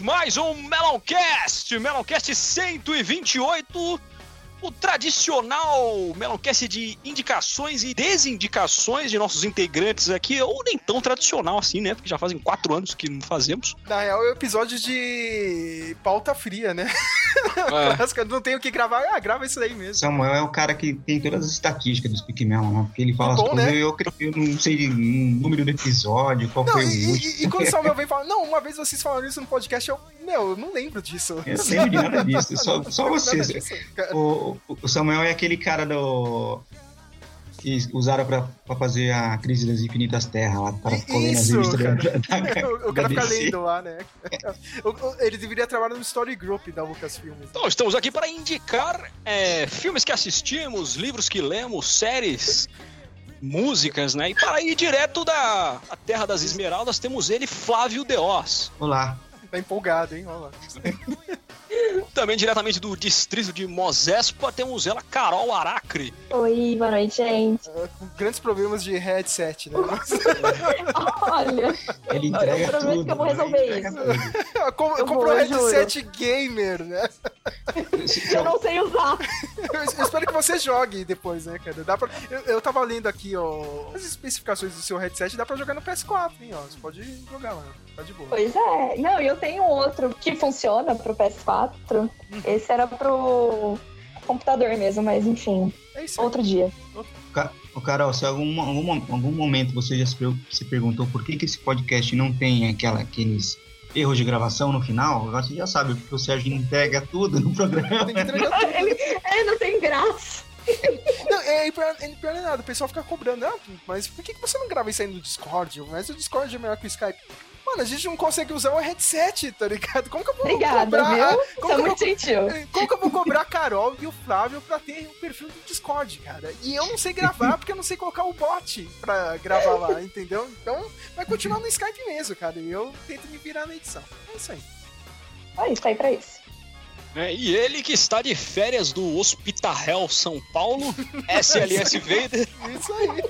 Mais um Meloncast! Meloncast 128 o tradicional Meloncast de indicações e desindicações de nossos integrantes aqui, ou nem tão tradicional assim, né? Porque já fazem quatro anos que não fazemos. Na real, é o episódio de pauta fria, né? É. não tem o que gravar, ah, grava isso aí mesmo. Samuel é o cara que tem todas as estatísticas do Speak Melon, né? Porque ele fala é bom, as coisas, né? eu, eu, não sei o número do episódio, qual não, foi e, o último. E, e quando o Samuel vem e fala, não, uma vez vocês falaram isso no podcast, eu, meu, eu não lembro disso. Eu não lembro de nada disso, só, só vocês. O, o Samuel é aquele cara do que usaram pra, pra fazer a crise das infinitas terras lá, para Isso, cara. Da, da, o, o cara fica lendo lá, né? Ele deveria trabalhar no Story Group da Lucasfilm. Então, estamos aqui para indicar é, filmes que assistimos, livros que lemos, séries, músicas, né? E para ir direto da Terra das Esmeraldas, temos ele, Flávio Deós. Olá. Tá empolgado, hein? Olha lá. Também diretamente do distrito de Mosespa, temos ela, Carol Aracre. Oi, boa noite, gente. É, com grandes problemas de headset, né? Olha. Ele entrega eu prometo tudo. que eu vou né? resolver isso. Com, comprou um headset gamer, né? Eu não sei usar. Eu, eu, espero que você jogue depois, né, cara? Dá pra, eu, eu tava lendo aqui, ó, as especificações do seu headset, dá pra jogar no PS4, hein, ó. Você pode jogar lá, tá de boa. Pois é. Não, eu tenho outro que funciona pro PS4. Uhum. Esse era pro computador mesmo, mas enfim. É outro dia. Ô, Carol, se algum, algum, algum momento você já se, perguntou por que, que esse podcast não tem aquela, aqueles erros de gravação no final, agora você já sabe, porque o Sérgio entrega tudo no programa. Tem tudo. ele, ele não tem graça. Não, é, pior, é pior é nada, o pessoal fica cobrando, ah, mas por que, que você não grava isso aí no Discord? Mas o Discord é melhor que o Skype. Mano, a gente não consegue usar um headset, tá ligado? Como que eu vou Obrigada, cobrar... Viu? Como é muito gentil. Como que eu vou cobrar a Carol e o Flávio pra ter um perfil do Discord, cara? E eu não sei gravar porque eu não sei colocar o bot pra gravar lá, entendeu? Então vai continuar no Skype mesmo, cara. E eu tento me virar na edição. É isso aí. É isso, tá aí pra isso. É, e ele que está de férias do Hospital São Paulo, SLS Vader. Isso aí.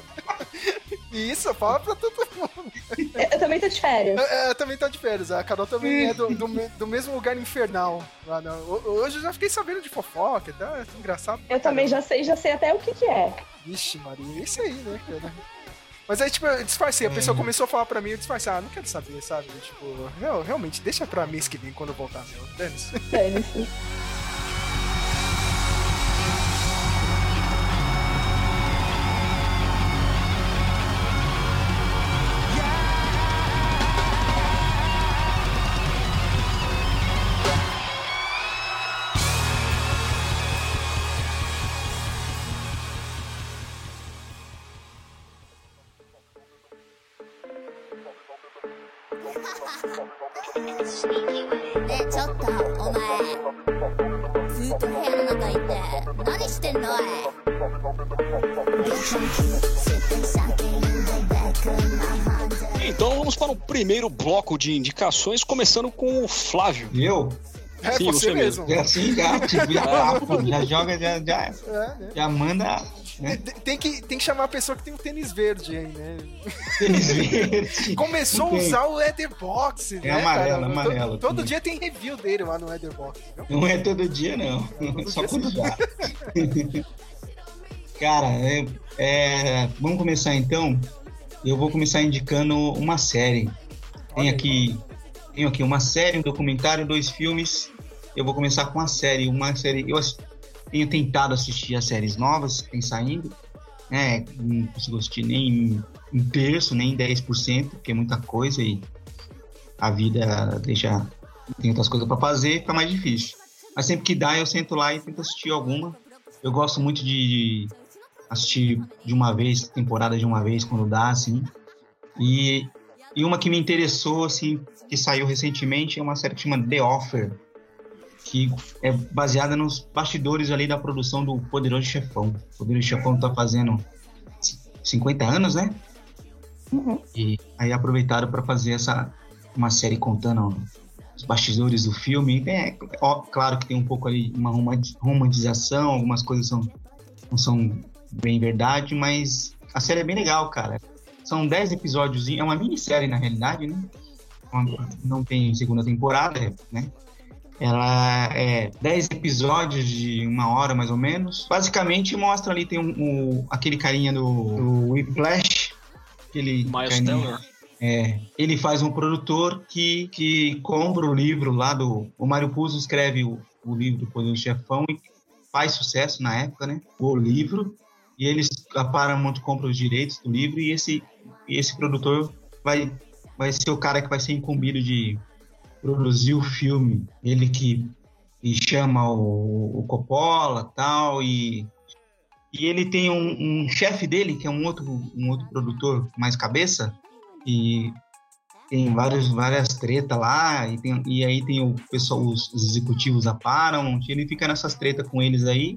Isso, fala pra todo mundo. Eu também tô de férias. Eu, eu também tô de férias. A Carol também é do, do, do, mesmo lugar infernal. Lá no, hoje eu já fiquei sabendo de fofoca, tá? É engraçado. Eu também já sei, já sei até o que que é. Vixe, Maria, é isso aí, né, cara? Mas aí, tipo, eu disfarcei. A pessoa uhum. começou a falar pra mim, eu disfarcei. Ah, não quero saber, sabe? Tipo, não, realmente, deixa pra mês que vem quando eu voltar, meu. Dane-se. Dane-se. Bloco de indicações, começando com o Flávio. Eu? É, Sim, você, você mesmo. mesmo. É assim, gato, já joga, já, já, é, né? já manda né? Tem, que, tem que chamar a pessoa que tem um tênis verde aí, né? Tênis verde. Começou a usar o Leatherbox, é né? amarelo, cara? amarelo. Todo, todo dia tem review dele lá no Leatherbox. Não é todo dia, não. Todo Só dia quando dá. cara, é, é, vamos começar então. Eu vou começar indicando uma série. Tem aqui, tenho aqui uma série, um documentário, dois filmes. Eu vou começar com a série. Uma série. Eu tenho tentado assistir as séries novas que tem saindo, né? Não consigo assistir nem um terço, nem 10%, porque é muita coisa e a vida deixa. Tem outras coisas para fazer, fica mais difícil. Mas sempre que dá, eu sento lá e tento assistir alguma. Eu gosto muito de assistir de uma vez, temporada de uma vez, quando dá, assim. E, e uma que me interessou, assim, que saiu recentemente, é uma série que chama The Offer, que é baseada nos bastidores ali da produção do Poderoso Chefão. O Poderoso Chefão tá fazendo 50 anos, né? Uhum. E aí aproveitaram para fazer essa uma série contando os bastidores do filme. É, ó, claro que tem um pouco ali uma romantização, algumas coisas são, não são bem verdade, mas a série é bem legal, cara. São 10 episódios, é uma minissérie na realidade, né? Não tem segunda temporada, né? Ela é 10 episódios de uma hora mais ou menos. Basicamente mostra ali, tem um, um aquele carinha do, do Whiplash. Aquele Miles Teller. É, ele faz um produtor que, que compra o livro lá do. O Mário Puzo escreve o, o livro do Poder do Chefão e faz sucesso na época, né? O livro. E eles, a Paramount compra os direitos do livro e esse, esse produtor vai, vai ser o cara que vai ser incumbido de produzir o filme. Ele que, que chama o, o Coppola tal, e e ele tem um, um chefe dele, que é um outro, um outro produtor mais cabeça, e tem vários, várias tretas lá, e, tem, e aí tem o pessoal, os, os executivos da Paramount, ele fica nessas tretas com eles aí,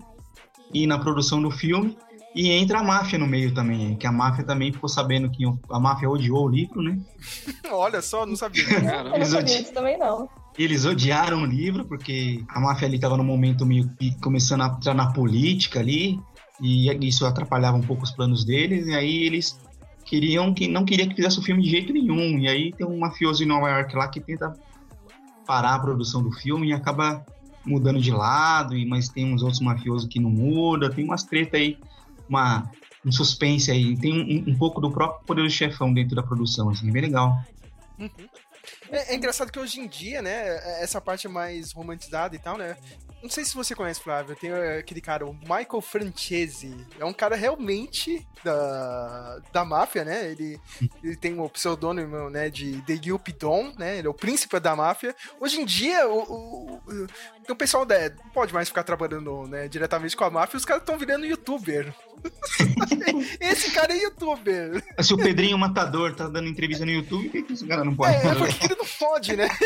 e na produção do filme, e entra a máfia no meio também, que a máfia também ficou sabendo que a máfia odiou o livro, né? Olha só, não sabia. Cara, eles, odi... também não. eles odiaram o livro, porque a máfia ali estava no momento meio que começando a entrar na política ali, e isso atrapalhava um pouco os planos deles, e aí eles queriam que não queria que fizesse o filme de jeito nenhum, e aí tem um mafioso em Nova York lá que tenta parar a produção do filme e acaba mudando de lado, e mas tem uns outros mafiosos que não muda, tem umas treta aí uma, um suspense aí. Tem um, um pouco do próprio poder do chefão dentro da produção, assim, é bem legal. Uhum. É, é, engraçado que hoje em dia, né, essa parte mais romantizada e tal, né, não sei se você conhece, Flávio. Tem eh, aquele cara, o Michael Francesi. É um cara realmente da, da máfia, né? Ele, ele tem o pseudônimo né, de The Yuppie Don, né? Ele é o príncipe da máfia. Hoje em dia, o, o, o, o pessoal né, não pode mais ficar trabalhando né, diretamente com a máfia. Os caras estão virando youtuber. Esse cara é youtuber. Se o Pedrinho Matador tá dando entrevista no YouTube, por que esse cara não pode? É, é porque ele não pode, né?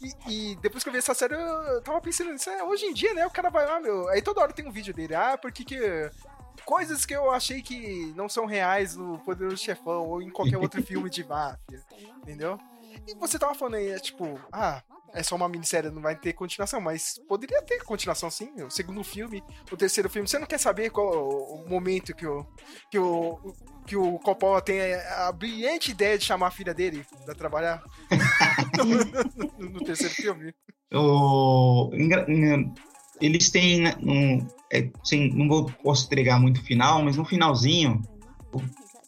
E, e, depois que eu vi essa série, eu tava pensando nisso. É, hoje em dia, né? O cara vai lá, meu. Aí toda hora tem um vídeo dele. Ah, porque que. Coisas que eu achei que não são reais no Poderoso Chefão ou em qualquer outro filme de máfia. Entendeu? E você tava falando aí, é, tipo, ah, é só uma minissérie, não vai ter continuação, mas poderia ter continuação sim. O segundo filme, o terceiro filme. Você não quer saber qual o momento que o, que o, que o Coppola tem a brilhante ideia de chamar a filha dele pra trabalhar no, no, terceiro filme? O... Eles têm um, é, assim, não vou posso entregar muito final, mas no finalzinho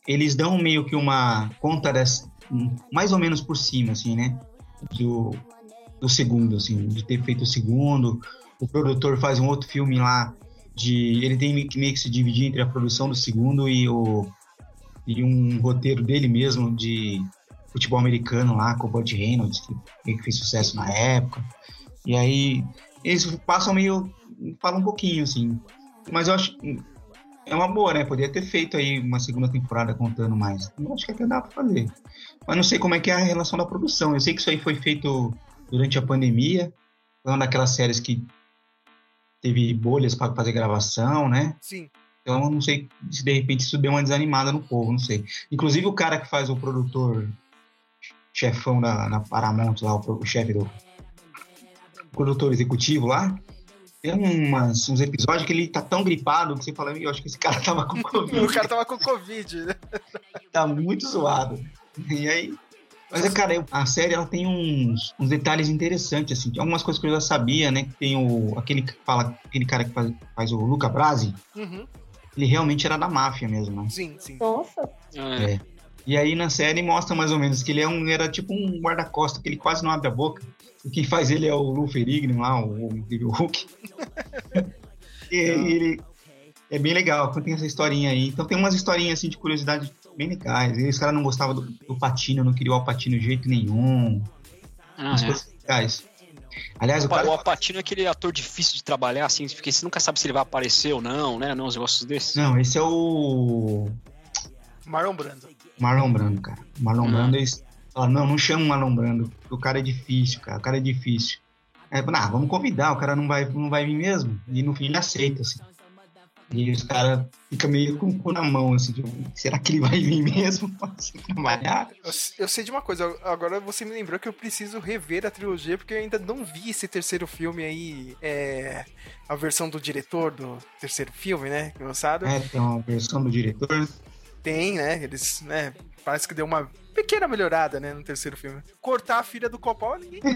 eles dão meio que uma conta dessa, mais ou menos por cima, assim, né? Do, do segundo, assim, de ter feito o segundo. O produtor faz um outro filme lá de. Ele tem meio que se dividir entre a produção do segundo e o. E um roteiro dele mesmo de futebol americano lá com o Bud Reynolds, que meio que fez sucesso na época. E aí eles passam meio. falam um pouquinho, assim. Mas eu acho. É uma boa, né? Poderia ter feito aí uma segunda temporada contando mais. Eu acho que até dá pra fazer. Mas não sei como é que é a relação da produção. Eu sei que isso aí foi feito durante a pandemia. Foi uma daquelas séries que teve bolhas para fazer gravação, né? Sim. Então, eu não sei se de repente isso deu uma desanimada no povo, não sei. Inclusive, o cara que faz o produtor chefão da, na Paramount, lá, o, o chefe do produtor executivo lá, tem umas, uns episódios que ele tá tão gripado que você fala, eu acho que esse cara tava com Covid. o cara tava com Covid, né? tá muito zoado. E aí, mas, cara, a série ela tem uns, uns detalhes interessantes, assim. Tem algumas coisas que eu já sabia, né? Tem o, aquele, fala, aquele cara que faz, faz o Luca Brasi. Uhum. Ele realmente era da máfia mesmo, né? Sim, sim. Nossa. É. é. E aí na série mostra mais ou menos que ele é um, era tipo um guarda-costa, que ele quase não abre a boca. E quem faz ele é o Lu Ferrigno lá, o, o Hulk. e, e ele é bem legal, tem essa historinha aí. Então tem umas historinhas assim de curiosidade bem legais. E os caras não gostavam do, do Patino, não queriam o Alpatino de jeito nenhum. Ah, umas é. coisas legais. Aliás, o, o, cara... o Alpatino é aquele ator difícil de trabalhar, assim, porque você nunca sabe se ele vai aparecer ou não, né? Não, os negócios desses. Não, esse é o. Marlon Brando. Marlon Brando, cara. Marlon hum. Brando, eles falam, não, não chama o Marlon Brando. O cara é difícil, cara. O cara é difícil. É, ah, vamos convidar, o cara não vai, não vai vir mesmo. E no fim ele aceita, assim. E os caras ficam meio com o cu na mão, assim, tipo, será que ele vai vir mesmo pra trabalhar? Eu, eu, sei de uma coisa, agora você me lembrou que eu preciso rever a trilogia, porque eu ainda não vi esse terceiro filme aí, é, a versão do diretor do terceiro filme, né, lançado. É, tem uma versão do diretor. Tem, né, eles, né, parece que deu uma pequena melhorada, né, no terceiro filme. Cortar a filha do Coppola, ninguém...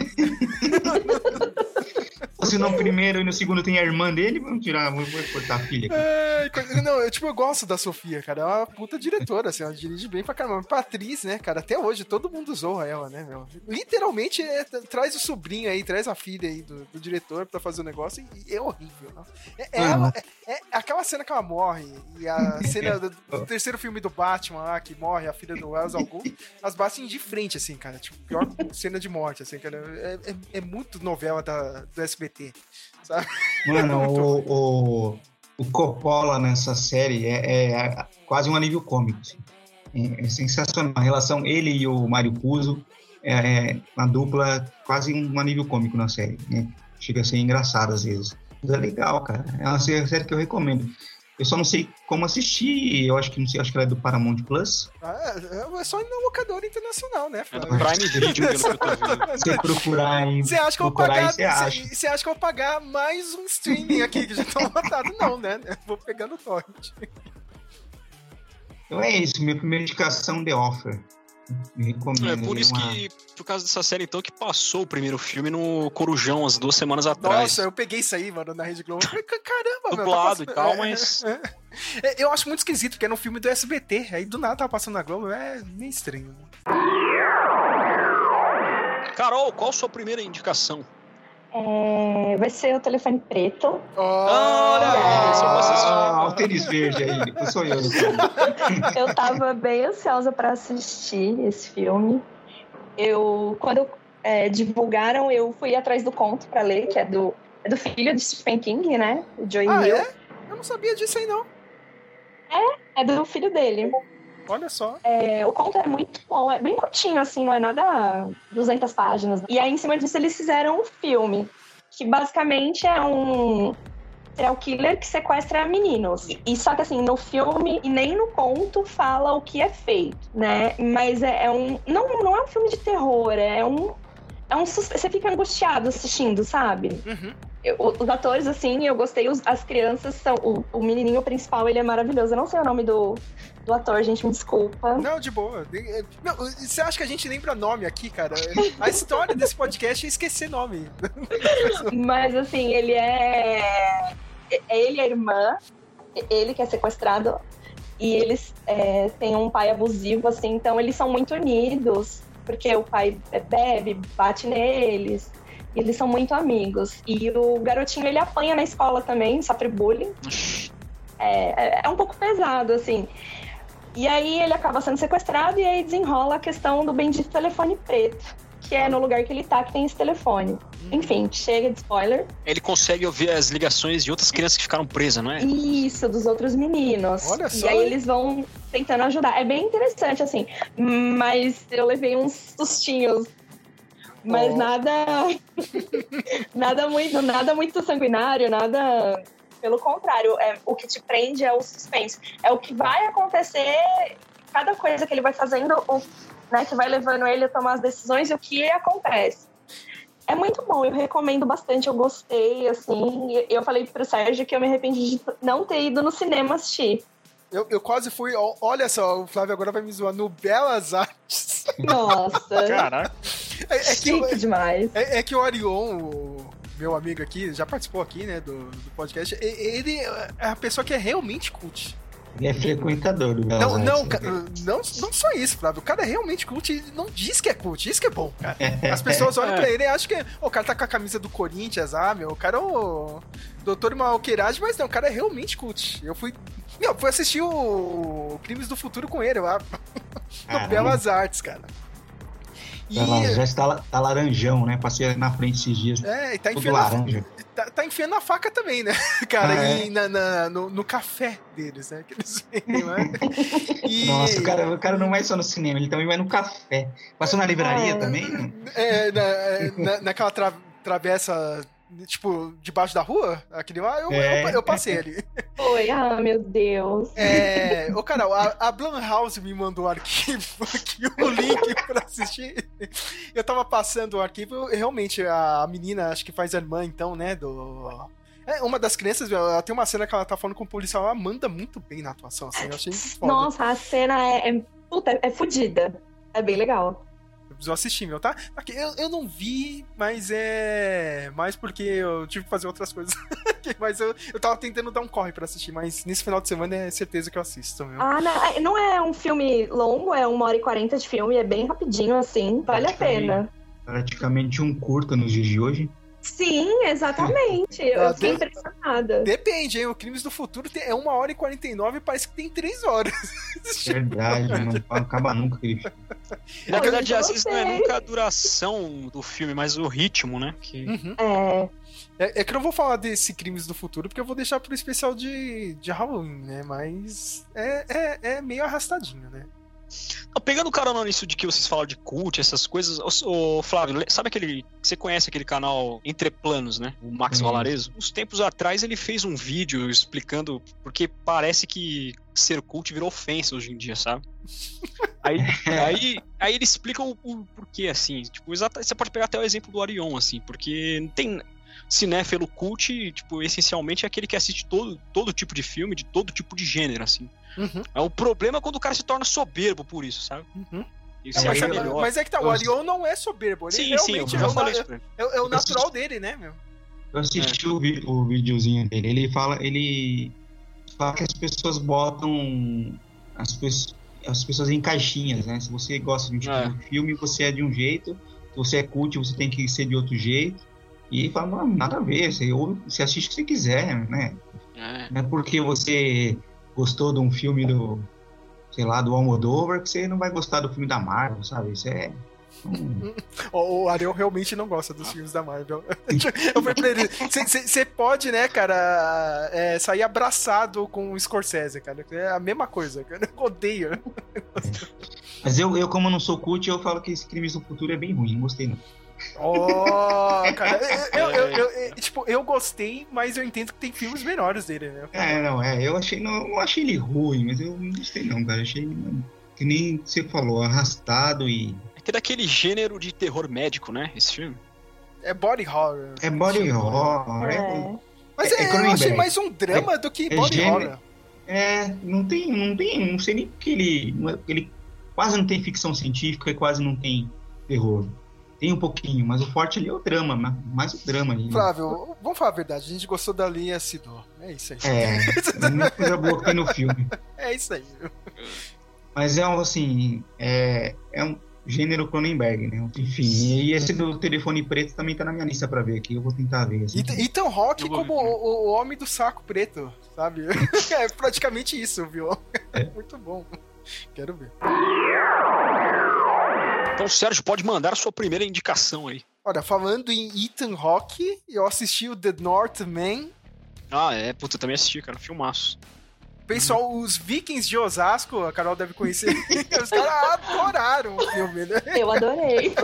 Se no primeiro e no segundo tem a irmã dele, vamos tirar, vamos cortar a filha. É, não, eu, tipo, eu gosto da Sofia, cara. É uma puta diretora, assim, ela dirige bem pra caramba. Patriz, né, cara? Até hoje, todo mundo zoa ela, né, meu? Literalmente, é, traz o sobrinho aí, traz a filha aí do, do diretor pra fazer o negócio e é horrível, não? É, ela, é, é, aquela cena que ela morre e a cena do, do, terceiro filme do Batman lá, que morre a filha do Wells Algum, elas batem de frente, assim, cara. Tipo, pior cena de morte, assim, cara. É, é, é muito novela da, do SBT, sabe? Mano, o, o, o Coppola nessa série é, é quase um alívio cômico. Assim. É, é, sensacional. A relação ele e o Mário Puzo é, é uma dupla quase um alívio cômico na série. Né? Chega a ser engraçado às vezes. Mas é legal, cara. É uma série que eu recomendo. Eu só não sei como assistir. Eu acho que não sei, acho que ela é do Paramount Plus. Ah, é, é só ir na locadora internacional, né? É do Prime Video, pelo que eu tô vendo. Você procurar em. Você acha que eu vou pagar. Você acha que eu vou pagar mais um streaming aqui que já tá lotado? Não, né? vou pegar no torrent. Então é isso, minha primeira indicação The Offer. É por isso uma... que, por causa dessa série, então, que passou o primeiro filme no Corujão, as duas semanas atrás. Nossa, eu peguei isso aí, mano, na Rede Globo. Caramba, Dublado tá e tal, mas. É, é. Eu acho muito esquisito, porque era um filme do SBT. Aí do nada tava passando na Globo. É meio estranho. Carol, qual a sua primeira indicação? É, vai ser o telefone preto. Oh, Olha ah, o tênis verde aí, sou eu. eu tava bem ansiosa para assistir esse filme. Eu, quando é, divulgaram, eu fui atrás do conto para ler, que é do, é do filho de Stephen King, né? O Joey ah, Hill. É? Eu não sabia disso aí, não. É, é do filho dele. Olha só. É, o conto é muito bom, é bem curtinho, assim, não é nada 200 páginas. E aí, em cima disso, eles fizeram um filme, que basicamente é um serial killer que sequestra meninos. E só que assim, no filme e nem no conto fala o que é feito, né? Mas é, é um. Não, não é um filme de terror, é um. É um Você fica angustiado assistindo, sabe? Uhum. Eu, os atores, assim, eu gostei. Os, as crianças são. O, o menininho principal, ele é maravilhoso. Eu não sei o nome do, do ator, gente, me desculpa. Não, de boa. Não, você acha que a gente lembra nome aqui, cara? A história desse podcast é esquecer nome. Mas, assim, ele é. é ele a irmã, ele que é sequestrado, e eles é, têm um pai abusivo, assim, então eles são muito unidos, porque o pai bebe, bate neles. Eles são muito amigos. E o garotinho, ele apanha na escola também, sofre bullying. É, é, é um pouco pesado, assim. E aí ele acaba sendo sequestrado e aí desenrola a questão do bendito telefone preto, que é no lugar que ele tá que tem esse telefone. Enfim, chega de spoiler. Ele consegue ouvir as ligações de outras crianças que ficaram presas, não é? Isso, dos outros meninos. Olha só. E aí eles vão tentando ajudar. É bem interessante, assim. Mas eu levei uns sustinhos mas oh. nada nada muito nada muito sanguinário nada pelo contrário é o que te prende é o suspense é o que vai acontecer cada coisa que ele vai fazendo o, né que vai levando ele a tomar as decisões e o que acontece é muito bom, eu recomendo bastante, eu gostei, assim. Eu falei pro Sérgio que eu me arrependi de não ter ido no cinema assistir. Eu, eu quase fui. Olha só, o Flávio agora vai me zoar no Belas Artes. Nossa. Caraca. É, é Chique que, demais. É, é, que o Arion, o meu amigo aqui, já participou aqui, né, do, do podcast. Ele é a pessoa que é realmente cult. Ele é frequentador do não. Não, né? não, não só isso, Flávio. O cara é realmente cult e não diz que é cult. Isso que é bom, cara. As pessoas olham pra ele e acham que o cara tá com a camisa do Corinthians, ah, meu. O cara é o doutor Malqueiragem, mas não, o cara é realmente cult. Eu fui não, fui assistir o Crimes do Futuro com ele lá. no Belas Artes, cara. E... Ela já está tá laranjão, né? Passei na frente esses dias. É, e tá enfiando. Laranja. Tá, tá, enfiando a faca também, né? Cara, ah, é? e na, na no, no, café deles, né? Que eles vendem, né? E... Nossa, o cara, o cara não vai só no cinema, ele também vai no café. Passou na livraria ah, também? É, na, na, naquela tra atravessa, tipo, debaixo da rua? Aquele lá, eu, É. eu, eu passei ali. Foi, ah, meu Deus. É, ô Carol, a, a Blumhouse me mandou o arquivo aqui, o link pra assistir. Eu tava passando o arquivo, realmente, a menina, acho que faz a irmã, então, né, do... É, uma das crianças, ela tem uma cena que ela tá falando com o policial, ela manda muito bem na atuação, assim, eu achei muito foda. Nossa, a cena é, é, puta, é fodida. É bem legal. Eu preciso assistir, meu, tá? Aqui, eu, eu não vi, mas é. Mais porque eu tive que fazer outras coisas. mas eu, eu tava tentando dar um corre pra assistir, mas nesse final de semana é certeza que eu assisto, meu. Ah, não, é- não é um filme longo, é uma hora e quarenta de filme, é bem rapidinho, assim, vale a pena. Praticamente um curta nos dias de hoje. Sim, exatamente. Ah, Eu fiquei de- impressionada. Depende, hein? O Crimes do Futuro tem, é uma hora e 49 e parece que tem três horas. Verdade, não acaba nunca aquele filme. Na verdade, às vezes não é nunca a duração do filme, mas o ritmo, né? Que... Uhum. É, É, é que eu não vou falar desse Crimes do Futuro, porque eu vou deixar pro especial de, de Halloween, né? Mas é, é, é meio arrastadinho, né? Não, Pegando carona nisso de que vocês falaram de cult, essas coisas, ô, ô, Flávio, sabe aquele. Você conhece aquele canal Entre Planos, né? O Max Conheço. Valarezo? Uns tempos atrás ele fez um vídeo explicando porque parece que ser cult virou ofensa hoje em dia, sabe? Aí, aí, aí ele explica o, o porquê, assim. Tipo, exata, você pode pegar até o exemplo do Arion, assim, porque não tem. Cinéfilo cult, tipo, essencialmente é aquele que assiste todo, todo tipo de filme, de todo tipo de gênero, assim. Uhum, É o problema é quando o cara se torna soberbo por isso, sabe? uhum. Isso É, mas, é eu- melhor. mas é que tá, o Arion não é soberbo. Ele sim, sim, eu realmente já é, o, falei isso é, o- é o natural dele, né, meu? Eu assisti o, vi- o videozinho dele. Ele fala, ele fala que as pessoas botam as, pes- as pessoas em caixinhas, né? Se você gosta de um tipo É. de filme, você é de um jeito. Se você é cult, você tem que ser de outro jeito. E ele fala, não, nada a ver. Você, ouve- você assiste o que você quiser, né? É. Não é porque você gostou de um filme do, sei lá, do Almodóvar que você não vai gostar do filme da Marvel, sabe? Isso é... um- O, o Ariel realmente não gosta dos filmes da Marvel. Eu falei pra ele: você pode, né, cara, é, sair abraçado com o Scorsese, cara. É a mesma coisa, cara. Eu odeio. Mas eu, eu, como não sou cult, eu falo que esse Crimes do Futuro é bem ruim. Não gostei, não. Oh, cara, eu, eu, eu- eu- eu- tipo, eu gostei, mas eu entendo que tem filmes melhores dele, né? É, não, é. Eu achei, não, eu achei ele ruim, mas eu não gostei, não, cara. Eu achei, que nem você falou, arrastado e. É que é daquele gênero de terror médico, né? Esse filme. É body horror. É body horror. É, é. Mas é é, eu achei mais um drama do que é body gênero- horror. é, não tem, não tem, não sei nem porque ele, não é- ele quase não tem ficção científica e quase não tem terror. Tem um pouquinho, mas o forte ali é o drama, né? mais o drama ali. né? Flávio, vamos falar a verdade, a gente gostou da linha Sidor. É isso aí. É, a única coisa boa que tem no filme. É isso aí. Mas é um, assim, é, é um gênero Cronenberg, né? Enfim, e esse do telefone preto também tá na minha lista pra ver aqui, eu vou tentar ver. Assim. Eu vou como o- o homem do saco preto, sabe? É praticamente isso, viu? É. Muito bom. Quero ver. Então, Sérgio, pode mandar a sua primeira indicação aí. Olha, falando em Ethan Hawke, eu assisti o The Northman. Ah, é, puta, eu também assisti, cara. Filmaço. Pessoal, os Vikings de Osasco, a Carol deve conhecer. Os caras adoraram o filme, né? Eu adorei.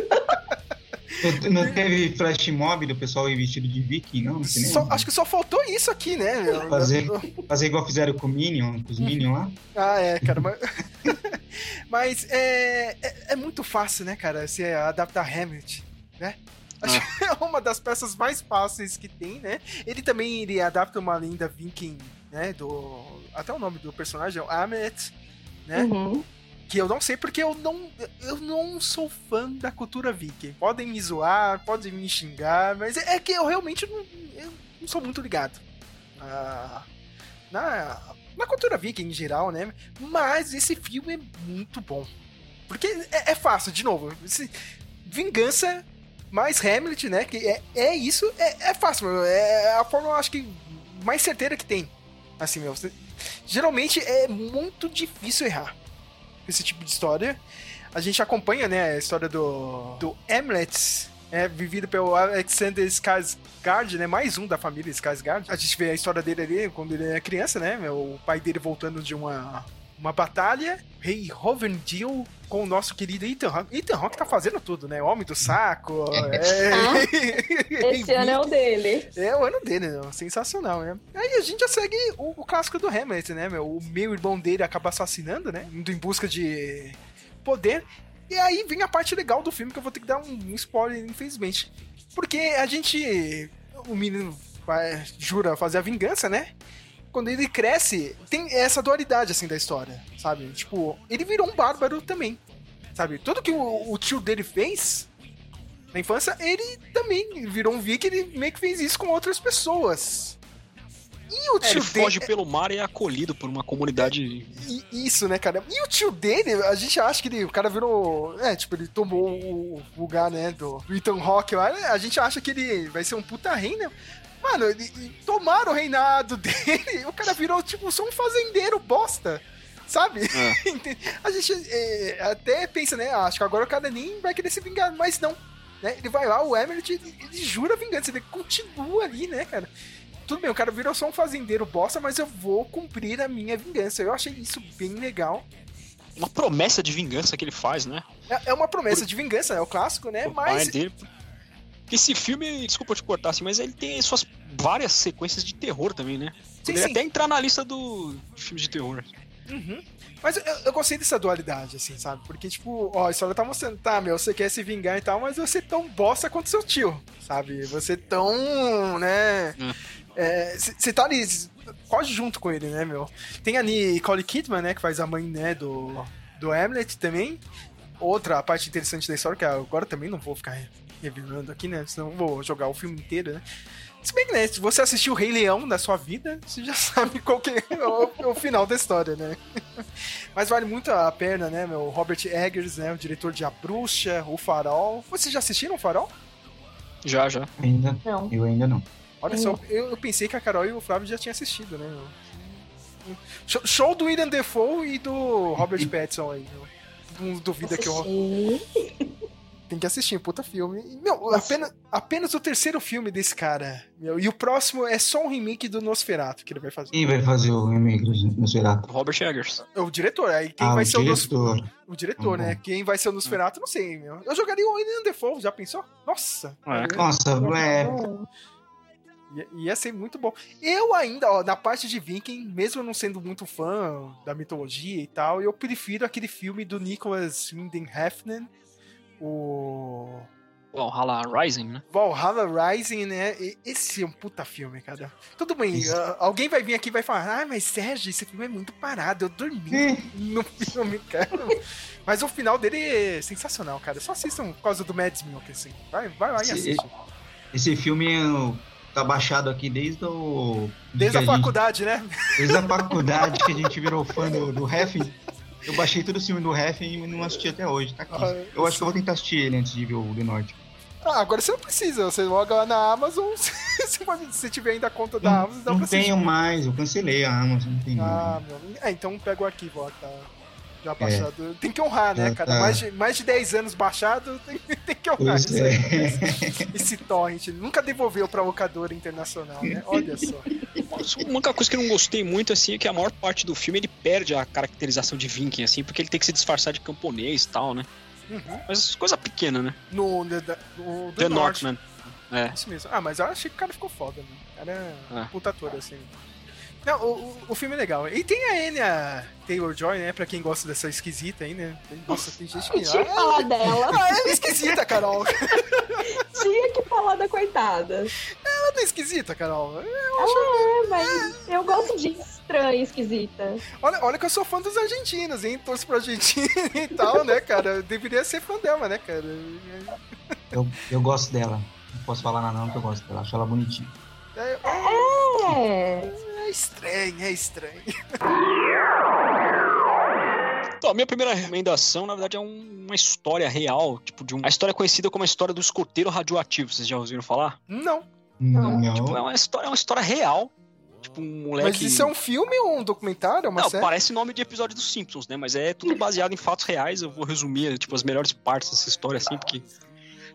Não, teve flash mob do pessoal ir vestido de viking, não? Só- acho que só faltou isso aqui, né? meu? Fazer, fazer igual fizeram com o Minion, com os Minion lá. Ah, é, cara, mas. Mas é, é, é muito fácil, né, cara, você adaptar Hamlet, né? Acho que é uma das peças mais fáceis que tem, né? Ele também ele adapta uma lenda viking, né? Do. Até o nome do personagem é o Hamlet, né? Uhum. Que eu não sei porque eu não, eu não sou fã da cultura viking. Podem me zoar, podem me xingar, mas é, é que eu realmente não, eu não sou muito ligado na, na, na cultura viking em geral, né? Mas esse filme é muito bom. Porque é, é fácil, de novo. vingança mais Hamlet, né? Que é, é isso, é, é fácil. É a forma, acho que, mais certeira que tem. Assim, meu. você- geralmente é muito difícil errar esse tipo de história. A gente acompanha, né, a história do, do Hamlet, é, vivido pelo Alexander Skarsgård, né, mais um da família Skarsgård. A gente vê a história dele ali quando ele é criança, né, o pai dele voltando de uma, uma batalha. Rei Hovendil com o nosso querido Ethan Hawke. Ethan Hawke tá fazendo tudo, né? Homem do saco. É... Ah, esse ano é o dele. É o ano dele, meu. sensacional, né? Aí a gente já segue o, o clássico do Hamlet, né, meu? O meu irmão dele acaba assassinando, né? Indo em busca de poder. E aí vem a parte legal do filme que eu vou ter que dar um, spoiler, infelizmente. Porque a gente. O menino vai, jura fazer a vingança, né? Quando ele cresce, tem essa dualidade, assim, da história, sabe? Tipo, ele virou um bárbaro também, sabe? Tudo que o, o tio dele fez na infância, ele também virou um viking, ele meio que fez isso com outras pessoas. E o É, tio ele foge dele... pelo mar e é acolhido por uma comunidade. Isso, né, cara? E o tio dele, a gente acha que ele, o cara virou. É, tipo, ele tomou o lugar, né, do, do Ethan Rock lá. né? A gente acha que ele vai ser um puta rei, né? Mano, ele, tomaram o reinado dele. O cara virou, tipo, só um fazendeiro bosta. Sabe? a gente é, até pensa, né? ah, Acho que agora o cara nem vai querer se vingar, mas não. Né? Ele vai lá, o Emmerich, ele, ele jura vingança, ele continua ali, né, cara? Tudo bem, o cara virou só um fazendeiro bosta, mas eu vou cumprir a minha vingança. Eu achei isso bem legal. Uma promessa de vingança que ele faz, né? É, é uma promessa de vingança, é o clássico, né? O Mas dele. Esse filme, desculpa eu te cortar assim, mas ele tem suas várias sequências de terror também, né? Sim, Poderia sim. até entrar na lista do filme de terror. Uhum. Mas eu, eu gostei dessa dualidade, assim, sabe? Porque, tipo, ó, a história tá mostrando, tá, meu, você quer se vingar e tal, mas você é tão bosta quanto seu tio, sabe? Você é tão, né? Você tá ali quase junto com ele, né, meu? Tem a Nicole Kidman, né, que faz a mãe, né, do, do Hamlet também. Outra parte interessante da história, que agora também não vou ficar revelando aqui, né? Senão vou jogar o filme inteiro, né? Se bem que, né, se você assistiu o Rei Leão na sua vida, você já sabe qual que é o, o final da história, né? Mas vale muito a pena, né, meu? Robert Eggers, né, o diretor de A Bruxa, O Farol. Vocês já assistiram O Farol? Já, já. Ainda, Não. eu ainda não. Olha só, eu, eu pensei que a Carol e o Flávio já tinham assistido, né? Show, show do William Defoe e do Robert Pattinson aí, meu. Não duvida que eu tem que assistir, puta filme. Meu, apenas, apenas o terceiro filme desse cara, meu. E o próximo é só um remake do Nosferatu que ele vai fazer. Quem vai fazer o remake do Nosferatu? Robert Eggers. É O diretor, aí quem Ah, vai o ser o Nosferatu? diretor. O diretor, né? Uhum. Quem vai ser o Nosferatu, não sei, meu. Eu jogaria o William Defoe, já pensou? Nossa! É. Nossa, é. Ia, ia ser muito bom. Eu ainda, ó, na parte de Viking, mesmo não sendo muito fã da mitologia e tal, eu prefiro aquele filme do Nicholas Winding Refn, o Valhalla Rising, né? Valhalla Rising, né? Esse é um puta filme, cara. Tudo bem, alguém vai vir aqui e vai falar, ah, mas Sérgio, esse filme é muito parado, eu dormi no filme, cara. Mas o final dele é sensacional, cara. Só assistam por causa do Mads Milk, assim. Vai, vai lá e Esse- assiste. Esse filme é, tá baixado aqui desde o. Desde a gente- faculdade, né? desde a faculdade que a gente virou fã do, do Refn. Eu baixei todo o filme do Refn e não assisti até hoje. Tá aqui. Ah, Eu acho que eu vou tentar assistir ele antes de ver o The Norte. Ah, agora você não precisa, você loga lá na Amazon, se você tiver ainda a conta da Amazon, dá não pra assistir. tenho mais, eu cancelei a Amazon, não tenho Ah, mais. meu. É, então pega o arquivo, ó, tá já baixado. Tem que honrar, né, É, cara? tá. Mais, de, mais de 10 anos baixado, tem, tem que honrar isso é. aí. Esse torrent. Nunca devolveu pra locadora internacional, né? Olha só. A única coisa que eu não gostei muito, assim, é que a maior parte do filme ele perde a caracterização de viking, assim, porque ele tem que se disfarçar de camponês e tal, né? Uhum. Mas coisa pequena, né? No, no, no, The. Northman. É. Isso mesmo. Ah, mas eu achei que o cara ficou foda, né? O cara é É. puta ator, assim. Não, o, o, filme é legal. E tem a Enya Taylor-Joy, né? Pra quem gosta dessa esquisita aí, né? Tem- Nossa, tem gente que... Tinha que Ah, falar dela. ah, ela é esquisita, Carol. Tinha que falar da coitada. Ela é esquisita, Carol. É, mas eu gosto de estranha, esquisita. Olha, olha que eu sou fã dos argentinos, hein? Torço pra Argentina e tal, né, cara? Eu deveria ser fã dela, né, cara? Eu, eu gosto dela. Não posso falar nada não que eu gosto dela. Acho ela bonitinha. É, É. é estranho, é estranho. Então, a minha primeira recomendação, na verdade, é um- uma história real, tipo, de um... A história é conhecida como a história do escoteiro radioativo, vocês já ouviram falar? Não. Não. Tipo, é uma história, é uma história real. Tipo, um moleque... Mas isso é um filme ou um documentário? É uma Não, série? parece nome de episódio dos Simpsons, né? Mas é tudo baseado em fatos reais. Eu vou resumir, tipo, as melhores partes dessa história, assim, porque...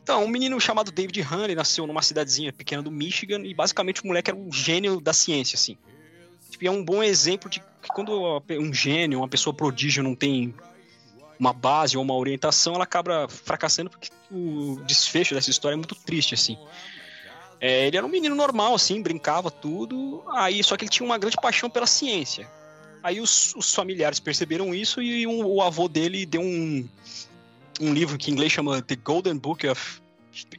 Então, um menino chamado David Hanley nasceu numa cidadezinha pequena do Michigan e basicamente o moleque era um gênio da ciência, assim. E é um bom exemplo de que quando um gênio, uma pessoa prodígio não tem uma base ou uma orientação, ela acaba fracassando porque o desfecho dessa história é muito triste, assim. É, ele era um menino normal, assim, brincava tudo, aí só que ele tinha uma grande paixão pela ciência. Aí os, os familiares perceberam isso e um, o avô dele deu um, um livro que em inglês chama The Golden Book of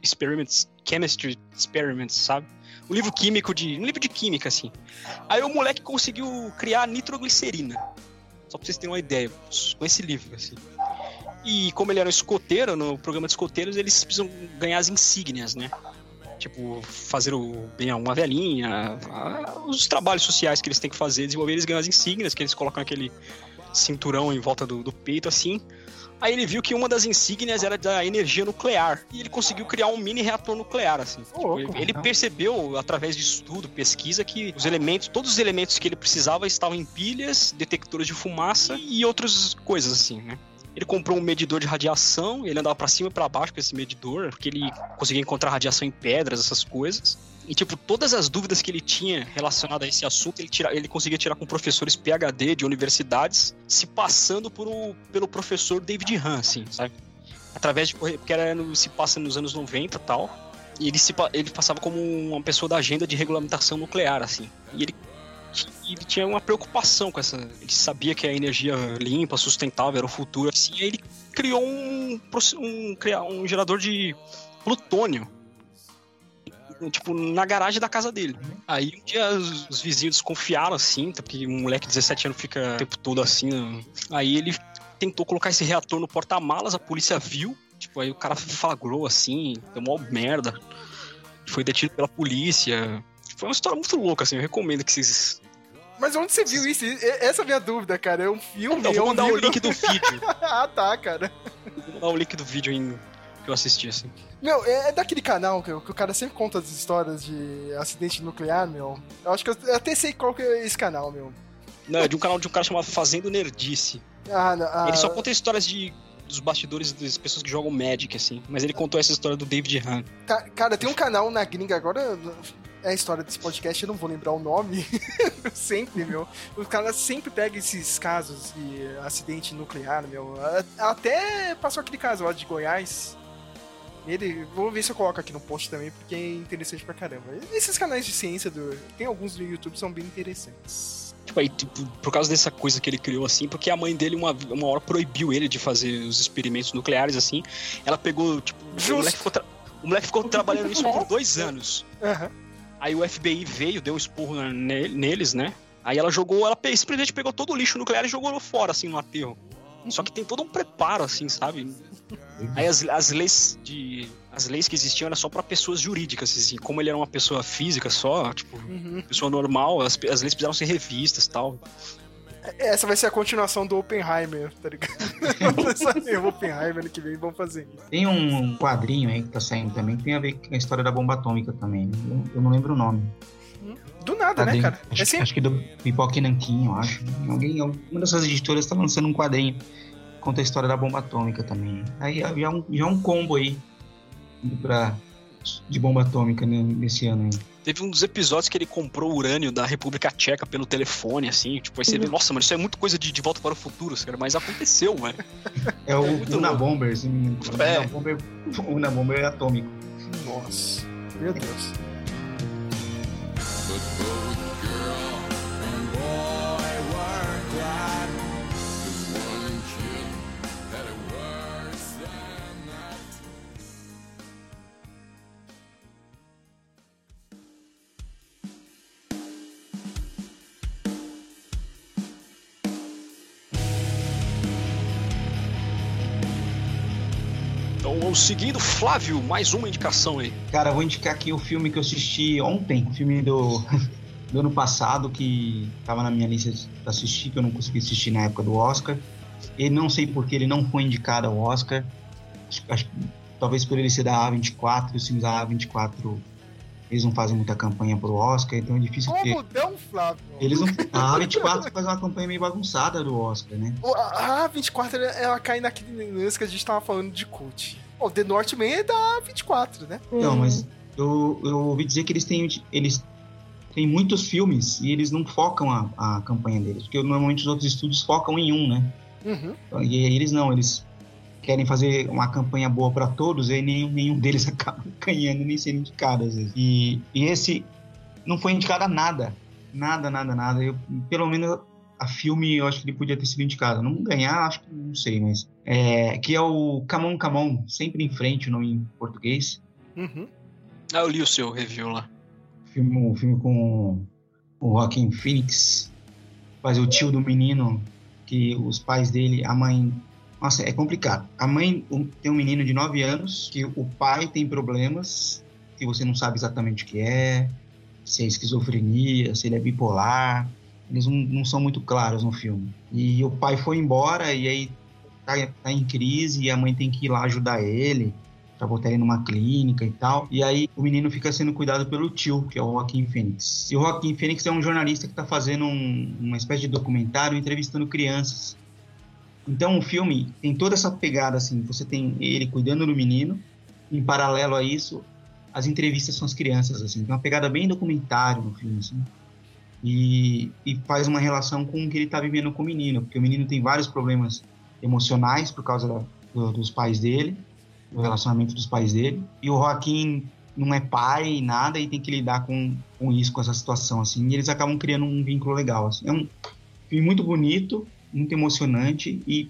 Experiments, Chemistry Experiments, sabe? Um livro químico de. Um livro de química, assim. Aí o moleque conseguiu criar nitroglicerina. Só pra vocês terem uma ideia, com esse livro, assim. E como ele era um escoteiro, no programa de escoteiros, eles precisam ganhar as insígnias, né? Tipo, fazer o, bem a uma velhinha, os trabalhos sociais que eles têm que fazer, desenvolver, eles ganham as insígnias, que eles colocam aquele cinturão em volta do, do peito, assim. Aí ele viu que uma das insígnias era da energia nuclear. E ele conseguiu criar um mini reator nuclear, assim. Tipo, louco. ele, ele percebeu, através de estudo, pesquisa, que os elementos, todos os elementos que ele precisava estavam em pilhas, detectores de fumaça e outras coisas, assim, né? Ele comprou um medidor de radiação, ele andava pra cima e pra baixo com esse medidor, porque ele conseguia encontrar radiação em pedras, essas coisas. E, tipo, todas as dúvidas que ele tinha relacionadas a esse assunto, ele, tira, ele conseguia tirar com professores PhD de universidades, se passando por o, pelo professor David Hahn, assim, sabe? Através de. Porque era no- se passa nos anos 90 e tal. E ele, se, ele passava como uma pessoa da agenda de regulamentação nuclear, assim. E ele, e ele tinha uma preocupação com essa. Ele sabia que a energia limpa, sustentável era o futuro, assim. Aí ele criou um, um, um gerador de plutônio tipo, na garagem da casa dele. Aí um dia os, os vizinhos desconfiaram assim, tá, porque um moleque de 17 anos fica o tempo todo assim. né? Aí ele tentou colocar esse reator no porta-malas, a polícia viu, tipo, aí o cara flagrou assim, deu mó merda. Foi detido pela polícia. Foi uma história muito louca, assim, eu recomendo que vocês. Mas onde você viu isso? Essa é a minha dúvida, cara. É um filme? Então, é vou um mandar o livro? link do vídeo. ah, tá, cara. Vou mandar o link do vídeo em- que eu assisti, assim. Meu, é, é daquele canal que, o- que o cara sempre conta as histórias de acidente nuclear, meu. Eu acho que eu, eu até sei qual que é esse canal, meu. Não, é de um canal de um cara chamado Fazendo Nerdice. Ah, não, ah, Ele só conta histórias de dos bastidores das pessoas que jogam Magic, assim. Mas ele contou essa história do David Hahn. ca- Cara, tem um canal na gringa agora. É a história desse podcast, eu não vou lembrar o nome. sempre, meu. O cara sempre pega esses casos de acidente nuclear, meu. Até passou aquele caso lá de Goiás. Ele, vou ver se eu coloco aqui no post também, porque é interessante pra caramba. Esses canais de ciência do. Tem alguns do YouTube que são bem interessantes. Tipo, aí, tipo, por causa dessa coisa que ele criou, assim, porque a mãe dele uma, uma hora proibiu ele de fazer os experimentos nucleares, assim. Ela pegou, tipo, o Justo. moleque ficou, tra- o moleque ficou trabalhando nisso por dois anos. Aham. Aí o FBI veio, deu um esporro neles, né? Aí ela jogou, ela simplesmente pegou todo o lixo nuclear e jogou fora, assim, no aterro. Só que tem todo um preparo, assim, sabe? Aí as, as leis de. As leis que existiam eram só pra pessoas jurídicas, assim. Como ele era uma pessoa física só, tipo, Uhum. pessoa normal, as, as leis precisaram ser revistas e tal. Essa vai ser a continuação do Oppenheimer, tá ligado? Saber o Oppenheimer ano que vem, vamos fazer. Tem um quadrinho aí que tá saindo também que tem a ver com a história da bomba atômica também. Eu, eu não lembro o nome. Do nada, né, Quadrinho. cara? Acho, É sempre... acho que do Pipoca e Nanquim, eu acho. Alguém, uma dessas editoras tá lançando um quadrinho que conta a história da bomba atômica também. Aí já é um, já é um combo aí pra, de bomba atômica né, nesse ano aí. Teve um dos episódios que ele comprou urânio da República Tcheca pelo telefone, assim. Tipo, aí você vê, nossa, mano, isso é muito coisa de, de volta para o futuro, cara. Mas aconteceu, velho. É o muito louco. Unabomber, se não me engano. É. Unabomber, o Unabomber é atômico. Nossa, meu Deus. Seguindo, Flávio, mais uma indicação aí. Cara, eu vou indicar aqui o filme que eu assisti ontem, o filme do, do ano passado, que tava na minha lista de assistir, que eu não consegui assistir na época do Oscar. E não sei porque ele não foi indicado ao Oscar. Acho, acho talvez por ele ser da A24, os filmes da A24 eles não fazem muita campanha pro Oscar, então é difícil ter. Como não, Flávio? Eles não, a A24 faz uma campanha meio bagunçada do Oscar, né? A 24 ela- ela cai naquele lance que a gente tava falando de cult. O The Northman é da 24, né? Não, mas eu, eu ouvi dizer que eles têm, eles têm muitos filmes e eles não focam a, a campanha deles, porque normalmente os outros estúdios focam em um, né? Uhum. E eles não, eles querem fazer uma campanha boa para todos e nenhum, nenhum deles acaba ganhando nem sendo indicado às vezes. E, e esse não foi indicado a nada. Nada, nada, nada. Eu, pelo menos a filme eu acho que ele podia ter sido indicado. Não ganhar, acho que não sei, mas. É, que é o Camon Camon, sempre em frente o nome em português. Uhum. Ah, eu li o seu review lá. Filme, um filme com o Joaquin Phoenix. Faz o tio do menino, que os pais dele, a mãe. Nossa, é complicado. A mãe tem um menino de 9 anos, que o pai tem problemas, que você não sabe exatamente o que é, se é esquizofrenia, se ele é bipolar. Eles não, são muito claros no filme. E o pai foi embora e aí tá, tá em crise e a mãe tem que ir lá ajudar ele pra botar ele numa clínica e tal. E aí o menino fica sendo cuidado pelo tio, que é o Joaquim Fênix. E o Joaquim Fênix é um jornalista que tá fazendo um- uma espécie de documentário entrevistando crianças. Então o filme tem toda essa pegada assim, você tem ele cuidando do menino, em paralelo a isso, as entrevistas com as crianças assim, tem uma pegada bem documentário no filme assim. E, e faz uma relação com o que ele tá vivendo com o menino, porque o menino tem vários problemas emocionais por causa da- do- dos pais dele, do relacionamento dos pais dele. E o Joaquim não é pai, nada, e tem que lidar com, com isso, com essa situação, assim. E eles acabam criando um vínculo legal, assim. É um filme muito bonito, muito emocionante, e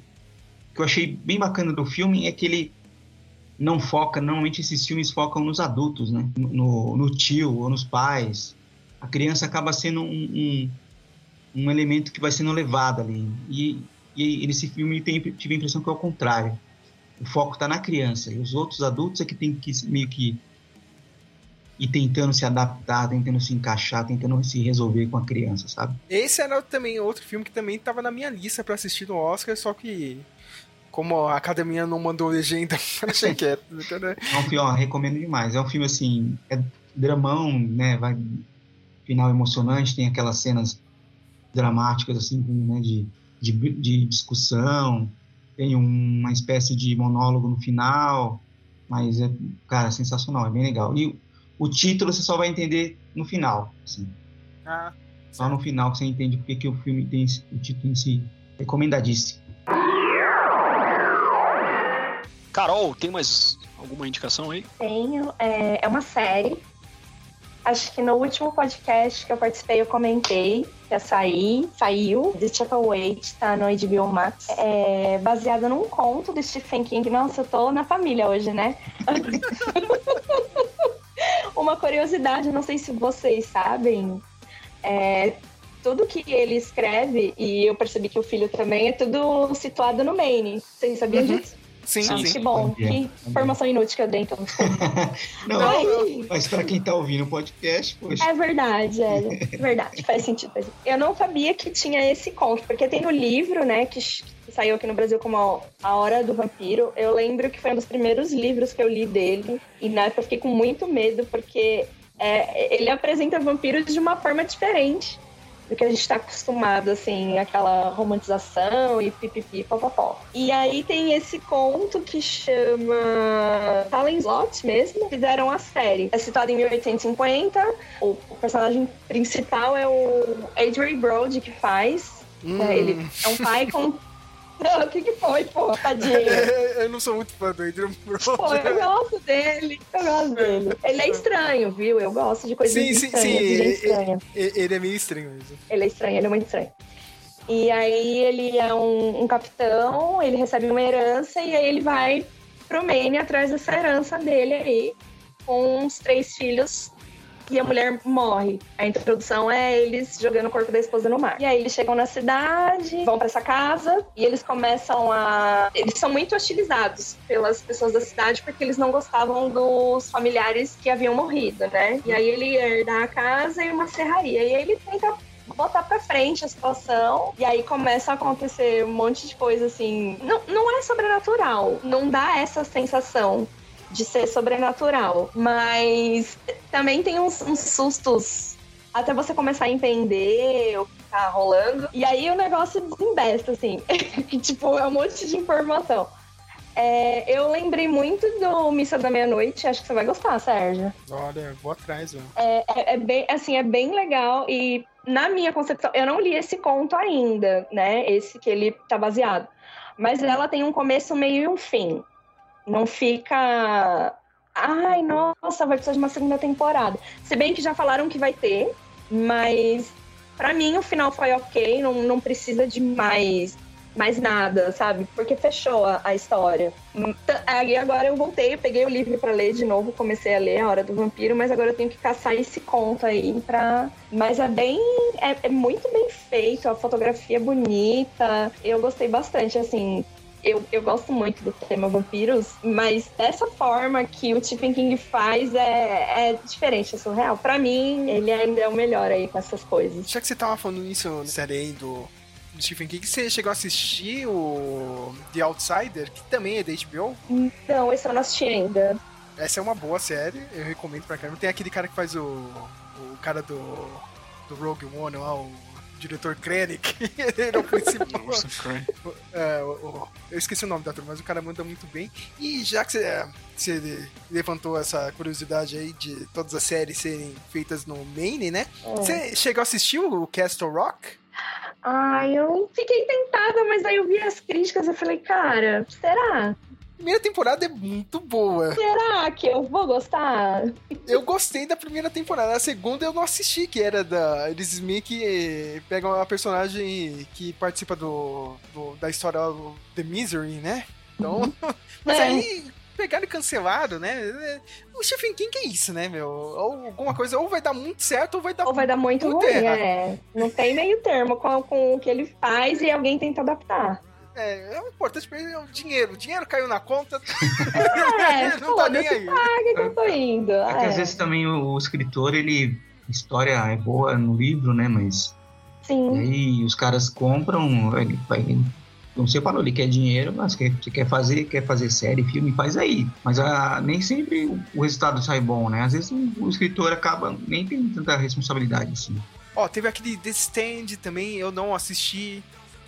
o que eu achei bem bacana do filme é que ele não foca, normalmente esses filmes focam nos adultos, né? No, no tio ou nos pais. A criança acaba sendo um, um, um elemento que vai sendo levado ali. E, e nesse filme tem, tive a impressão que é o contrário o foco está na criança e os outros adultos é que tem que meio que ir tentando se adaptar, tentando se encaixar, tentando se resolver com a criança, sabe? Esse era também outro filme que também tava na minha lista pra assistir no Oscar, só que como a academia não mandou legenda, deixei quieto. né? É um filme, ó, recomendo demais. É um filme assim, é dramão, né? Vai final emocionante, tem aquelas cenas dramáticas assim, né? De, de, de discussão, tem uma espécie de monólogo no final, mas é, cara, sensacional, é bem legal. E o título você só vai entender no final, assim. Ah, Só no final que você entende porque que o filme tem esse- o título em si. Recomendadíssimo. Carol, tem mais alguma indicação aí? Tenho. É, é uma série. Acho que no último podcast que eu participei, eu comentei que ia sair, saiu. The Chapel Wait, tá no HBO Max. É baseada num conto do Stephen King. Nossa, eu tô na família hoje, né? Uma curiosidade, não sei se vocês sabem, é, tudo que ele escreve, e eu percebi que o filho também, é tudo situado no Maine. Vocês sabiam Uhum. disso? Sim, Sim, Ah, sim. que bom, que informação inútil que eu dei, então. Não, Aí- mas para quem tá ouvindo o podcast, poxa. É verdade, é verdade, faz sentido. faz sentido. Eu não sabia que tinha esse conto, porque tem no livro, né, que, que saiu aqui no Brasil como A- A Hora do Vampiro. Eu lembro que foi um dos primeiros livros que eu li dele, e na época eu fiquei com muito medo, porque é, ele apresenta vampiros de uma forma diferente do que a gente tá acostumado, assim, aquela romantização e pipipi, popopó. E aí tem esse conto que chama Talent Slot mesmo, fizeram a série. É situado em 1850, o, o personagem principal é o Adrian Brody que faz. Hum. É, Ele é um pai com... Não, o que que foi, pô? Tadinho. eu não sou muito fã do Adrian Brody. Pô, eu gosto dele, eu gosto dele. Ele é estranho, viu? Eu gosto de coisas Sim, sim, estranhas, sim. de gente E- estranha. e- Ele é meio estranho mesmo. Ele é estranho, ele é muito estranho. E aí ele é um, um capitão, ele recebe uma herança e aí ele vai pro Maine atrás dessa herança dele aí, com os três filhos e a mulher morre. A introdução é eles jogando o corpo da esposa no mar. E aí eles chegam na cidade, vão pra essa casa e eles começam a. Eles são muito hostilizados pelas pessoas da cidade porque eles não gostavam dos familiares que haviam morrido, né? E aí ele herda a casa e uma serraria. E ele tenta botar pra frente a situação. E aí começa a acontecer um monte de coisa assim. Não, não é sobrenatural. Não dá essa sensação de ser sobrenatural. Mas também tem uns, uns sustos até você começar a entender o que tá rolando. E aí o negócio desembesta, assim. tipo, é um monte de informação. É, eu lembrei muito do Missa da Meia-Noite, acho que você vai gostar, Sérgio. Olha, vou atrás, mano. É, é, é bem, assim, é bem legal e na minha concepção, eu não li esse conto ainda, né? Esse que ele tá baseado. Mas ela tem um começo, meio e um fim. Não fica. Ai, nossa, vai precisar de uma segunda temporada. Se bem que já falaram que vai ter, mas para mim o final foi ok, não, não precisa de mais mais nada, sabe? Porque fechou a, a história. Aí agora eu voltei, eu peguei o livro para ler de novo, comecei a ler A Hora do Vampiro, mas agora eu tenho que caçar esse conto aí pra. Mas é bem. É, é muito bem feito, a fotografia é bonita. Eu gostei bastante, assim. Eu, eu gosto muito do tema vampiros, mas dessa forma que o Stephen King faz é, é diferente, é surreal. Pra mim, ele ainda é o melhor aí com essas coisas. Já que você tava falando isso na série aí do do Stephen King. Você chegou a assistir o The Outsider, que também é da HBO? Não, esse eu não assisti ainda. Essa é uma boa série, eu recomendo pra caramba. Tem aquele cara que faz o, o cara do, do Rogue One lá, o diretor Krennic. ele é o principal. é, o, o, eu esqueci o nome da turma, mas o cara manda muito bem. E já que você, você levantou essa curiosidade aí de todas as séries serem feitas no Maine, né? É. Você chegou a assistir o Castle Rock? Ai, eu fiquei tentada, mas aí eu vi as críticas e falei, cara, será? Primeira temporada é muito boa. Será que eu vou gostar? Eu gostei da primeira temporada. A segunda eu não assisti, que era da. Eles meio que pegam a personagem que participa do, do da história do The Misery, né? Então. Uhum. Mas é. aí pegaram e cancelaram, né? O Stephen King é isso, né, meu? Ou alguma coisa, ou vai dar muito certo, ou vai dar Ou vai dar muito, muito ruim, é. Não tem meio termo com, com o que ele faz e alguém tenta adaptar. É, é o importante pra ele é o dinheiro. O dinheiro caiu na conta. É, não tá nem aí. Paga que eu tô indo. É, é que às vezes também o, o escritor, ele. História é boa no livro, né? Mas. Sim. E aí os caras compram, ele vai como você falou, ele quer dinheiro, mas quer, você quer fazer, quer fazer série, filme, faz aí. Mas a, ah, nem sempre o, o, resultado sai bom, né? Às vezes o, o, escritor acaba nem tendo tanta responsabilidade assim. Ó, teve aquele The Stand também, eu não assisti,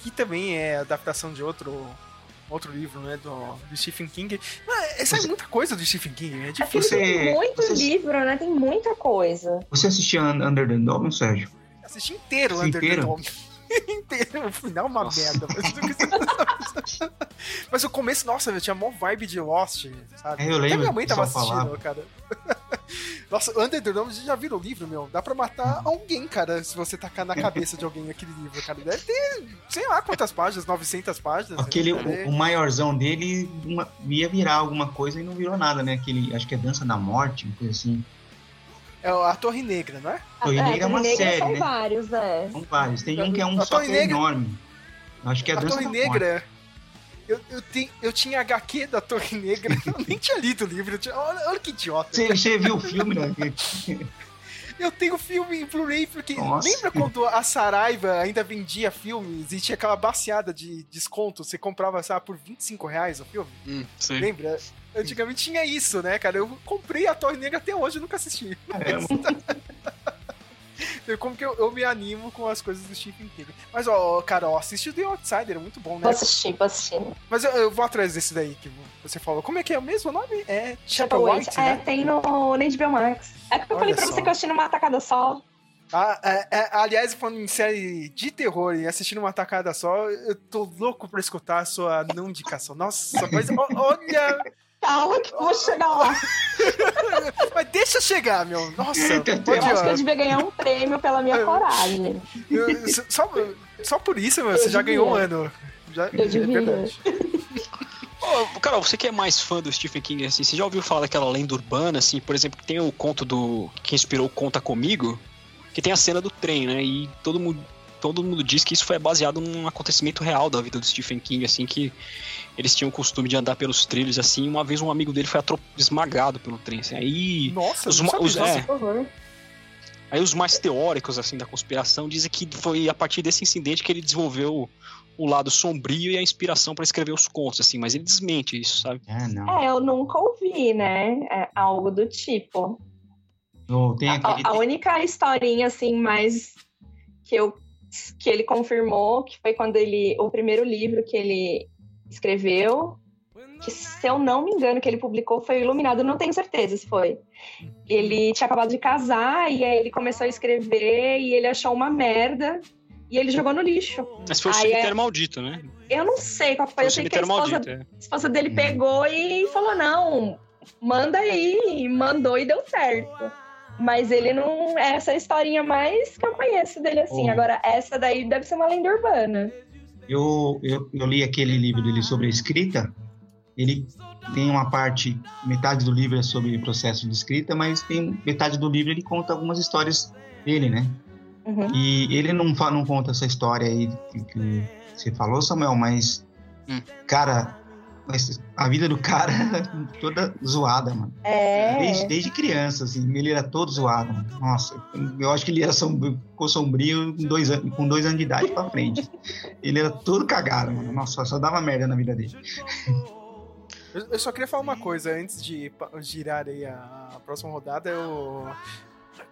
que também é adaptação de outro outro livro, né, do, do Stephen King. Mas sai você... muita coisa do Stephen King, é difícil. Você... Tem muito você... livro, né? Tem muita coisa. Você assistiu Under the Dome, Sérgio? Assisti inteiro Under inteiro? the Dome. inteiro. O final é uma nossa. merda. Mas... mas o começo, nossa, eu tinha mó vibe de Lost, sabe? É, eu lembro. Até minha mãe tava assistindo, cara. Nossa, Under the Dome, já viram o livro, meu? Dá pra matar alguém, cara, se você tacar na cabeça de alguém aquele livro, cara. Deve ter, sei lá quantas páginas, 900 páginas. Aquele, né? o, o, maiorzão dele uma, ia virar alguma coisa e não virou nada, né? Aquele, acho que é Dança da Morte, uma coisa assim. É a Torre Negra, não é? Torre é, Negra é uma Negra série, são né? vários, é. São vários. Tem um que é um a só que é enorme. Acho que é a, a Torre Negra. Eu, eu, te, eu tinha HQ da Torre Negra, eu nem tinha lido o livro. Tinha, olha, olha, que idiota. Você, você viu o filme, né? Eu tenho filme em Blu-ray, porque Nossa. lembra quando a Saraiva ainda vendia filmes e tinha aquela baseada de desconto? Você comprava, sabe, por 25 reais o filme? Hum, sim. Lembra? Antigamente tinha isso, né, cara? Eu comprei a Torre Negra até hoje, nunca assisti. Como que eu, eu, me animo com as coisas do Stephen King. Mas, ó, cara, ó, assiste o The Outsider, é muito bom, né? Vou assistir, vou assistir. Mas eu, eu, vou atrás desse daí que você falou. Como é que é o mesmo nome? É White, É, né? tem no, HBO Max. É porque eu Olha falei pra só. você que eu assisti numa tacada só. Ah, é, é, aliás, falando em série de terror e assistindo uma tacada só, eu tô louco pra escutar a sua não indicação. Nossa, mas olha calma que eu vou chegar lá. Mas deixa chegar, meu. Nossa, Eu acho que eu devia ganhar um prêmio pela minha coragem. Eu, só, só por isso, meu, eu você devia. já ganhou um ano. Já, eu é devia. verdade. Oh, Carol, você que é mais fã do Stephen King, assim, você já ouviu falar daquela lenda urbana, assim, por exemplo, que tem o conto do. que inspirou Conta Comigo? Que tem a cena do trem, né? E todo mundo todo mundo diz que isso foi baseado num acontecimento real da vida do Stephen King, assim, que eles tinham o costume de andar pelos trilhos, assim, uma vez um amigo dele foi esmagado pelo trem, assim, aí... Nossa, os, os, é, Aí os mais teóricos, assim, da conspiração dizem que foi a partir desse incidente que ele desenvolveu o lado sombrio e a inspiração para escrever os contos, assim, mas ele desmente isso, sabe? É, não. é eu nunca ouvi, né, é algo do tipo. Oh, aquele... a, a única historinha, assim, mais que eu que ele confirmou, que foi quando ele. O primeiro livro que ele escreveu que se eu não me engano, que ele publicou foi o Iluminado, não tenho certeza se foi. Ele tinha acabado de casar e aí ele começou a escrever e ele achou uma merda e ele jogou no lixo. Mas foi o cemitério é- maldito, né? Eu não sei qual foi, Foi o eu sei que a esposa, maldito. é. a esposa dele pegou e falou: não, manda aí, e mandou e deu certo. Mas ele não. Essa é a historinha mais que eu conheço dele assim. Oh. Agora, essa daí deve ser uma lenda urbana. Eu, eu, eu li aquele livro dele sobre a escrita. Ele tem uma parte, metade do livro é sobre o processo de escrita, mas tem metade do livro ele conta algumas histórias dele, né? Uhum. E ele não, fa- não conta essa história aí que, que você falou, Samuel, mas, Hum. cara, mas a vida do cara era toda zoada, mano. É. Desde, desde criança, assim, ele era todo zoado. mano. Nossa, eu acho que ele era sombrio, ficou sombrio com dois, an- com dois anos de idade pra frente. Ele era todo cagado, mano. Nossa, só dava merda na vida dele. Eu, eu só queria falar uma coisa antes de girar aí a, a próxima rodada. Eu.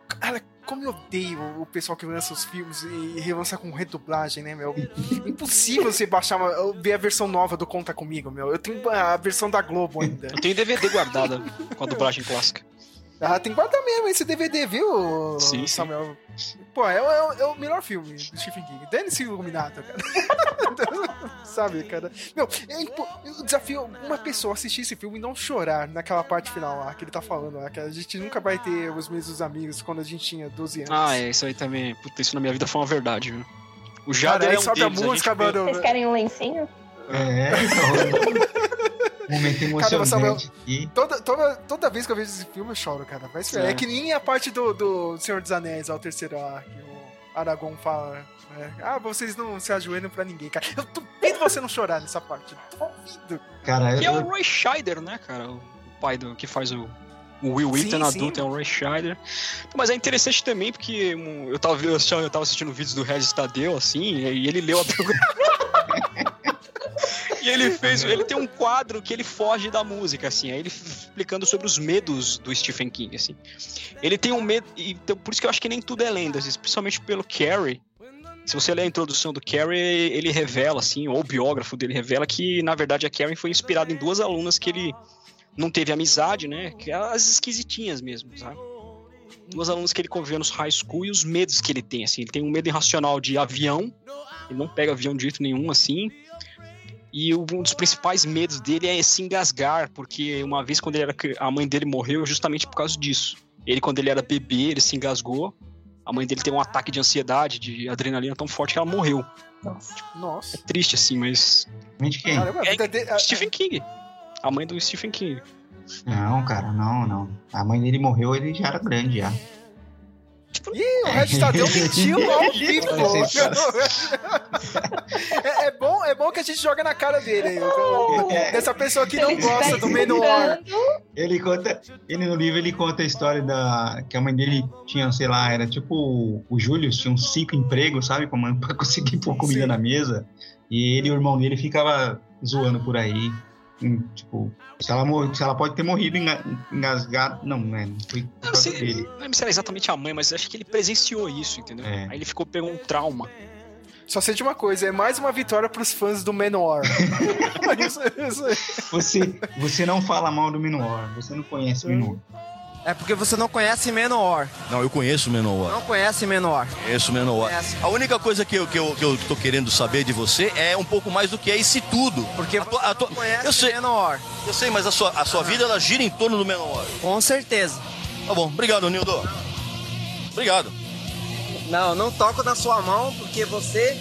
Cara, como eu odeio o pessoal que lança os filmes e relança com redublagem, né, meu? Impossível você baixar uma, ver a versão nova do Conta Comigo, meu. Eu tenho a versão da Globo ainda. Eu tenho DVD guardada com a dublagem clássica. Ah, tem que guardar mesmo esse DVD, viu, Sim, sim. Samuel? Pô, é, o- é o- é o melhor filme do Stephen King. Dane-se o cara. Sabe, cara? Meu, é eu desafio uma pessoa a assistir esse filme e não chorar naquela parte final lá, que ele tá falando lá, que a gente nunca vai ter os mesmos amigos quando a gente tinha 12 anos. Ah, é, isso aí também. Puta, isso na minha vida foi uma verdade, viu? O Cara, Jader aí é um sobe deles, a música, vê- mano. Vocês querem um lencinho? É, então, momento emocionante Samuel, aqui. Toda, toda, vez que eu vejo esse filme eu choro, cara. Vai ser. É. É. que nem a parte do, do Senhor dos Anéis, ao terceiro lá, que o Aragorn fala. né? Ah, vocês não se ajoelham pra ninguém, cara. Eu duvido você não chorar nessa parte. Duvido. Cara, Que é o eu, Roy Scheider, né, cara? O pai do que faz o, o Will Sim, Wheaton sim. adulto é o Roy Scheider. Mas é interessante também porque hum, eu tava, eu eu tava assistindo vídeos do Regis Tadeu, assim, e ele leu a pergunta. E ele fez, ele tem um quadro que ele foge da música, assim, aí ele explicando sobre os medos do Stephen King, assim. Ele tem um medo, então, por isso que eu acho que nem tudo é lenda, assim, principalmente pelo Carrie. Se você ler a introdução do Carrie, ele revela, assim, ou o biógrafo dele revela que, na verdade, a Karen foi inspirada em duas alunas que ele não teve amizade, né? Que eram as esquisitinhas mesmo, sabe? Duas alunas que ele conviveu nos high school e os medos que ele tem, assim. Ele tem um medo irracional de avião, ele não pega avião de jeito nenhum, assim. E um dos principais medos dele é se engasgar, porque uma vez quando ele era, a mãe dele morreu justamente por causa disso. Ele, quando ele era bebê, ele se engasgou. A mãe dele teve um ataque de ansiedade, de adrenalina tão forte que ela morreu. Nossa. Nossa. Triste, assim, mas. quem? É, Stephen King. A mãe do Stephen King. Não, cara, não, não. A mãe dele morreu, ele já era grande já. Ih, o Red mentiu ao vivo. É, é bom, é bom que a gente joga na cara dele. Oh. Dessa pessoa que não gosta está do Menor. Ele conta, ele no livro ele conta a história da que a mãe dele tinha, sei lá, era tipo o, Júlio tinha uns cinco empregos, sabe, pra, conseguir pôr comida Sim. na mesa. E ele e o irmão dele ficava zoando por aí, tipo, se ela, mor- se ela pode ter morrido enga- engasgado, não, né, não foi não sei, dele. não lembro se era exatamente a mãe, mas acho que ele presenciou isso, entendeu? É. Aí ele ficou pegou um trauma. Só sei de uma coisa, é mais uma vitória pros fãs do Menor. Você, você não fala mal do Menor, você não conhece o Menor. É porque você não conhece Menor. Não, eu conheço Menor. Não conhece Menor. Conheço Menor. Conhece. A única coisa que eu, que, eu, que eu tô querendo saber de você é um pouco mais do que é esse tudo. Porque a tua, a tua- conhece eu sei, Menor. eu sei, mas a sua, a sua vida ela gira em torno do Menor. Com certeza. Tá bom, obrigado, Nildo. Obrigado. Não, não toco na sua mão porque você.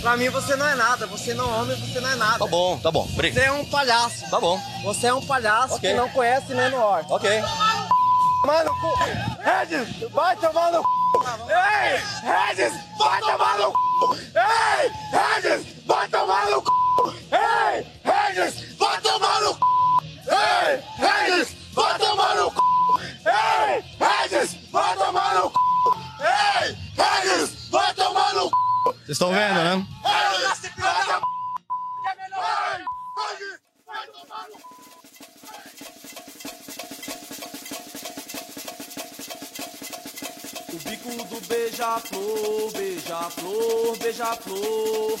Pra mim você não é nada. Você não é homem, você não é nada. Tá bom, tá bom. Você Obrigado. é um palhaço. Tá bom, Você é um palhaço Ok. que não conhece Menor. ok. Mano, cu. Regis, vai tomar no cu. Ei, Regis, vai tomar no cu. Ei, Regis, vai tomar no cu. Ei, Regis, vai tomar no cu. Ei, Regis, vai tomar no cu. Ei, Regis, vai tomar no cu. Ei, Regis, vai tomar no cu. Vocês estão vendo, né? O bico do beija-flor, beija-flor, beija-flor.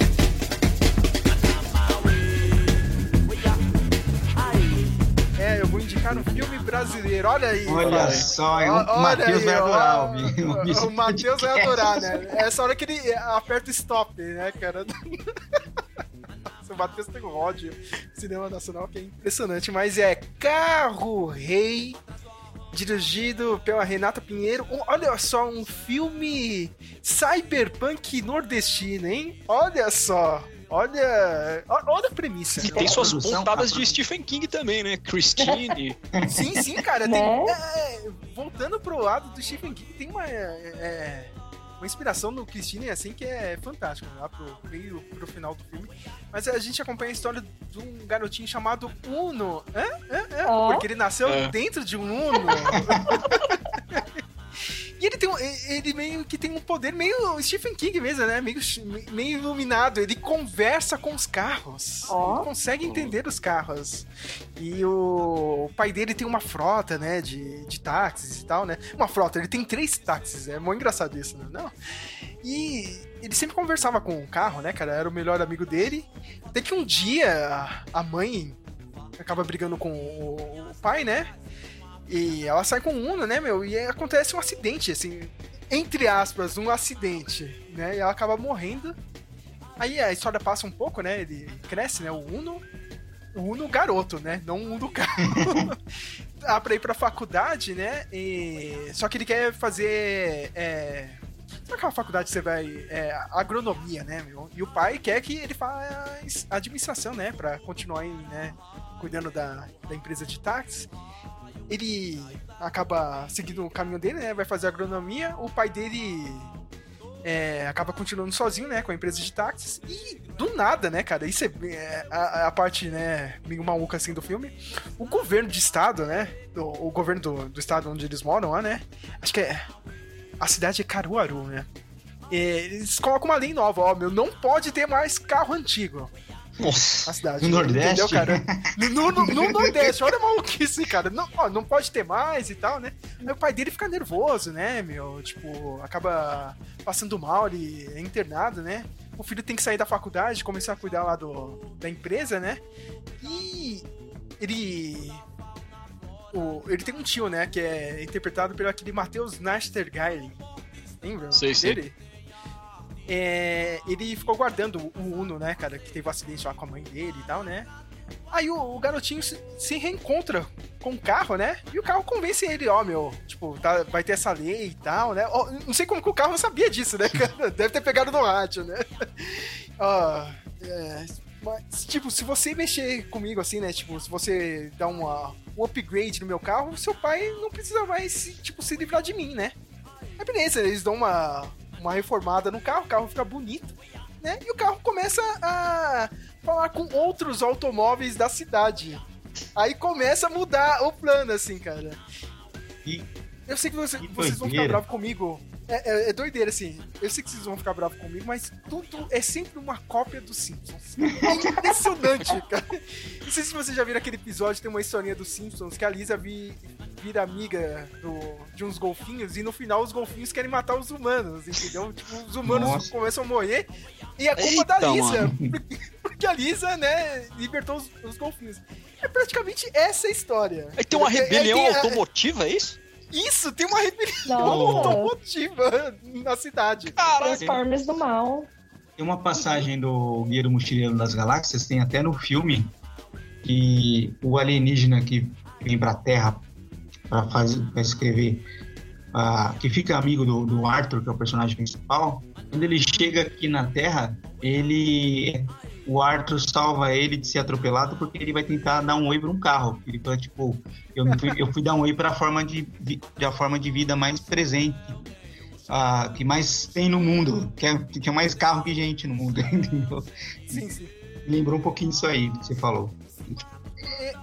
É, eu vou indicar um filme brasileiro. Olha aí. Olha pai. só, o Matheus vai ó. adorar ouvir- O- O Matheus vai adorar, né? Essa hora que ele aperta o stop, né, cara? O Matheus tem um ódio cinema nacional que é impressionante, mas é Carro Rei, dirigido pela Renata Pinheiro. Olha só, um filme cyberpunk nordestino, hein? Olha só. Olha, olha a premissa. E tem suas produção, pontadas de Stephen King também, né? Christine. Sim, sim, cara. Né? Tem, é, voltando pro lado do Stephen King, tem uma, é, uma inspiração no Christine, assim, que é fantástica, lá pro meio pro final do filme. Mas a gente acompanha a história de um garotinho chamado Uno. Hã? Hã? Hã? Porque ele nasceu É. dentro de um Uno. E ele tem um, ele meio que tem um poder meio Stephen King mesmo, né? Meio, meio iluminado. Ele conversa com os carros. Ó. Ele consegue entender os carros. E o, pai dele tem uma frota, né? De, de táxis e tal, né? Uma frota, ele tem três táxis. É muito engraçado isso, né? Não. E ele sempre conversava com o carro, né, cara? Era o melhor amigo dele. Até que um dia a- mãe acaba brigando com o, o pai, né? E ela sai com o Uno, né, meu? E acontece um acidente, assim, entre aspas, um acidente, né? E ela acaba morrendo. Aí a história passa um pouco, né? Ele cresce, né? O Uno. O Uno garoto, né? Não o Uno carro. Dá pra ir pra faculdade, né? E... Só que ele quer fazer. É... Sabe aquela faculdade que você vai. É, agronomia, né, meu? E o pai quer que ele faz administração, né? Pra continuar aí, né? Cuidando da, da empresa de táxi ele acaba seguindo o caminho dele, né? Vai fazer agronomia. O pai dele é, acaba continuando sozinho, né? Com a empresa de táxis. E do nada, né, cara? Isso é, é, a, a parte, né, meio maluca assim do filme. O governo de estado, né? O, o governo do, do estado onde eles moram lá, né? Acho que é. A cidade é Caruaru, né? E eles colocam uma lei nova, ó, meu, não pode ter mais carro antigo Nossa. na cidade. No Nordeste? Entendeu, cara? No, no- no Nordeste, olha a maluquice, cara. Não, ó, não pode ter mais e tal, né? Aí o pai dele fica nervoso, né, meu? Tipo, acaba passando mal, ele é internado, né? O filho tem que sair da faculdade, começar a cuidar lá do, da empresa, né? E ele. O, ele tem um tio, né? Que é interpretado pelo aquele Matheus Nastergaile. Lembra? Sei, sei. É, ele ficou guardando o Uno, né, cara, que teve um acidente lá com a mãe dele e tal, né? Aí o, o garotinho se, se reencontra com o carro, né? E o carro convence ele, ó, meu, tipo, tá- vai ter essa lei e tal, né? Ó, não sei como que o carro não sabia disso, né, cara? Deve ter pegado no rádio, né? Ó, é, mas, tipo, se você mexer comigo assim, né? Tipo, se você dar uma, um upgrade no meu carro, seu pai não precisa mais, tipo, se livrar de mim, né? Aí beleza, eles dão uma, uma reformada no carro, o carro fica bonito, né? E o carro começa a falar com outros automóveis da cidade. Aí começa a mudar o plano, assim, cara. E- Eu sei que, você- que vocês vão ficar bravos comigo. É, é- é doideira, assim. Eu sei que vocês vão ficar bravos comigo, mas tudo é sempre uma cópia dos Simpsons. É impressionante, cara. Não sei se vocês já viram aquele episódio, tem uma historinha dos Simpsons, que a Lisa vi- vira amiga do- de uns golfinhos e no final os golfinhos querem matar os humanos, entendeu? Tipo, os humanos Nossa. começam a morrer e é culpa da Eita, Lisa. mano. Porque, porque a Lisa, né, libertou os, os golfinhos. É praticamente essa a história. Aí tem uma É- é- rebelião tem a- automotiva, é isso? Isso, tem uma rebelião Nossa. automotiva na cidade. Caraca. Transformers do mal. Tem uma passagem do Guia do Mochileiro das Galáxias, tem até no filme, que o alienígena que vem pra Terra pra, fazer, pra escrever, ah, que fica amigo do, do Arthur, que é o personagem principal, quando ele chega aqui na Terra, ele. O Arthur salva ele de ser atropelado porque ele vai tentar dar um oi pra um carro. Ele fala, tipo, eu, fui, eu fui dar um oi pra forma de, da forma de vida mais presente ah, que mais tem no mundo, que, é, que tinha mais carro que gente no mundo, entendeu? Sim, sim. Lembrou um pouquinho isso aí que você falou. É,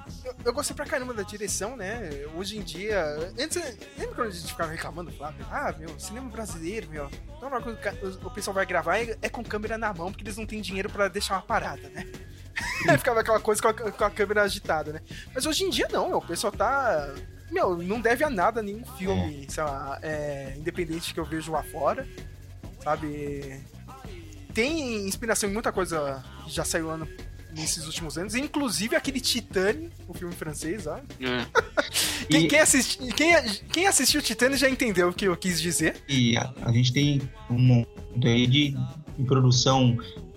eu, gostei pra caramba da direção, né? Hoje em dia. Antes, lembra quando a gente ficava reclamando, Flávio? Ah, meu, cinema brasileiro, meu. Então, quando o pessoal vai gravar é é com câmera na mão, porque eles não têm dinheiro pra deixar uma parada, né? Ficava aquela coisa com a, com a câmera agitada, né? Mas hoje em dia não, meu. O pessoal tá. Meu, não deve a nada nenhum filme, sei lá, é, independente que eu vejo lá fora, sabe? Tem inspiração em muita coisa que já saiu ano nesses últimos anos, inclusive aquele Titane, o filme francês, ó. É. Quem, E- quem, assisti, quem, quem assistiu Titane já entendeu o que eu quis dizer. E a, a gente tem um monte aí de, de produção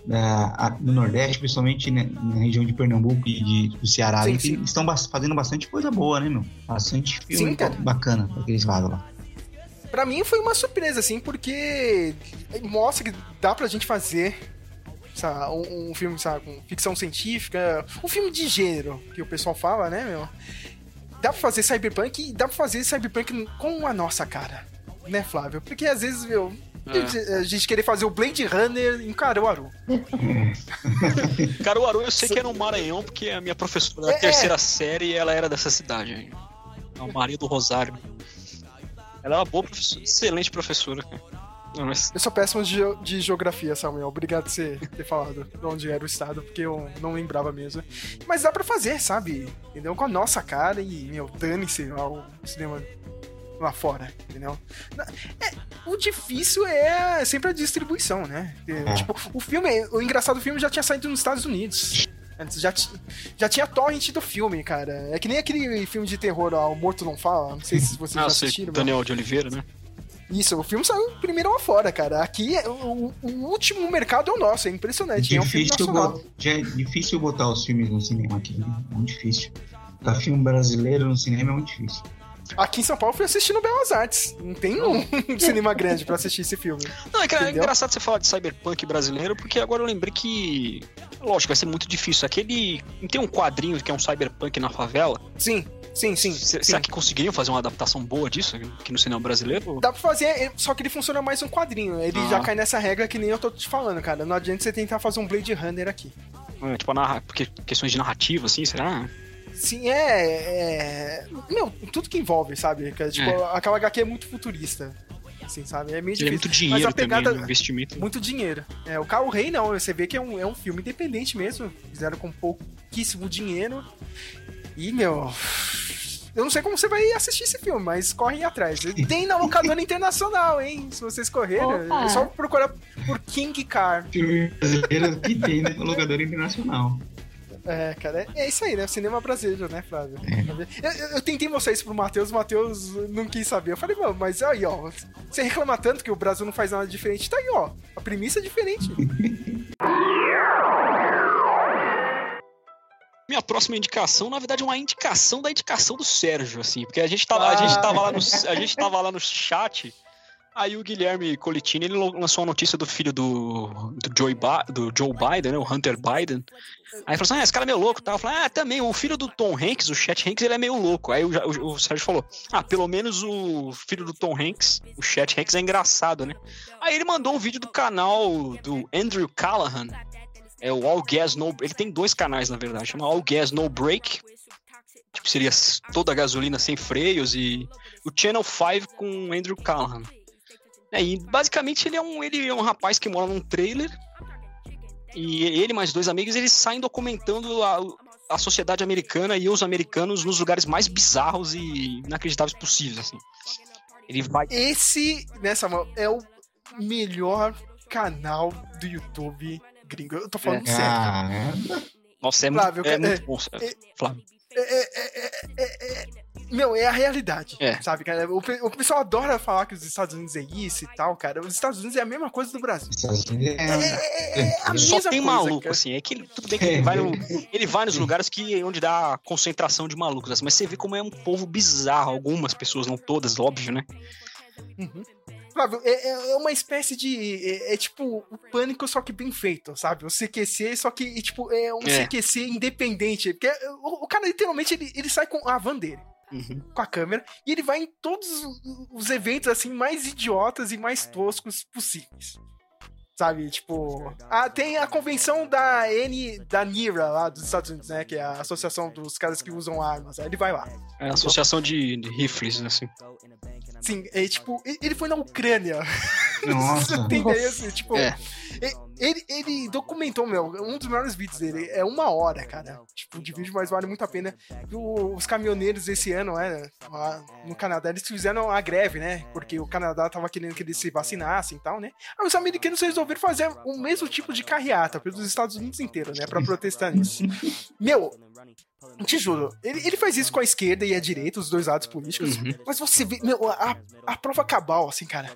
a- no Nordeste, principalmente né, na região de Pernambuco e de, do Ceará, Sim, sim. estão fazendo bastante coisa boa, né, meu? Bastante filme Sim, bacana que eles fazem lá. Pra mim foi uma surpresa, assim, porque mostra que dá pra gente fazer sabe, um, um filme, sabe, com ficção científica, um filme de gênero, que o pessoal fala, né, meu? Dá pra fazer cyberpunk e dá pra fazer cyberpunk com a nossa cara, né, Flávio? Porque às vezes, meu, É. a gente querer fazer o Blade Runner em Caruaru. Caruaru, eu sei que é no Maranhão, porque a minha professora da É. terceira série, ela era dessa cidade. aí. A Maria do Rosário. Ela é uma boa professora, excelente professora. cara. Não, mas Eu sou péssimo de, de geografia, Samuel. Obrigado por você ter falado de onde era o estado, porque eu não lembrava mesmo. Mas dá pra fazer, sabe? Entendeu? Com a nossa cara e, meu, dane-se ao cinema lá fora, entendeu? É, o difícil é sempre a distribuição, né? É, É. Tipo, o filme, o engraçado do filme já tinha saído nos Estados Unidos. Antes já, já tinha torrent do filme, cara. É que nem aquele filme de terror, ó, O Morto Não Fala. Não sei se vocês ah, já sei, assistiram. mas- Daniel de Oliveira, né? Isso, o filme saiu primeiro lá fora, cara. Aqui, é- o, o último mercado é o nosso, é impressionante. É um filme difícil nacional. já é difícil botar os filmes no cinema aqui, né? muito difícil. Botar filme brasileiro no cinema é muito difícil. Aqui em São Paulo eu fui assistir no Belas Artes. Não tem um cinema grande pra assistir esse filme. Não, é que é engraçado você falar de cyberpunk brasileiro, porque agora eu lembrei que. Lógico, vai ser muito difícil. Aquele. Não tem um quadrinho que é um cyberpunk na favela? Sim, sim, sim. Se- sim. Será que conseguiriam fazer uma adaptação boa disso aqui no cinema brasileiro? Dá pra fazer, é- só que ele funciona mais um quadrinho. Ele Ah. já cai nessa regra que nem eu tô te falando, cara. Não adianta você tentar fazer um Blade Runner aqui. É, tipo, a narra... porque questões de narrativa, assim, será? Sim, é, é. Meu, tudo que envolve, sabe? Que, Tipo, É. aquela HQ é muito futurista. Assim, sabe? É meio é difícil. muito Mas dinheiro a pegada. também, né? investimento. Muito dinheiro. É, o Carro Rei não, você vê que é um, é um filme independente mesmo. Fizeram com pouquíssimo dinheiro. E, meu. Eu não sei como você vai assistir esse filme, mas correm atrás. Tem na locadora internacional, hein? Se vocês correrem, Opa. é só procurar por King Car. Filme brasileiro que tem no locador internacional. É, cara, é, é isso aí, né? Cinema brasileiro, né, Flávio? Eu, eu- eu tentei mostrar isso pro Matheus, o Matheus não quis saber. Eu falei, mano, mas aí, ó, você reclama tanto que o Brasil não faz nada diferente. Tá aí, ó. A premissa é diferente. Minha próxima indicação, na verdade, é uma indicação da indicação do Sérgio, assim, porque a gente tava, a gente tava, lá, no, a gente tava lá no chat, aí o Guilherme Colitini, ele lançou a notícia do filho do, do, Joe, Ba- do Joe Biden, né, o Hunter Biden, aí falou assim, ah, esse cara é meio louco, tá? Eu falei, ah, também, o filho do Tom Hanks, o Chet Hanks, ele é meio louco, aí o, o, o Sérgio falou, ah, pelo menos o filho do Tom Hanks, o Chet Hanks, é engraçado, né? Aí ele mandou um vídeo do canal do Andrew Callahan, é o All Gas No... Ele tem dois canais, na verdade. Chama All Gas No Break. Tipo, seria toda a gasolina sem freios. E o Channel 5 com Andrew Callahan. É, e basicamente ele é, um, ele é um rapaz que mora num trailer. E ele mais dois amigos, eles saem documentando a, a sociedade americana e os americanos nos lugares mais bizarros e inacreditáveis possíveis, assim. Ele vai... Esse, né, Samuel, é o melhor canal do YouTube gringo. Eu tô falando sério. Ah, Nossa, é, Flávio, muito, é é- muito bom. Flávio. É, é, é, é, é, meu, é a realidade, É. sabe, cara? O, o pessoal adora falar que os Estados Unidos é isso e tal, cara. Os Estados Unidos é a mesma coisa do Brasil. é, É a Só mesma tem coisa, maluco, cara. assim. É que ele, tudo bem que ele vai, no- ele vai nos lugares que onde dá concentração de malucos, assim, mas você vê como é um povo bizarro. Algumas pessoas, não todas, óbvio, né? Uhum. Flávio, é, é- é uma espécie de. É, é tipo o pânico, só que bem feito, sabe? O CQC, só que e, tipo, é um É. CQC independente. Porque o, o cara, literalmente, ele, ele sai com a van dele. Uhum. Com a câmera, e ele vai em todos os- os eventos assim mais idiotas e mais toscos possíveis. Sabe, tipo. Ah, tem a convenção da N da NIRA lá dos Estados Unidos, né? Que é a associação dos caras que usam armas. Aí ele vai lá. É a associação de, de rifles, assim. Sim, é tipo, ele foi na Ucrânia. Nossa. Você tem ideia, assim, tipo. É. Ele, ele documentou, meu, um dos maiores vídeos dele. É uma hora, cara. Tipo, de vídeo, mas vale muito a pena. O- os caminhoneiros esse ano, é, lá no Canadá, eles fizeram a greve, né? Porque o Canadá tava querendo que eles se vacinassem e tal, né? Aí os americanos resolveram fazer o mesmo tipo de carreata pelos Estados Unidos inteiro, né? Pra protestar nisso. Meu, te juro, ele, ele faz isso com a esquerda e a direita, os dois lados políticos. Uhum. Mas você vê, meu, a, a prova cabal, assim, cara.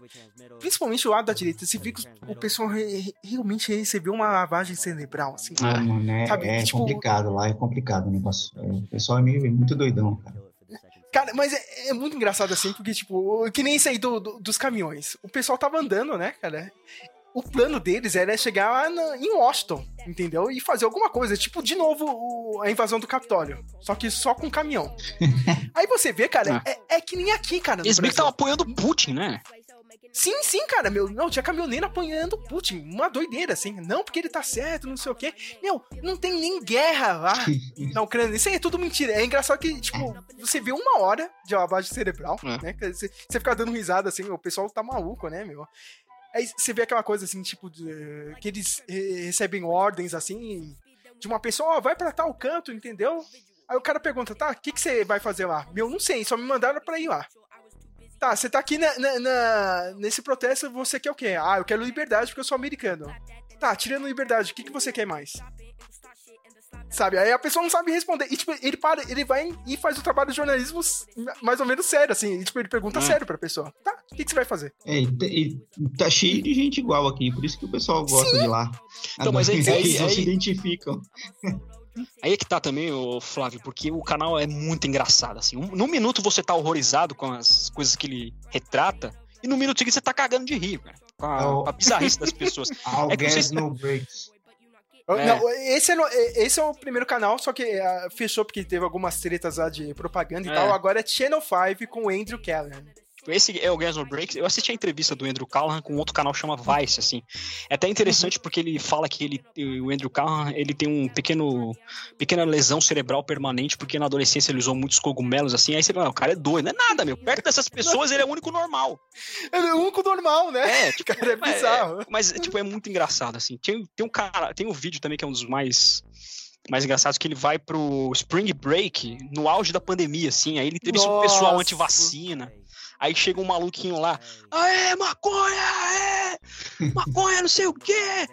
Principalmente o lado da direita, você vê que o pessoal re- re- realmente recebeu uma lavagem cerebral, assim. Ah, mano, é, Sabe, é tipo- complicado lá, é complicado o negócio. É, o pessoal é meio é muito doidão, cara. Cara, mas é, é muito engraçado assim, porque, tipo, que nem isso aí do, do- dos caminhões. O pessoal tava andando, né, cara? O plano deles era chegar lá na- em Washington, entendeu? E fazer alguma coisa, tipo, de novo, o- a invasão do Capitólio. Só que só com caminhão. aí você vê, cara, é, é que nem aqui, cara. Eles meio que estavam apoiando o Putin, né? Sim, sim, cara, meu. Não, tinha caminhoneiro apanhando o Putin. Uma doideira, assim. Não, porque ele tá certo, não sei o quê. Meu, não tem nem guerra lá na Ucrânia. Isso aí é tudo mentira. É engraçado que, tipo, você vê uma hora de lavagem cerebral, É. né? você fica dando risada, assim, o pessoal tá maluco, né, meu? Aí você vê aquela coisa, assim, tipo, de- que eles recebem ordens, assim, de uma pessoa, ó, vai pra tal canto, entendeu? Aí o cara pergunta, tá, o que, que você vai fazer lá? Meu, não sei, só me mandaram pra ir lá. Tá, você tá aqui na- na- na- nesse protesto, você quer o quê? Ah, eu quero liberdade porque eu sou americano. Tá, tirando liberdade, o que, que você quer mais? Sabe, aí a pessoa não sabe responder. E, tipo, ele para, ele vai e faz o trabalho de jornalismo mais ou menos sério, assim. E, tipo, ele pergunta Hum. sério pra pessoa. Tá, o que, que você vai fazer? É, e, e tá cheio de gente igual aqui, por isso que o pessoal gosta de lá. Então, mas aí- Eles aí- não se aí- identificam. Aí é que tá também, ô Flávio, porque o canal é muito engraçado, assim. Um, num minuto você tá horrorizado com as coisas que ele retrata, e no minuto seguinte você tá cagando de rir, cara. Com a, Oh. a bizarrice das pessoas. É que se- no breaks. É. Não, esse, é no- esse é o primeiro canal, só que ah, fechou porque teve algumas tretas lá de propaganda e É. tal. Agora é Channel 5 com o Andrew Callahan. Esse é o Gas No Breaks. Eu assisti a entrevista do Andrew Callahan com outro canal que chama Vice, assim. É até interessante porque ele fala que ele, o Andrew Callahan, ele tem um pequeno, pequena lesão cerebral permanente porque na adolescência ele usou muitos cogumelos, assim. Aí você fala, "Ah, o cara é doido. Não é nada, meu. Perto dessas pessoas ele é o único normal. Ele é o único normal, né? É, tipo, Cara, é bizarro. mas, tipo, é muito engraçado, assim. Tem, tem um cara, tem um vídeo também que é um dos mais mais engraçados que ele vai pro Spring Break no auge da pandemia, assim. Aí ele entrevista um pessoal Nossa. anti-vacina. Aí chega um maluquinho lá, aê, maconha, é, maconha, não sei o quê.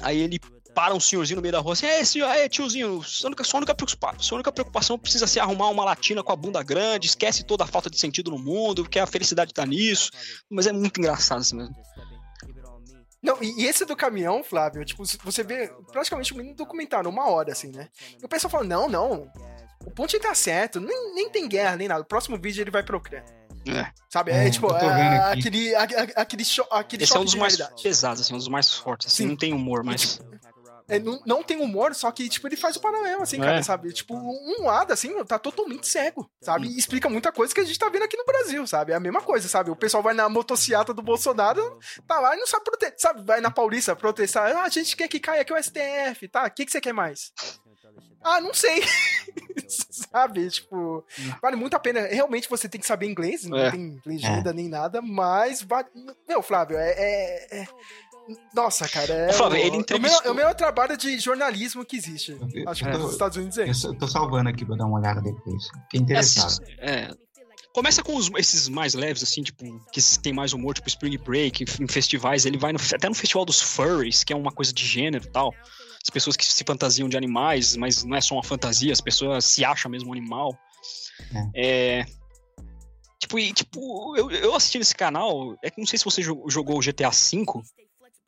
Aí ele para um senhorzinho no meio da rua assim, é, senhor, é, tiozinho, sua única, sua única preocupação, sua única preocupação precisa ser arrumar uma latina com a bunda grande, esquece toda a falta de sentido no mundo, porque a felicidade tá nisso. Mas é muito engraçado assim mesmo. Não, e esse do caminhão, Flávio, tipo, você vê praticamente um mini documentário, uma hora, assim, né? E o pessoal fala, não, não, o Putin tá certo, nem, nem tem guerra, nem nada. O próximo vídeo ele vai Ucrânia. É. Sabe? É, É, tipo, é, aquele, a- a- aquele, cho aquele Esse é um dos de mais realidade. pesados, assim, um dos mais fortes. Assim, Sim. não tem humor, mas. É, não, não tem humor, só que, tipo, ele faz o paralelo, assim, É. cara, sabe? Tipo, um lado, assim, tá totalmente cego, sabe? E explica muita coisa que a gente tá vendo aqui no Brasil, sabe? É a mesma coisa, sabe? O pessoal vai na motociata do Bolsonaro, tá lá e não sabe protestar, sabe? Vai na Paulista protestar, ah, a gente quer que caia aqui o STF, tá? O que, que você quer mais? Ah, não sei. sabe? Tipo, vale muito a pena. Realmente você tem que saber inglês, não É. tem legenda nem nada, mas vale. Meu, Flávio, é. é- é- Nossa, cara, é, Flávio, o, ele é o meu- entrevistou- é o melhor trabalho de jornalismo que existe. Eu- Acho que tô- nos Estados Unidos é. Eu tô salvando aqui pra dar uma olhada depois. Fiquei interessado. É, Começa com os- esses mais leves, assim, tipo, que tem mais humor, tipo Spring Break, em festivais. Ele vai no- até no festival dos furries, que é uma coisa de gênero e tal. As pessoas que se fantasiam de animais, mas não é só uma fantasia, as pessoas se acham mesmo um animal. É. Tipo, e, tipo eu, eu assisti nesse canal, é que não sei se você jo- jogou o GTA V,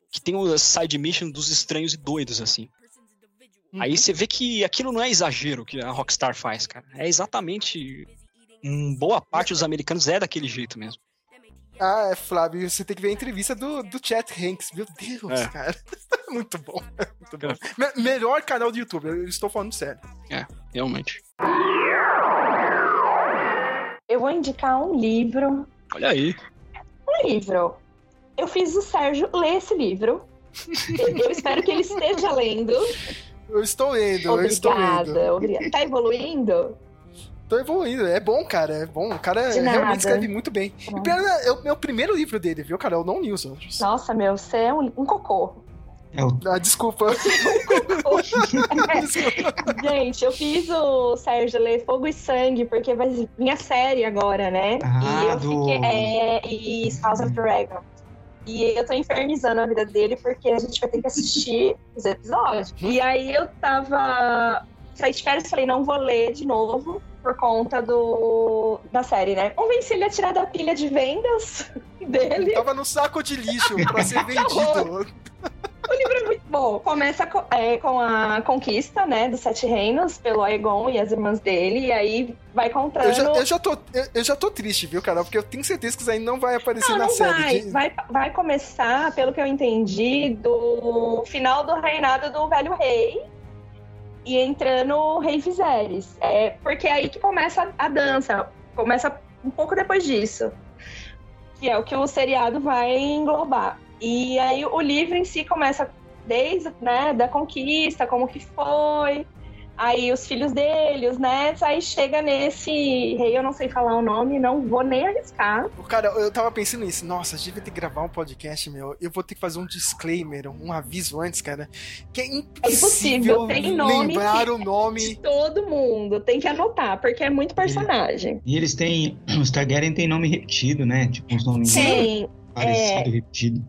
que tem o side mission dos estranhos e doidos, assim. Aí você vê que aquilo não é exagero que a Rockstar faz, cara. É exatamente. Boa parte dos americanos é daquele jeito mesmo. Ah, é, Flávio, você tem que ver a entrevista do, do Chat Hanks. Meu Deus, É. cara. Muito bom. Muito bom. Me- melhor canal do YouTube, eu estou falando sério. É, realmente. Eu vou indicar um livro. Olha aí. Um livro. eu fiz o Sérgio ler esse livro. eu espero que ele esteja lendo. Eu estou lendo, eu estou lendo. Obrigada, obrigada. Tá evoluindo? Tô evoluindo, é bom, cara, é bom. O cara realmente escreve muito bem. Bom. E pior, é o meu primeiro livro dele, viu, cara? Eu não li os outros. Nossa, meu, você é um, um cocô. É o Ah, desculpa. desculpa. Gente, eu fiz o Sérgio ler Fogo e Sangue, porque vai vir a série agora, né? Ah, e eu do- fiquei. É, e House of Dragon. E eu tô infernizando a vida dele porque a gente vai ter que assistir os episódios. E aí eu tava. Saí de férias e falei, não vou ler de novo por conta do da série, né? Convenci ele a tirar da pilha de vendas dele. Tava no saco de lixo pra ser vendido. O livro é muito bom. Começa co- é, com a conquista, né, dos Sete Reinos pelo Aegon e as irmãs dele, e aí vai contando. Eu já, eu, já tô, eu, eu já tô triste, viu, cara? Porque eu tenho certeza que isso aí não vai aparecer Não, na não série. vai. de- vai. Vai começar, pelo que eu entendi, do final do reinado do Velho Rei e entrando Rei Viserys. É, porque é aí que começa a dança. Começa um pouco depois disso. Que é o que o seriado vai englobar. E aí o livro em si começa desde né, da conquista, como que foi. Aí os filhos dele, os netos, aí chega nesse rei, eu não sei falar o nome, não vou nem arriscar. Cara, eu tava pensando nisso. Nossa, a gente vai ter que gravar um podcast, meu. Eu vou ter que fazer um disclaimer, um aviso antes, cara. Que é impossível, impossível, tem nome lembrar que- o nome. Todo mundo tem que anotar, porque é muito personagem. E eles têm. Os Targaryen têm nome repetido, né? Tipo, uns nomes Tem, parecidos, repetidos.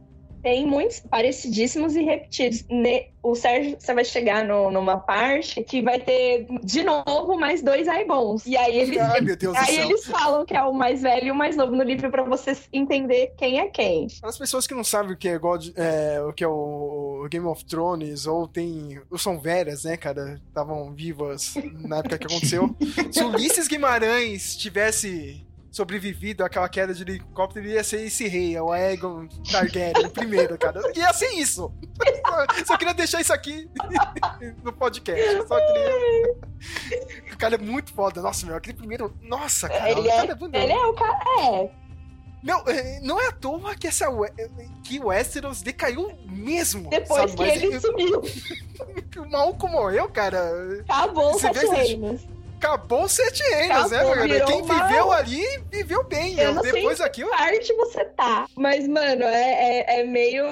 Tem muitos parecidíssimos e repetidos. Ne- O Sérgio, você vai chegar no- numa parte que vai ter de novo mais dois Aegons. E aí eles, Ai, meu Deus do aí eles falam que é o mais velho e o mais novo no livro pra você entender quem é quem. Para as pessoas que não sabem o que é, God, é, o que é o Game of Thrones, ou tem. Ou são velhas, né, cara? Estavam vivas na época que aconteceu. Se Ulisses Guimarães tivesse sobrevivido àquela queda de helicóptero, ia ser esse rei, o Aegon Targaryen, o primeiro, cara. Ia ser isso. Só, só queria deixar isso aqui no podcast. Eu Só queria. O cara é muito foda. Nossa, meu, aquele primeiro. Nossa, cara. Ele o é, cara é ele é o cara. É. Não, é, não é à toa que, essa, We- que o Westeros decaiu mesmo. Depois sabe? que Mas ele eu- sumiu. o maluco morreu, cara. Acabou os Você vê sete reinos. Acabou sete reinos, né, virou Quem uma- viveu ali, viveu bem. Eu sei Depois em aqui, eu, parte você tá. Mas, mano, é, é, é meio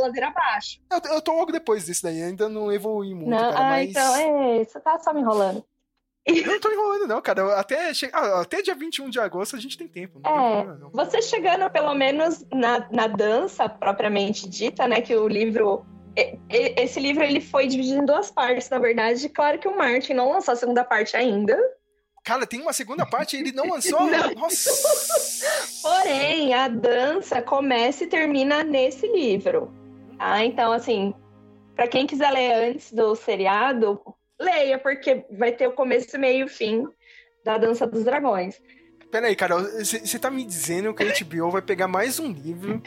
ladeira abaixo. eu, eu tô logo depois disso daí. Ainda não evolui muito, não, cara. ah, mas. então é. Você tá só me enrolando. Eu não tô enrolando, não, cara. Até, che... ah, até dia 21 de agosto a gente tem tempo. Não tem É, problema, não. você chegando pelo menos na, na dança propriamente dita, né? Que o livro. E- Esse livro ele foi dividido em duas partes, na verdade. Claro que o Martin não lançou a segunda parte ainda. Cara, tem uma segunda parte e ele não lançou. Não. Nossa. Porém, a dança começa e termina nesse livro. Tá? Então, assim, pra quem quiser ler antes do seriado, leia, porque vai ter o começo, meio e fim da Dança dos Dragões. Pera aí, cara, você tá me dizendo que a HBO vai pegar mais um livro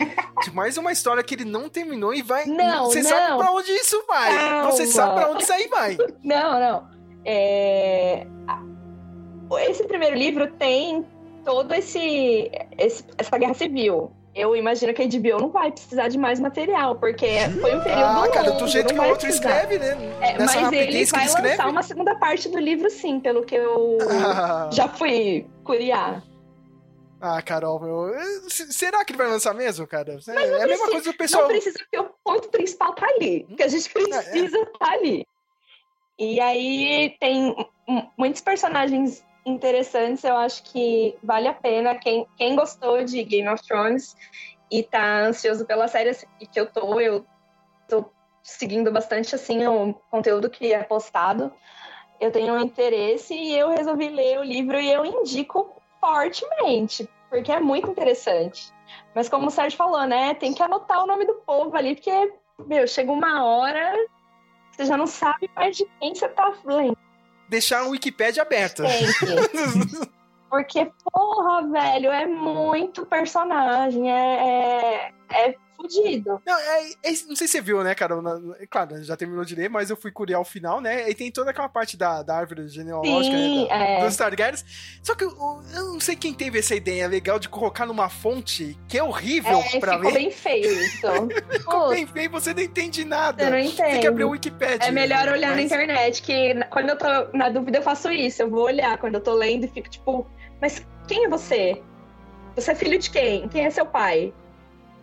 de mais uma história que ele não terminou e vai. Não, Você sabe pra onde isso vai. Calma. Você sabe pra onde isso aí vai. Não, não. É, Esse primeiro livro tem todo esse, esse- essa guerra civil. Eu imagino que a HBO não vai precisar de mais material, porque foi um período Ah, cara, longo, do jeito que o outro precisar. escreve, né? É, mas ele vai ele escreve. lançar uma segunda parte do livro, sim, pelo que eu Ah, já fui curiar. ah, Carol, meu. Será que ele vai lançar mesmo, cara? É, não é a mesma coisa do pessoal. Não precisa, porque o ponto principal tá ali. Que a gente precisa tá ali. E aí tem muitos personagens interessantes. Eu acho que vale a pena. Quem, quem gostou de Game of Thrones e tá ansioso pela série assim, que eu tô, eu tô seguindo bastante assim o conteúdo que é postado. Eu tenho um interesse e eu resolvi ler o livro e eu indico fortemente, porque é muito interessante. Mas como o Sérgio falou, né? Tem que anotar o nome do povo ali, porque, meu, chega uma hora, você já não sabe mais de quem você tá lendo. Deixar o Wikipedia. Gente. Porque, porra, velho, é muito personagem. É, é, é Não, é, é- não sei se você viu, né, cara? na- na- claro, já terminou de ler, mas eu fui curiar o final, né? E tem toda aquela parte da, da árvore genealógica, Sim, né? Da, é. Dos Targaryens. Só que eu, eu não sei quem teve essa ideia legal de colocar numa fonte que é horrível É, pra ficou ver. bem feio isso. Ficou Putz, bem feio, você não entende nada. eu não Tem que abrir o entendo. Wikipedia. É melhor olhar na Mas- internet, que na- quando eu tô na dúvida eu faço isso. Eu vou olhar quando eu tô lendo e fico tipo, mas quem é você? Você é filho de quem? Quem é seu pai?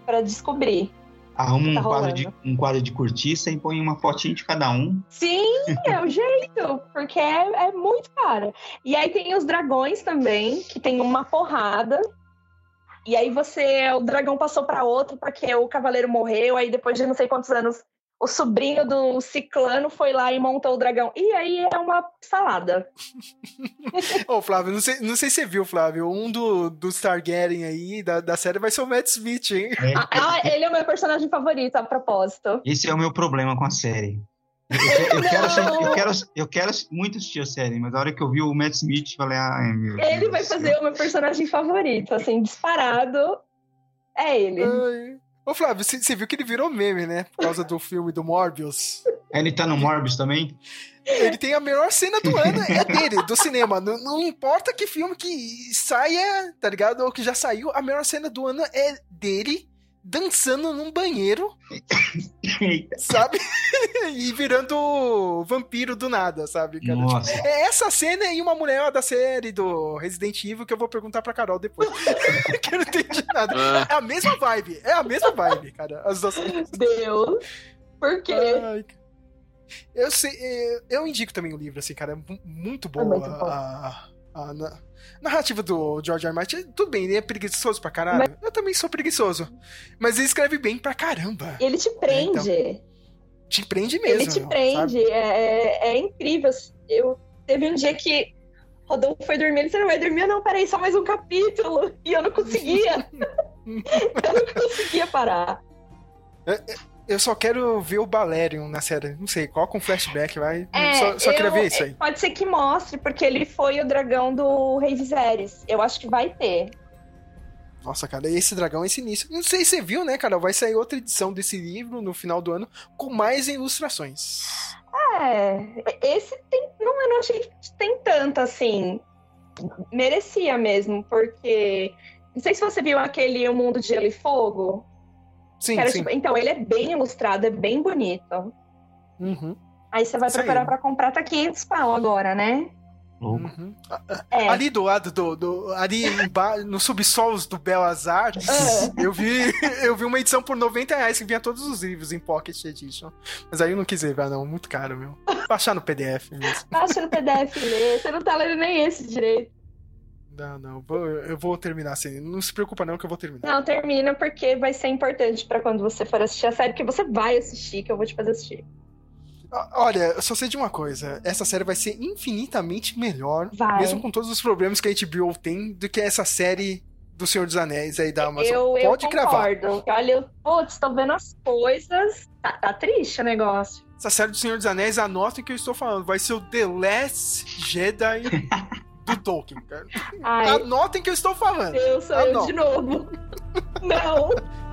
Pra descobrir. Arruma um Tá quadro, de, um quadro de cortiça e põe uma fotinha de cada um. Sim, é o jeito, porque é, é muito cara. E aí tem os dragões também, que tem uma porrada. E aí você, o dragão passou pra outro porque o cavaleiro morreu, aí depois de não sei quantos anos, o sobrinho do ciclano foi lá e montou o dragão. E aí é uma salada. Ô, Flávio, não sei, não sei se você viu, Flávio. Um do, dos Targaryen aí, da, da série, vai ser o Matt Smith, hein? É, Ah, ele é o meu personagem favorito, a propósito. Esse é o meu problema com a série. Eu, eu quero, eu, quero, eu quero muito assistir a série, mas a hora que eu vi o Matt Smith, eu falei, ai meu Deus. Ele vai do fazer o meu personagem favorito, assim, disparado. É ele. Ai. Ô, Flávio, você viu que ele virou meme, né? Por causa do filme do Morbius. Ele tá no Morbius também? Ele tem a melhor cena do ano, é dele, do cinema. Não, não importa que filme que saia, tá ligado? Ou que já saiu, a melhor cena do ano é dele dançando num banheiro, sabe? e virando vampiro do nada, sabe, cara? Nossa. É essa cena e uma mulher da série do Resident Evil que eu vou perguntar pra Carol depois. que eu não entendi nada. Ah. É a mesma vibe, é a mesma vibe, cara. As duas. Deus. Por quê? Ai, eu sei, eh, eu indico também o livro, assim, cara. É mu- muito boa muito bom. a, a na- narrativa do George R. Martin. Tudo bem, ele é preguiçoso pra caralho. Eu também sou preguiçoso. Mas ele escreve bem pra caramba. Ele te prende. Te prende mesmo. ele te prende. É, é- é incrível. Eu teve um dia que Rodolfo foi dormir, ele disse, "Você não vai dormir, não, peraí, só mais um capítulo. E eu não conseguia. eu não conseguia parar. Eu só quero ver o Balerion na série. Não sei, coloca um flashback, vai. É, só só queria eu- ver isso aí. Pode ser que mostre, porque ele foi o dragão do Rei Viserys. Eu acho que vai ter. Nossa, cara, esse dragão, esse início. Não sei se você viu, né, cara? Vai sair outra edição desse livro no final do ano com mais ilustrações. É, esse tem. Não, eu não achei que tem tanto assim. Merecia mesmo, porque. Não sei se você viu aquele O Mundo de Gelo e Fogo. Sim, era, sim. tipo- então, ele é bem ilustrado, é bem bonito. Uhum, Aí você vai procurar pra comprar, tá 500 pau agora, né? Louco. uhum. É. Ali do lado do. do ali no subsolos do Belas Artes, É. eu vi eu vi uma edição por 90 reais que vinha todos os livros em Pocket Edition. Mas aí eu não quis levar, não. Muito caro, meu. Baixar no PDF mesmo. Baixa no PDF, lê. Você não tá lendo nem esse direito. Não, não. eu vou terminar assim. Não se preocupa, não, que eu vou terminar. Não, termina porque vai ser importante pra quando você for assistir a série, que você vai assistir, que eu vou te fazer assistir. Olha, eu só sei de uma coisa. Essa série vai ser infinitamente melhor, Vai. mesmo com todos os problemas que a HBO tem, do que essa série do Senhor dos Anéis aí da Amazon. Eu, eu Pode cravar. concordo. Olha, eu, putz, tô vendo as coisas. Tá, tá triste o negócio. Essa série do Senhor dos Anéis, anotem o que eu estou falando. Vai ser o The Last Jedi do Tolkien. Ai, Anotem que eu estou falando. eu sou Ah, eu de novo. Não.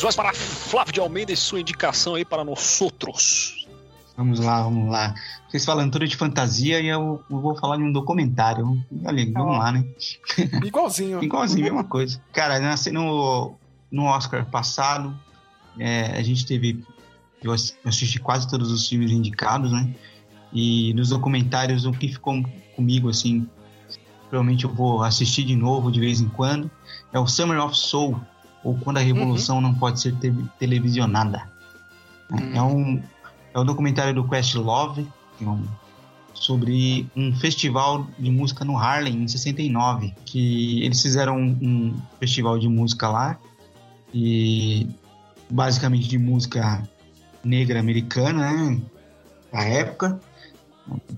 vamos mais para Flávio de Almeida e sua indicação aí para nós outros. Vamos lá, vamos lá. Vocês falando tudo de fantasia e eu, eu vou falar de um documentário. Olha, vamos lá, né? Igualzinho. Igualzinho, mesma coisa. Cara, nasci no, no Oscar passado, é, a gente teve. Eu assisti quase todos os filmes indicados, né? E nos documentários, o que ficou comigo, assim, provavelmente eu vou assistir de novo de vez em quando, é o Summer of Soul, ou Quando a Revolução Não Pode Ser te- Televisionada. É um, é um documentário do Questlove, que é um sobre um festival de música no Harlem em 69, que eles fizeram um, um festival de música lá e basicamente de música negra americana, né? Da época.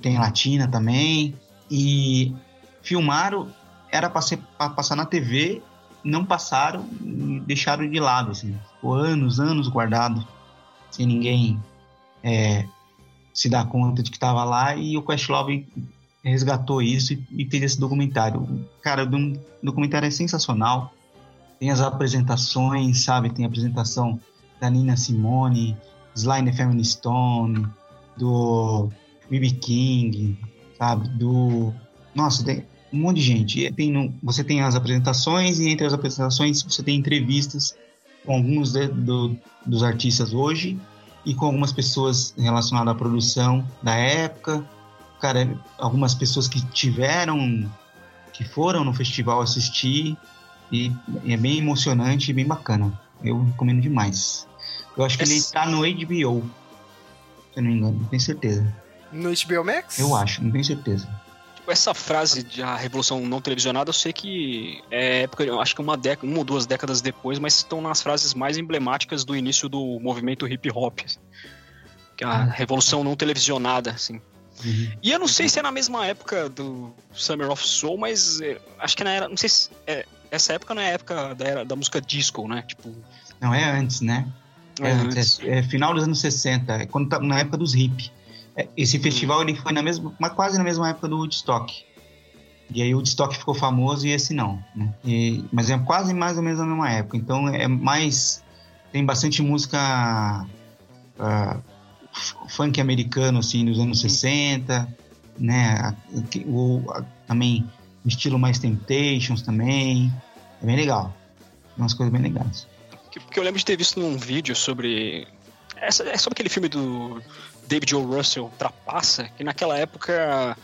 Tem latina também. E filmaram, era para passar na TV, não passaram e deixaram de lado, assim. Ficou anos, anos guardado, sem ninguém é, se dar conta de que estava lá. E o Questlove resgatou isso e, e fez esse documentário. Cara, o documentário é sensacional. Tem as apresentações, sabe? Tem a apresentação da Nina Simone, the Family Stone, do B.B. King, sabe? Do. Nossa, tem um monte de gente. Tem, você tem as apresentações e entre as apresentações você tem entrevistas com alguns de, do, dos artistas hoje e com algumas pessoas relacionadas à produção da época. Cara, algumas pessoas que tiveram, que foram no festival assistir e é bem emocionante e bem bacana. Eu recomendo demais. Eu acho que ele tá no HBO. Se eu não me engano, não tenho certeza. No HBO Max? Eu acho, não tenho certeza. Essa frase de a revolução não televisionada, eu sei que é época, acho que uma década, uma ou duas décadas depois, mas estão nas frases mais emblemáticas do início do movimento hip hop. Assim. Que é a revolução não televisionada, assim. Uhum. E eu não sei se é na mesma época do Summer of Soul, mas é, acho que na era, não sei se é, essa época não é a época da era da música disco, né? Tipo, não é antes, né? É, antes, é, é final dos anos 60, é quando tá, na época dos hip. É, esse festival ele foi na mesma, mas quase na mesma época do Woodstock. E aí o Woodstock ficou famoso e esse não. Né? E, mas é quase mais ou menos na mesma época. Então é mais. Tem bastante música uh, funk americano, assim, dos anos 60, né? O, também o estilo mais Temptations também. É bem legal. Umas coisas bem legais. Porque eu lembro de ter visto num vídeo sobre. É sobre aquele filme do David O. Russell, Trapaça, que naquela época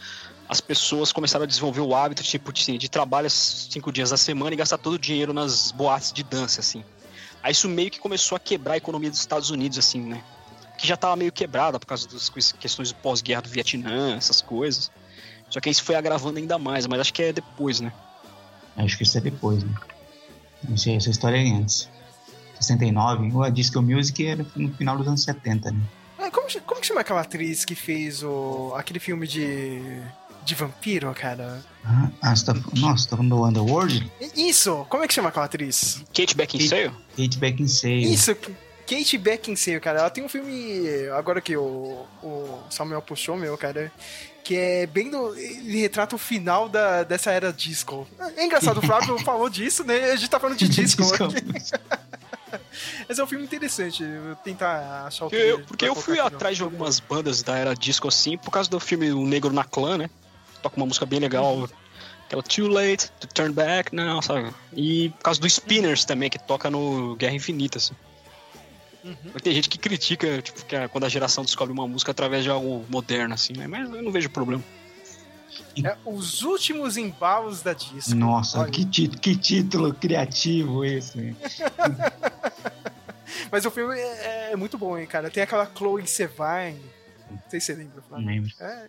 as pessoas começaram a desenvolver o hábito tipo, de, de trabalhar cinco dias da semana e gastar todo o dinheiro nas boates de dança, assim. Aí isso meio que começou a quebrar a economia dos Estados Unidos, assim, né? Que já estava meio quebrada por causa das questões do pós-guerra do Vietnã, essas coisas. Só que isso foi agravando ainda mais, mas acho que é depois, né? Acho que isso é depois, né? Essa história é antes. 69, a Disco Music era no final dos anos 70, né? Como, como que chama aquela atriz que fez o, aquele filme de, de vampiro, cara? Ah, você tá, nossa, tá falando do Underworld? Isso, como é que chama aquela atriz? Kate Beckinsale? Kate, Kate Beckinsale. Isso, Kate Beckinsale, cara. Ela tem um filme, agora que o, o Samuel puxou, meu, cara, que é bem do. Ele retrata o final da, dessa era disco. É engraçado, o Flávio falou disso, né? A gente tá falando de disco. disco. Mas é um filme interessante. Eu tentar achar o. Eu, porque eu fui atrás de algumas bandas da era disco assim, por causa do filme O Negro na Clã, né? Toca uma música bem legal. Uhum. Aquela Too Late to Turn Back, não, sabe? E por causa do Spinners também, que toca no Guerra Infinita, assim. Uhum. Tem gente que critica, tipo, que a, quando a geração descobre uma música através de algo moderno, assim, né? Mas eu não vejo problema. É, os últimos embalos da disco. Nossa, que, que, título criativo esse. Mas o filme é, é, muito bom, hein, cara. Tem aquela Chloe Sevine. Não sei se você lembra, Flávio. Lembro. É,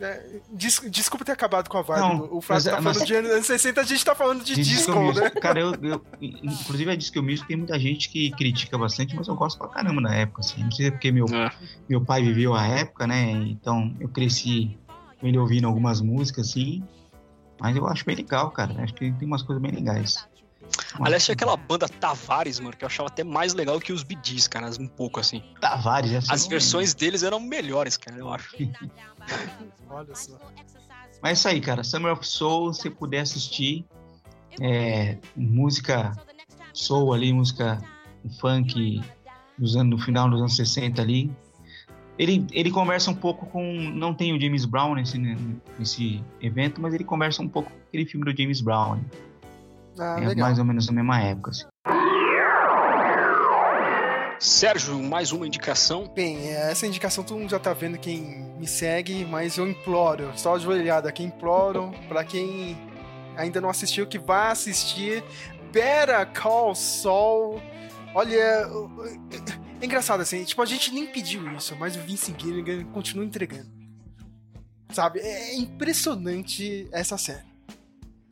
é, des, desculpa ter acabado com a vibe. Não, o Flávio tá mas, falando de anos 60, a gente tá falando de, de disco, disco né? Cara, eu, eu, inclusive a Disco Music tem muita gente que critica bastante, mas eu gosto pra caramba da época, assim. Não sei se é porque meu, é. meu pai viveu a época, né? Então eu cresci ele ouvindo algumas músicas, assim. Mas eu acho bem legal, cara. Acho que tem umas coisas bem legais. Aliás, tinha aquela banda Tavares, mano, que eu achava até mais legal que os Bidis, cara, um pouco assim. Tavares, essa As versões deles eram melhores, cara, eu acho. Olha só. Mas é isso aí, cara. Summer of Soul, se puder assistir, é, música soul ali, música funk dos anos, no final dos anos 60 ali. Ele, ele conversa um pouco com. Não tem o James Brown nesse, nesse evento, mas ele conversa um pouco com aquele filme do James Brown. Ah, é mais ou menos na mesma época. Assim. Sérgio, mais uma indicação? Bem, essa indicação todo mundo já tá vendo quem me segue, mas eu imploro, só ajoelhada aqui, imploro para quem ainda não assistiu que vá assistir Better Call Saul. Olha, é engraçado assim, tipo, a gente nem pediu isso, mas o Vince Gilligan continua entregando. Sabe? É impressionante essa série.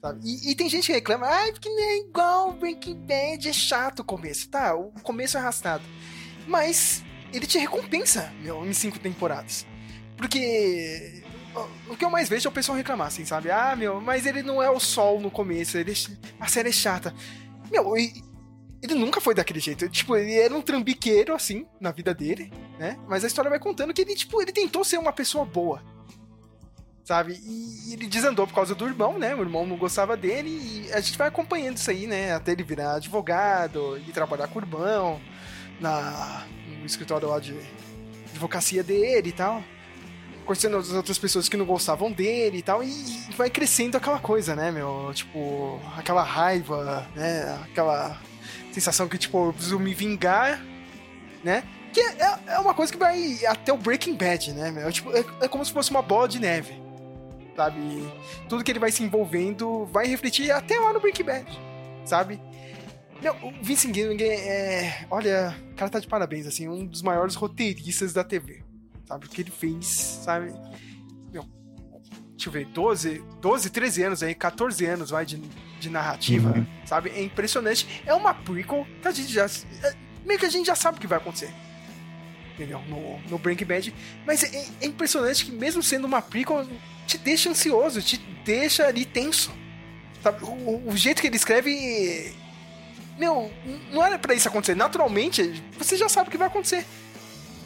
Sabe? E, e tem gente que reclama, ah, porque não é igual Breaking Bad, é chato o começo. Tá, o começo é arrastado. Mas ele te recompensa, meu, em cinco temporadas. Porque o que eu mais vejo é o pessoal reclamar, assim, sabe? Ah, meu, mas ele não é o sol no começo, ele, a série é chata. Meu, ele nunca foi daquele jeito. Tipo, ele era um trambiqueiro, assim, na vida dele, né? Mas a história vai contando que ele, tipo, ele tentou ser uma pessoa boa. Sabe? E ele desandou por causa do irmão, né? O irmão não gostava dele e a gente vai acompanhando isso aí, né? Até ele virar advogado e trabalhar com o irmão na, no escritório lá de advocacia dele e tal conhecendo as outras pessoas que não gostavam dele e tal, e vai crescendo aquela coisa, né, meu? Tipo, aquela raiva, né? Aquela sensação que, tipo, eu preciso me vingar, né? Que é, é uma coisa que vai até o Breaking Bad, né, meu? Tipo, é, é como se fosse uma bola de neve, sabe? Tudo que ele vai se envolvendo vai refletir até lá no Breaking Bad, sabe? Meu, o Vincent Gilligan é... Olha, o cara tá de parabéns, assim, um dos maiores roteiristas da TV sabe? O que ele fez, sabe? Deixa eu ver, 12, 12 13 anos aí, 14 anos vai de, de narrativa, uhum. sabe? É impressionante. É uma prequel que a gente já. É, meio que a gente já sabe o que vai acontecer. Entendeu? No, no Breaking Bad. Mas é, é impressionante que, mesmo sendo uma prequel, te deixa ansioso, te deixa ali tenso. Sabe? O, o jeito que ele escreve. Meu, não era para isso acontecer. Naturalmente, você já sabe o que vai acontecer.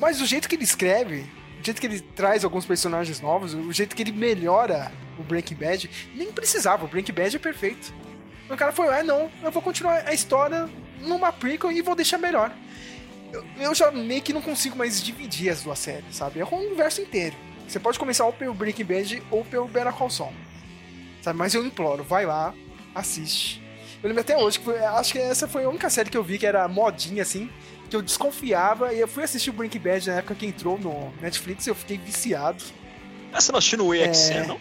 Mas o jeito que ele escreve, o jeito que ele traz alguns personagens novos, o jeito que ele melhora o Breaking Bad, nem precisava. O Breaking Bad é perfeito. O cara foi, ah, não, eu vou continuar a história numa prequel e vou deixar melhor. Eu, eu já meio que não consigo mais dividir as duas séries, sabe? É o universo inteiro. Você pode começar ou pelo Breaking Bad ou pelo Better Call Saul. Sabe? Mas eu imploro, vai lá, assiste. Eu lembro até hoje que foi, acho que essa foi a única série que eu vi que era modinha assim, que eu desconfiava. E eu fui assistir o Breaking Bad na época que entrou no Netflix e eu fiquei viciado. Ah, você não assistiu no EXN, é... não?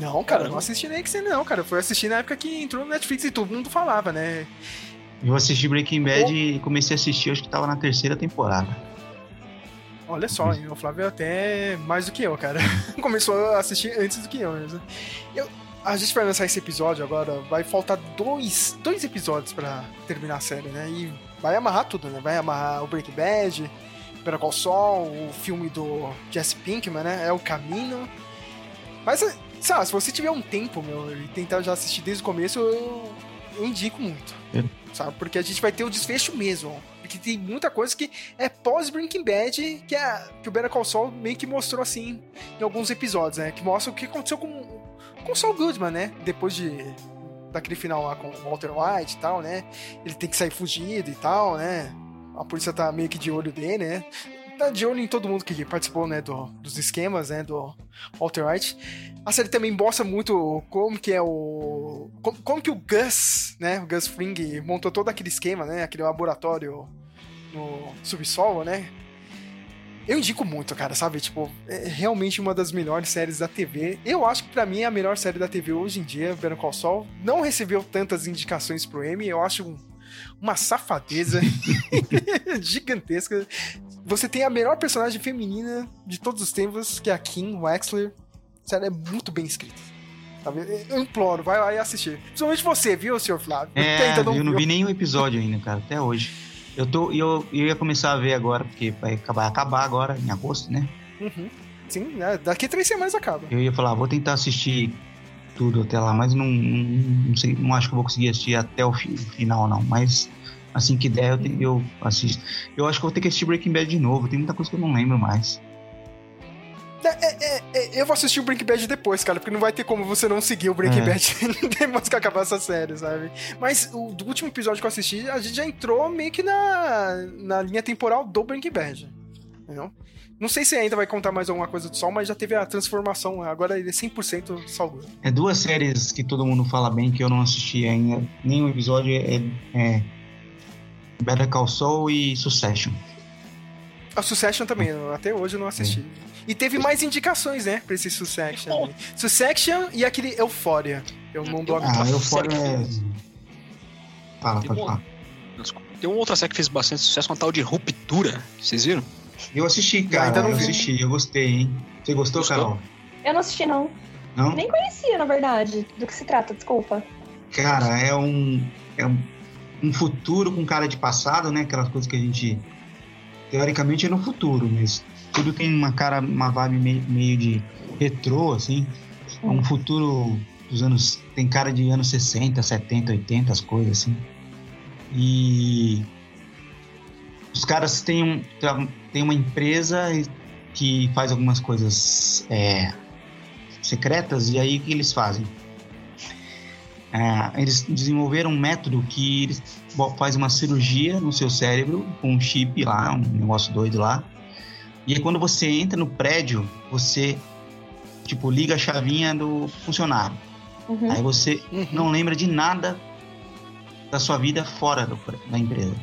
Não, cara, não assisti no EXN, não, cara. Eu fui assistir na época que entrou no Netflix e todo mundo falava, né? Eu assisti Breaking Bad e comecei a assistir, acho que tava na terceira temporada. Olha só, o Flávio é até mais do que eu, cara. Começou a assistir antes do que eu mesmo. Eu, a gente vai lançar esse episódio agora, vai faltar dois, dois episódios para terminar a série, né? E vai amarrar tudo, né? Vai amarrar o Breaking Bad, Better Call Saul, o filme do Jesse Pinkman, né? É o caminho. Mas, sabe, se você tiver um tempo, meu, e tentar já assistir desde o começo, eu, eu indico muito. É. Sabe? Porque a gente vai ter o desfecho mesmo. Porque tem muita coisa que é pós-Breaking Bad, que, é, que o Better Call Saul meio que mostrou assim em alguns episódios, né? Que mostra o que aconteceu com, com o Saul Goodman, né? Depois de daquele final lá com o Walter White e tal, né? Ele tem que sair fugido e tal, né? A polícia tá meio que de olho dele, né? Tá de olho em todo mundo que participou, né, do, dos esquemas, né, do Walter White. A série também mostra muito como que é o... Como, como que o Gus, né, o Gus Fring montou todo aquele esquema, né, aquele laboratório no subsolo, né? Eu indico muito, cara, sabe? Tipo, é realmente uma das melhores séries da TV. Eu acho que para mim é a melhor série da TV hoje em dia, Better Call Saul. Não recebeu tantas indicações pro Emmy, eu acho um, uma safadeza gigantesca. Você tem a melhor personagem feminina de todos os tempos, que é a Kim Wexler. A série é muito bem escrita. Eu imploro, vai lá e assistir. Principalmente você, viu, senhor Flávio? É, eu não, eu não vi nenhum episódio ainda, cara, até hoje. Eu, tô, eu, eu ia começar a ver agora, porque vai acabar, acabar agora, em agosto, né? Uhum. Sim, né? daqui três semanas acaba. Eu ia falar, vou tentar assistir tudo até lá, mas não, não, não, sei, não acho que eu vou conseguir assistir até o final, não. Mas assim que der, eu, eu assisto. Eu acho que vou ter que assistir Breaking Bad de novo, tem muita coisa que eu não lembro mais. É, é, é, eu vou assistir o Breaking Bad depois, cara, porque não vai ter como você não seguir o Breaking é. Bad depois que acabar essa série, sabe? Mas o do último episódio que eu assisti, a gente já entrou meio que na, na linha temporal do Breaking Bad. Entendeu? Não sei se ainda vai contar mais alguma coisa do Sol, mas já teve a transformação. Agora ele é 100% Sol É duas séries que todo mundo fala bem que eu não assisti ainda. Nenhum episódio é, é Better Call Saul e Succession. A Succession também, até hoje eu não assisti. E teve mais indicações, né, pra esse Succession. Succession e aquele Euphoria. Eu não dou a Ah, Euphoria é... Fala, pode falar. Tem uma outra série que fez bastante sucesso, uma tal de Ruptura. Vocês viram? Eu assisti, cara. Eu, eu assisti, eu gostei, hein? Você gostou, gostou? Carol? Eu não assisti, não. Não? Nem conhecia, na verdade, do que se trata, desculpa. Cara, é um, é um, um futuro com cara de passado, né? Aquelas coisas que a gente. Teoricamente é no futuro, mas tudo tem uma cara, uma vibe meio, meio de retrô, assim. É um futuro dos anos. Tem cara de anos 60, 70, 80, as coisas, assim. E. Os caras têm, um, têm uma empresa que faz algumas coisas é, secretas, e aí o que eles fazem? É, eles desenvolveram um método que eles faz uma cirurgia no seu cérebro com um chip lá, um negócio doido lá. E aí quando você entra no prédio, você tipo liga a chavinha do funcionário. Uhum. Aí você não lembra de nada da sua vida fora do da empresa.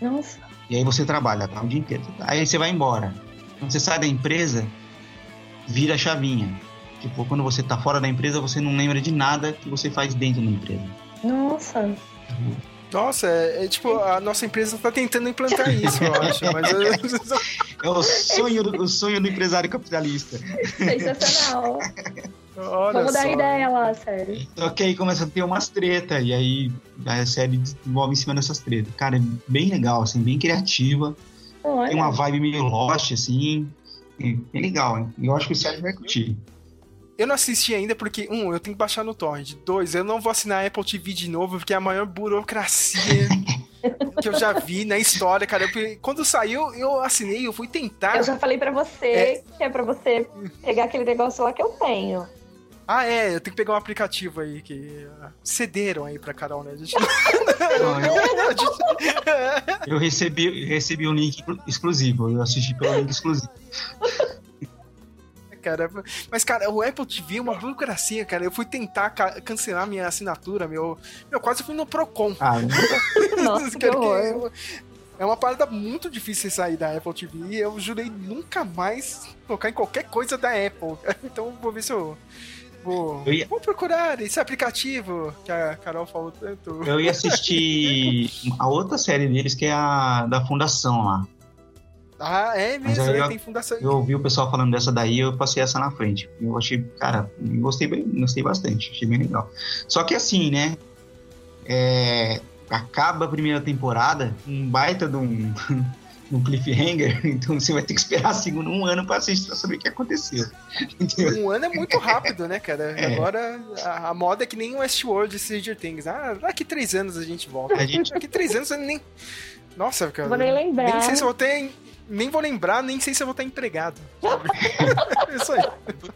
Nossa. E aí você trabalha tá, o dia inteiro. Aí você vai embora. Quando você sai da empresa, vira a chavinha. Tipo, quando você tá fora da empresa, você não lembra de nada que você faz dentro da empresa. Nossa. Nossa, é, é tipo, a nossa empresa tá tentando implantar isso, eu acho. Mas eu- É o sonho do, o sonho do empresário capitalista. Sensacional. olha Vamos dar só. ideia lá, sério. Só que aí começa a ter umas tretas, e aí a série desenvolve em cima dessas tretas. Cara, é bem legal, assim, bem criativa. Olha. Tem uma vibe meio Lost, assim. É bem legal, hein? Eu acho que o Sérgio vai curtir. Eu não assisti ainda porque, um, eu tenho que baixar no torrent. Dois, eu não vou assinar a Apple TV de novo porque é a maior burocracia que eu já vi na história, cara. Porque Quando saiu, eu assinei, eu fui tentar. Eu já falei pra você que é pra você pegar aquele negócio lá que eu tenho. Ah, é, eu tenho que pegar um aplicativo aí que ah, cederam aí pra Carol, né? Gente... Não, eu, A gente- eu recebi, recebi um link exclusivo. Eu assisti pelo link exclusivo. cara. Mas, cara, o Apple TV é uma burocracia, cara. Eu fui tentar ca- cancelar minha assinatura, meu. Meu, quase fui no Procon. Ah, Nossa, que horror. É uma parada muito difícil sair da Apple TV. Eu jurei nunca mais tocar em qualquer coisa da Apple. Então vou ver se eu. Vou, Eu ia- vou procurar esse aplicativo que a Carol falou tanto. eu ia assistir a outra série deles, que é a da Fundação lá. Ah, é mesmo, aí né? eu- Tem fundação. Eu ouvi o pessoal falando dessa daí, eu passei essa na frente. Eu achei, cara, gostei, bem, gostei bastante, achei bem legal. Só que assim, né? é, acaba a primeira temporada, um baita de um, um cliffhanger, então você vai ter que esperar a segunda um ano pra assistir pra saber o que aconteceu. Entendeu? Um ano é muito rápido, né, cara? É. Agora a, a moda é que nem o Westworld e Stranger Things. Ah, daqui três anos a gente volta. A gente- Daqui três anos eu nem. Nossa, cara. Vou nem lembrar. Nem sei se eu vou ter. Nem vou lembrar, nem sei se eu vou estar empregado. É Isso aí.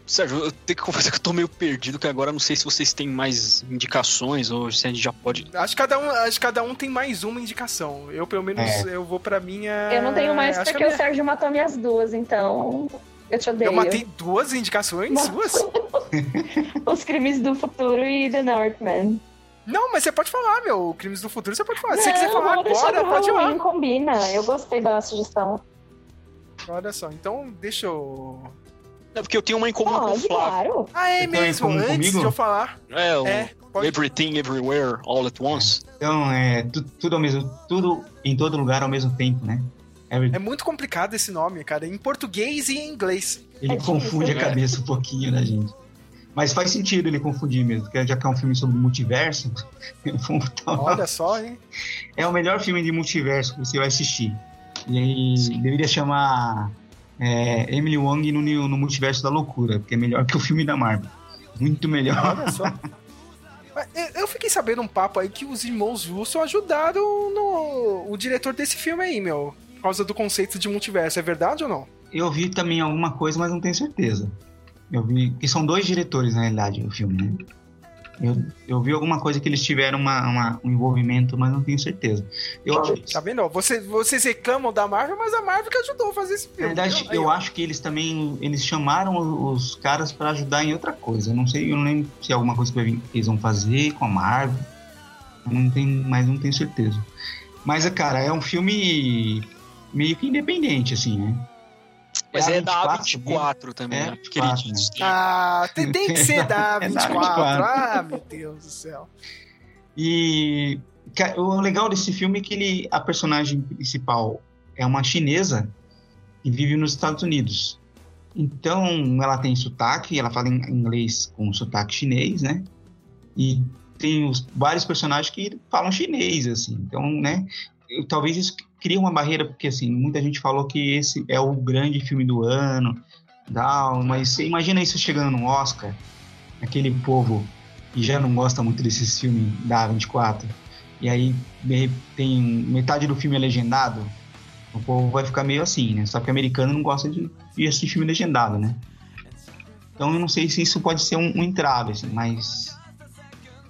Sérgio, eu tenho que confessar que eu tô meio perdido, que agora eu não sei se vocês têm mais indicações ou se a gente já pode. Acho que cada um, acho que cada um tem mais uma indicação. Eu, pelo menos, É. eu vou pra minha. Eu não tenho mais acho que porque a o minha- Sérgio matou minhas duas, então eu te odeio. Eu matei duas indicações suas? Os crimes do futuro e The Northman. Não, mas você pode falar, meu. Crimes do futuro você pode falar. Se você Não, quiser falar agora, pode ir lá. Combina. Eu gostei da sugestão. Olha só, então deixa eu. É porque eu tenho uma em comum com o Flávio. claro. Ah, é mesmo. Antes comigo? de eu falar. É, o É, pode. Everything Everywhere All at Once. Então, é tu- tudo ao mesmo, tudo em todo lugar ao mesmo tempo, né? Every- É muito complicado esse nome, cara. Em português e em inglês. Ele É confunde a difícil. cabeça um pouquinho da gente. Mas faz sentido ele confundir mesmo, porque já que é um filme sobre multiverso, Olha só, hein? é o melhor filme de multiverso que você vai assistir. E aí deveria chamar é, Emily Wong no, no Multiverso da Loucura, porque é melhor que o filme da Marvel. Muito melhor. Olha só. Mas eu- fiquei sabendo um papo aí que os irmãos Russo ajudaram no, o diretor desse filme aí, meu. Por causa do conceito de multiverso. É verdade ou não? Eu vi também alguma coisa, mas não tenho certeza. Eu vi que são dois diretores, na realidade, do filme, né? Eu, eu vi alguma coisa que eles tiveram uma, uma- um envolvimento, mas não tenho certeza. Eu acho Tá vendo? ó? Você, vocês reclamam da Marvel, mas a Marvel que ajudou a fazer esse Na filme. verdade, Aí, eu acho que eles também eles chamaram os caras pra ajudar em outra coisa. Eu não sei, eu não lembro se é alguma coisa que que eles vão fazer com a Marvel. Eu não tenho, mas não tenho certeza. Mas, cara, é um filme meio que independente, assim, né? Mas É é, da A24 A24 também, É, né? A24, queridinhos. Ah, tem, tem que ser da É da 24. 24. Ah, meu Deus do céu. E o legal desse filme é que ele, a personagem principal é uma chinesa que vive nos Estados Unidos. Então, ela tem sotaque, ela fala em inglês com sotaque chinês, né? E tem os, vários personagens que falam chinês, assim. Então, né? eu- talvez isso cria uma barreira, porque, assim, muita gente falou que esse é o grande filme do ano, tal, mas você imagina isso chegando no Oscar, aquele povo que já não gosta muito desses filmes da 24, e aí tem metade do filme é legendado, o povo vai ficar meio assim, né? Só que americano não gosta de, de assistir filme legendado, né? Então eu não sei se isso pode ser um, um entrave, assim, mas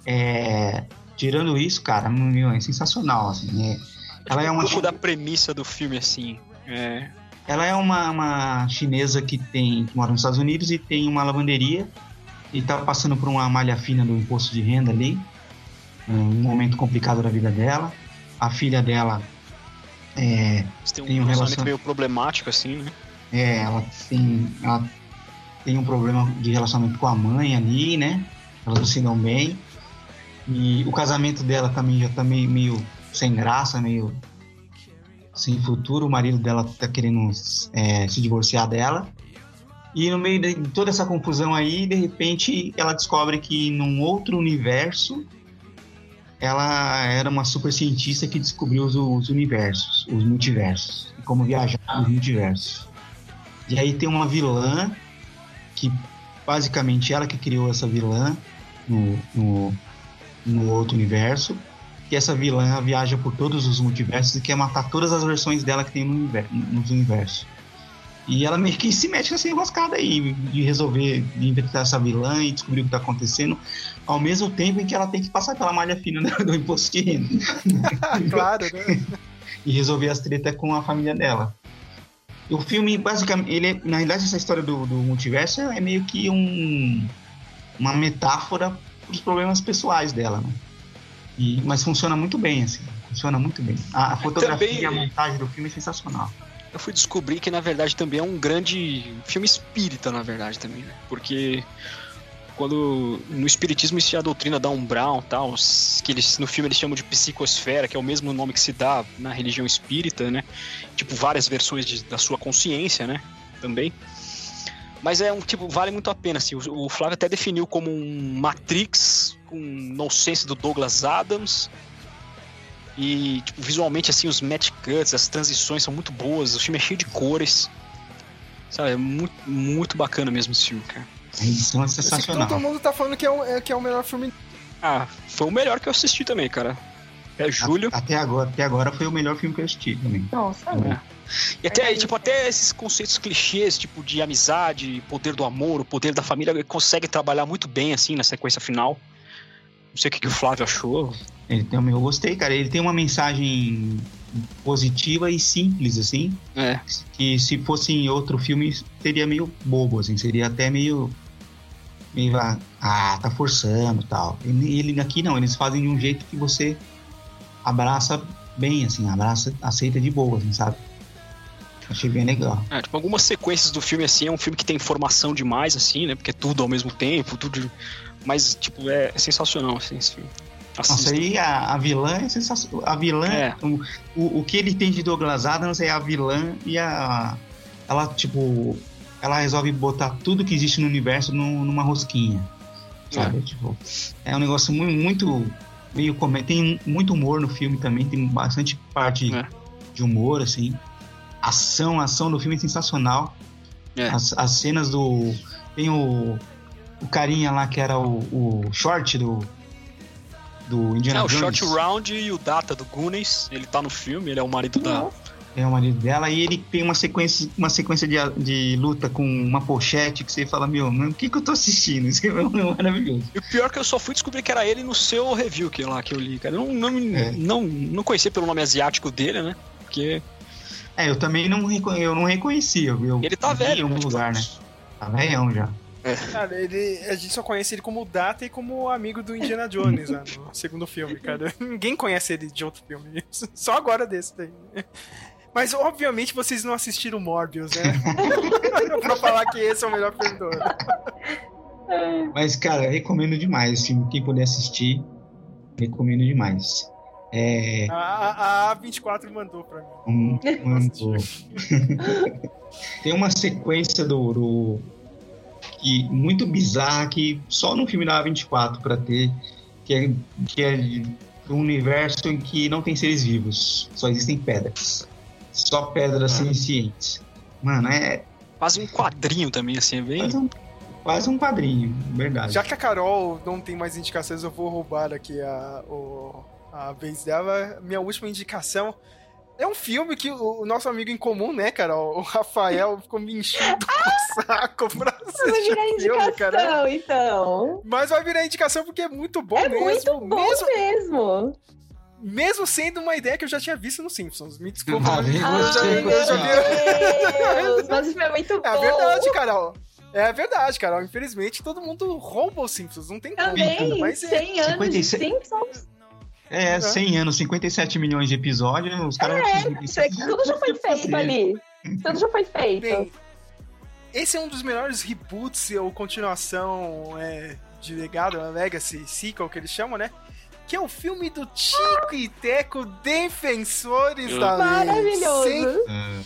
é, tirando isso, cara, é sensacional, assim. é- ela é um uma pouco da premissa do filme, assim. É, ela é uma, uma chinesa que tem que mora nos Estados Unidos e tem uma lavanderia e tá passando por uma malha fina do imposto de renda ali, um momento complicado da vida dela. A filha dela é, têm um Tem um relacionamento relacion- meio problemático, assim, né? é, ela tem ela tem um problema de relacionamento com a mãe ali, né? Elas não se dão bem. E o casamento dela também já tá meio, meio sem graça, meio sem futuro. O marido dela tá querendo é, se divorciar dela. E no meio de toda essa confusão aí, de repente, ela descobre que num outro universo ela era uma super cientista que descobriu os, os universos, os multiversos, e como viajar nos multiversos. E aí tem uma vilã que basicamente ela que criou essa vilã no, no, no outro universo. E essa vilã viaja por todos os multiversos e quer matar todas as versões dela que tem no univer- nos universos. E ela meio que se mete nessa enroscada aí, de resolver, de inventar essa vilã e descobrir o que tá acontecendo, ao mesmo tempo em que ela tem que passar pela malha fina do, imposto de renda claro, né? e resolver as tretas com a família dela. O filme, basicamente, ele é- na realidade, essa história do, do multiverso é meio que um, uma metáfora para os problemas pessoais dela, né? E, mas funciona muito bem, assim. Funciona muito bem. A, a fotografia Também- e a montagem do filme é sensacional. Eu fui descobrir que, na verdade, também é um grande filme espírita, na verdade, também, né? Porque quando no espiritismo existe a doutrina da Umbral tal, que eles no filme eles chamam de psicosfera, que é o mesmo nome que se dá na religião espírita, né? Tipo, várias versões de- da sua consciência, né? Também. Mas é um tipo, vale muito a pena, assim. O, o Flávio até definiu como um Matrix com nonsense do Douglas Adams. E, tipo, visualmente, assim, os match cuts, as transições são muito boas, o filme é cheio de cores. Sabe, é muito, muito bacana mesmo esse filme, cara. É sensacional. todo mundo tá falando que é, o, é- que é o melhor filme. Ah, foi o melhor que eu assisti também, cara. É julho. Até agora, até agora foi o melhor filme que eu assisti também. Nossa, É. E até, tipo, até esses conceitos clichês, tipo, de amizade, poder do amor, o poder da família, ele consegue trabalhar muito bem, assim, na sequência final. Não sei o que, que o Flávio achou. Ele tem, eu gostei, cara. Ele tem uma mensagem positiva e simples, assim. É. Que se fosse em outro filme seria meio bobo, assim. Seria até meio. meio ah, ah, tá forçando tal. Ele, ele aqui não, eles fazem de um jeito que você abraça bem, assim. Abraça, aceita de boa, assim, sabe? Achei bem legal. É, tipo, algumas sequências do filme, assim, é um filme que tem informação demais, assim, né? Porque é tudo ao mesmo tempo, tudo. Mas, tipo, é, é sensacional, assim, esse filme. Nossa, Assista. aí a, a vilã é sensacional. A vilã, É. o, o, o que ele tem de Douglas Adams é a vilã e a. Ela, tipo. Ela resolve botar tudo que existe no universo num- numa rosquinha. Sabe? Tipo, é um negócio muito. muito meio Tem muito humor no filme também, tem bastante parte É. de humor, assim. Ação, ação do filme é sensacional. É. As, as cenas do. Tem o. O carinha lá que era o, o short do. Do Indiana É, o Jones. Short Round e o Data do Goonies, ele tá no filme, ele é o marido da. É o marido dela, e ele tem uma sequência, uma sequência de, de luta com uma pochete que você fala, meu, o que, que eu tô assistindo? Isso é maravilhoso. E o pior é que eu só fui descobrir que era ele no seu review que lá que eu li, cara. Eu não, não, É. não, não conhecia pelo nome asiático dele, né? Porque É, eu também não, eu não reconhecia. Eu ele tá velho, em algum né? Lugar, né? Tá velhão já. Cara, ele, a gente só conhece ele como Data e como amigo do Indiana Jones, né, no segundo filme, cara. Ninguém conhece ele de outro filme. Só agora desse daí. Mas, obviamente, vocês não assistiram Morbius, né? pra falar que esse é o melhor filme do ano. Mas, cara, recomendo demais. Assim, quem puder assistir, recomendo demais. É. A, a, a 24 mandou pra mim. Um, um- Tem uma sequência do, do- que muito bizarra que só no filme da A24 pra ter, que é, que é um universo em que não tem seres vivos, só existem pedras. Só pedras sencientes. Mano, é Quase um quadrinho também, assim, é bem. quase um, quase um quadrinho, verdade. Já que a Carol não tem mais indicações, eu vou roubar aqui a, o- a vez dela. Minha última indicação é um filme que o, o nosso amigo em comum, né, Carol? O Rafael ficou me enchendo o saco pra Vai assistir virar o filme, cara. indicação, então. Mas vai virar indicação porque é muito bom É mesmo. muito bom mesmo, mesmo. mesmo sendo uma ideia que eu já tinha visto no Simpsons. Me desculpa. Ah, eu já- eu já vi- Deus, mas o filme é muito bom. É a verdade, Carol. É verdade, Carol. Infelizmente, todo mundo rouba os Simpsons. Não tem como. Também, cara, Mas é, 100 anos de 56. Simpsons. É, 100 anos, 57 milhões de episódios, os caras. Isso aqui, tudo já foi feito ali. Tudo já foi feito. Bem, esse é um dos melhores reboots ou continuação é, de legado, a Legacy Sequel que eles chamam, né? Que é o filme do Tico e Teco Defensores da Lei. Maravilhoso. Sem- É,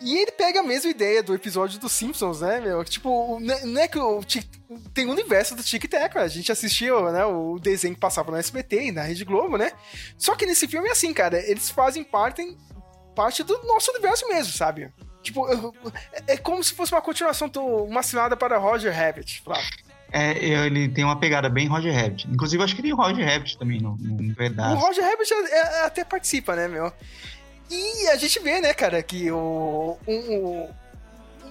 E ele pega a mesma ideia do episódio dos Simpsons, né, meu? Tipo, n- não é que o tem o universo do Tic Tac, a gente assistiu, né, o desenho que passava no SBT e na Rede Globo, né? Só que nesse filme é assim, cara, eles fazem parte, parte do nosso universo mesmo, sabe? Tipo, é é como se fosse uma continuação, uma assinada para Roger Rabbit, Flávio. É, ele tem uma pegada bem Roger Rabbit. Inclusive, acho que tem Roger Rabbit também no, no O pedaço. Roger Rabbit é- é- até participa, né, meu? E a gente vê, né, cara, que o, um-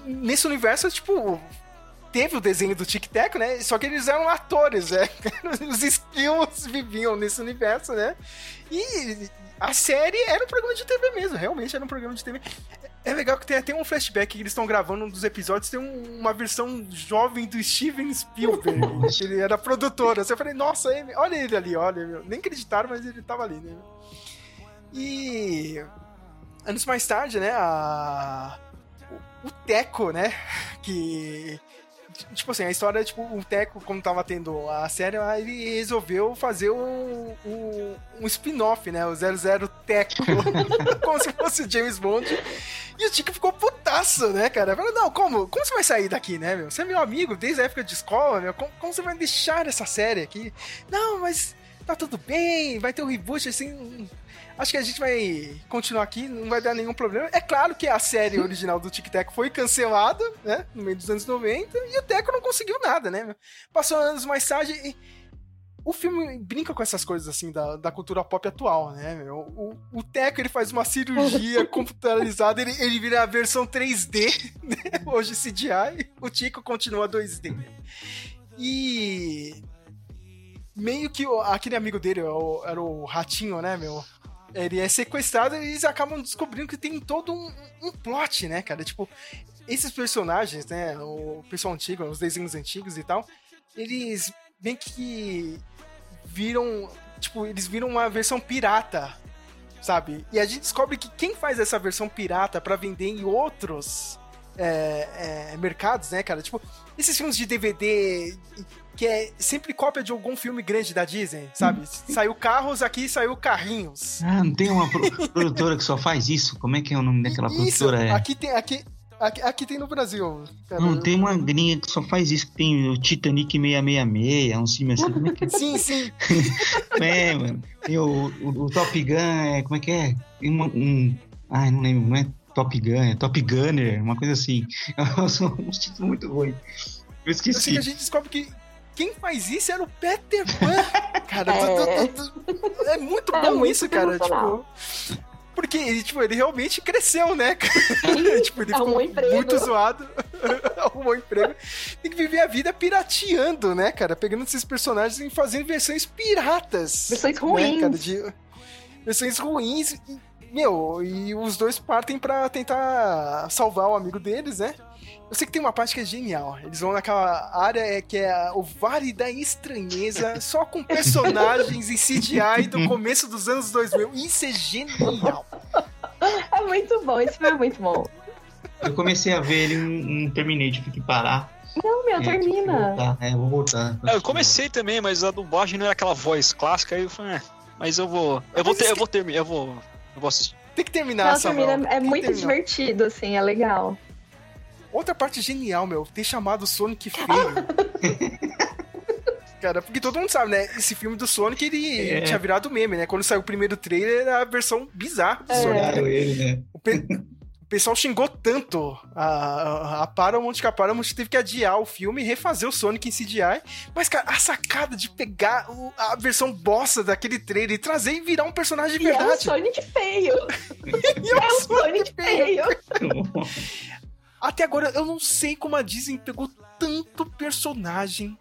nesse universo, tipo, teve o desenho do Tic Tac, né? Só que eles eram atores, né? Os skills viviam nesse universo, né? E a série era um programa de TV mesmo, realmente era um programa de TV. É legal que tem até um flashback que eles estão gravando um dos episódios, tem um- uma versão jovem do Steven Spielberg, que ele era produtor. Assim, eu falei, nossa, olha ele ali, olha, meu. nem acreditaram, mas ele tava ali, né? E anos mais tarde, né, a o, Teco, né, que tipo assim, a história, tipo, o Teco, como tava tendo a série, ele resolveu fazer um, um, um spin-off, né, o 00 Teco, como se fosse o James Bond. E o Tico ficou putaço, né, cara? Falou, não, como? Como você vai sair daqui, né, meu? Você é meu amigo desde a época de escola, meu. Como, como você vai deixar essa série aqui? Não, mas tá tudo bem, vai ter um reboot, assim... Acho que a gente vai continuar aqui, não vai dar nenhum problema. É claro que a série original do Tic Tac foi cancelada, né? No meio dos anos 90, e o Teco não conseguiu nada, né? Passou anos mais tarde e. O filme brinca com essas coisas, assim, da, da cultura pop atual, né? meu? O, o Teco, ele faz uma cirurgia computadorizada, ele, ele vira a versão 3D, né? Hoje CGI, o Tico continua 2D. E meio que o- aquele amigo dele, o- era o Ratinho, né, meu? Ele é sequestrado e eles acabam descobrindo que tem todo um, um plot, né, cara? Tipo, esses personagens, né, o pessoal antigo, os desenhos antigos e tal, eles bem que viram, tipo, eles viram uma versão pirata, sabe? E a gente descobre que quem faz essa versão pirata pra vender em outros é, é, mercados, né, cara? Tipo, esses filmes de DVD que é sempre cópia de algum filme grande da Disney, sabe? Saiu carros, aqui saiu carrinhos. Ah, não tem uma pro- produtora que só faz isso? Como é que é o nome daquela Isso, produtora? É? aqui tem, aqui, aqui, aqui tem no Brasil. cara. Não, tem uma gringa que só faz isso, tem o Titanic 666, um filme assim, como é que Sim, sim. é, mano? Tem o, o, o Top Gun, é, como é que é? Tem uma, um, ai, não lembro, não é Top Gun, é Top Gunner, uma coisa assim. São uns títulos muito ruins. Eu Eu sei esqueci. que a gente descobre que quem faz isso era o Peter Pan. Cara, É. tu- tu- tu- é muito É bom muito isso, cara. Tipo, porque ele, tipo, ele realmente cresceu, né? tipo, ele Arrumou ficou emprego. muito zoado. Arrumou emprego. Tem que viver a vida pirateando, né, cara? Pegando esses personagens e fazendo versões piratas. Versões né, ruins. cara? De- versões ruins. E, meu, e os dois partem pra tentar salvar o amigo deles, né? Eu sei que tem uma parte que é genial. Eles vão naquela área é, que é o Vale da Estranheza, só com personagens em CGI do começo dos anos 2000. Isso é genial. É muito bom, filme é muito bom. Eu comecei a ver ele e não, terminei, tive que parar. Não, meu, É, tive que termina. voltar. É, vou voltar. É, eu comecei também, mas a dublagem não era aquela voz clássica, aí eu falei, é, mas eu vou. Eu vou ter, eu esque- vou terminar, eu vou. Eu vou assistir. Tem que terminar, Samuel. termina, é muito terminar. divertido, assim, é legal. Outra parte genial, meu, ter chamado Sonic feio. Cara, porque todo mundo sabe, né? Esse filme do Sonic, ele É. tinha virado meme, né? Quando saiu o primeiro trailer, era a versão bizarra do É. Sonic. Olharam ele, né? O, pe- o pessoal xingou tanto a, a, Paramount que a Paramount teve que adiar o filme e refazer o Sonic em CGI. Mas, cara, a sacada de pegar o- a versão bossa daquele trailer e trazer e virar um personagem de E é o verdade. Sonic feio. E É o Sonic feio. Até agora, eu não sei como a Disney pegou tanto personagem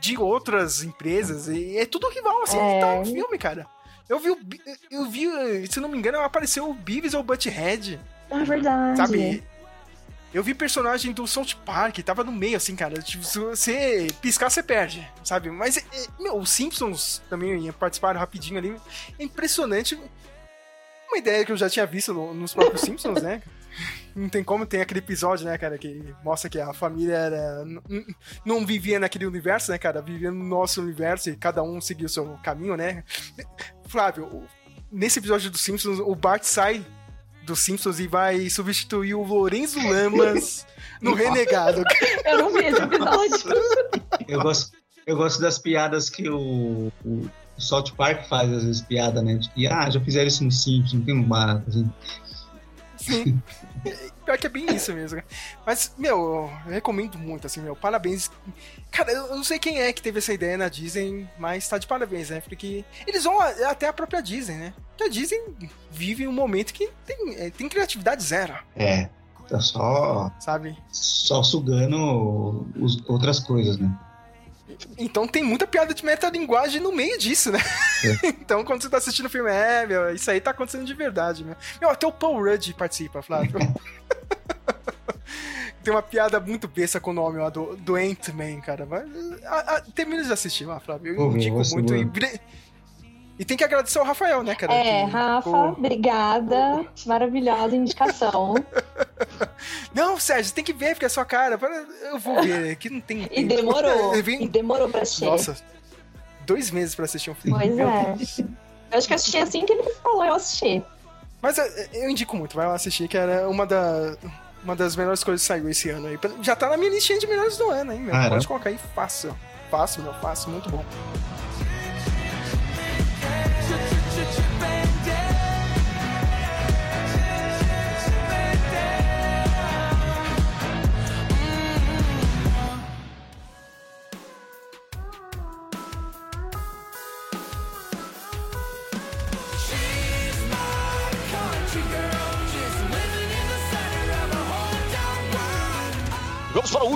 de outras empresas. E é tudo rival, assim, É. tá no filme, cara. Eu vi, o eu vi, se não me engano, apareceu o Beavis ou o Butthead, É verdade. sabe? Eu vi personagem do South Park, tava no meio, assim, cara. Tipo, se você piscar, você perde, sabe? Mas, é, meu, os Simpsons também participaram rapidinho ali. É impressionante. Uma ideia que eu já tinha visto no- nos próprios Simpsons, né? Não tem como, tem aquele episódio, né, cara, que mostra que a família era. Não vivia naquele universo, né, cara? Vivia no nosso universo e cada um seguia o seu caminho, né? Flávio, nesse episódio dos Simpsons, o Bart sai dos Simpsons e vai substituir o Lorenzo Lamas no Renegado. Eu não vi esse episódio. Eu gosto, eu gosto das piadas que o, o South Park faz, às vezes, piada, né? De que, ah, já fizeram isso no Simpsons, não tem um bar, assim. Sim. Pior que é bem isso mesmo. Mas, meu, eu recomendo muito, assim, meu. Parabéns. Cara, eu não sei quem é que teve essa ideia na Disney, mas tá de parabéns, né? Porque eles vão até a própria Disney, né? Porque a Disney vive um momento que tem, é, tem criatividade zero, É, tá só, sabe? só sugando os- outras coisas, né? Então tem muita piada de metalinguagem no meio disso, né? então quando você tá assistindo o filme, é, meu, isso aí tá acontecendo de verdade, meu. Meu, até o Paul Rudd participa, Flávio. tem uma piada muito besta com o nome lá do, do Ant-Man, cara. Mas, a, a, termina de assistir lá, Flávio. Eu ver, indico muito. E, e tem que agradecer ao Rafael, né, cara? É, que Rafa, ficou- obrigada. Maravilhosa indicação. Não, Sérgio, tem que ver, porque é a sua cara. Eu vou ver, que não tem. E demorou. Vim- E demorou pra assistir. Nossa, dois meses pra assistir um filme. Pois Meu é. Deus. Eu acho que eu assisti assim que ele falou, eu assisti. Mas é, eu indico muito, vai lá assistir, que era uma, da, uma das melhores coisas que saiu esse ano aí. Já tá na minha listinha de melhores do ano, hein, meu? Pode colocar aí fácil. Fácil, meu, fácil, muito bom.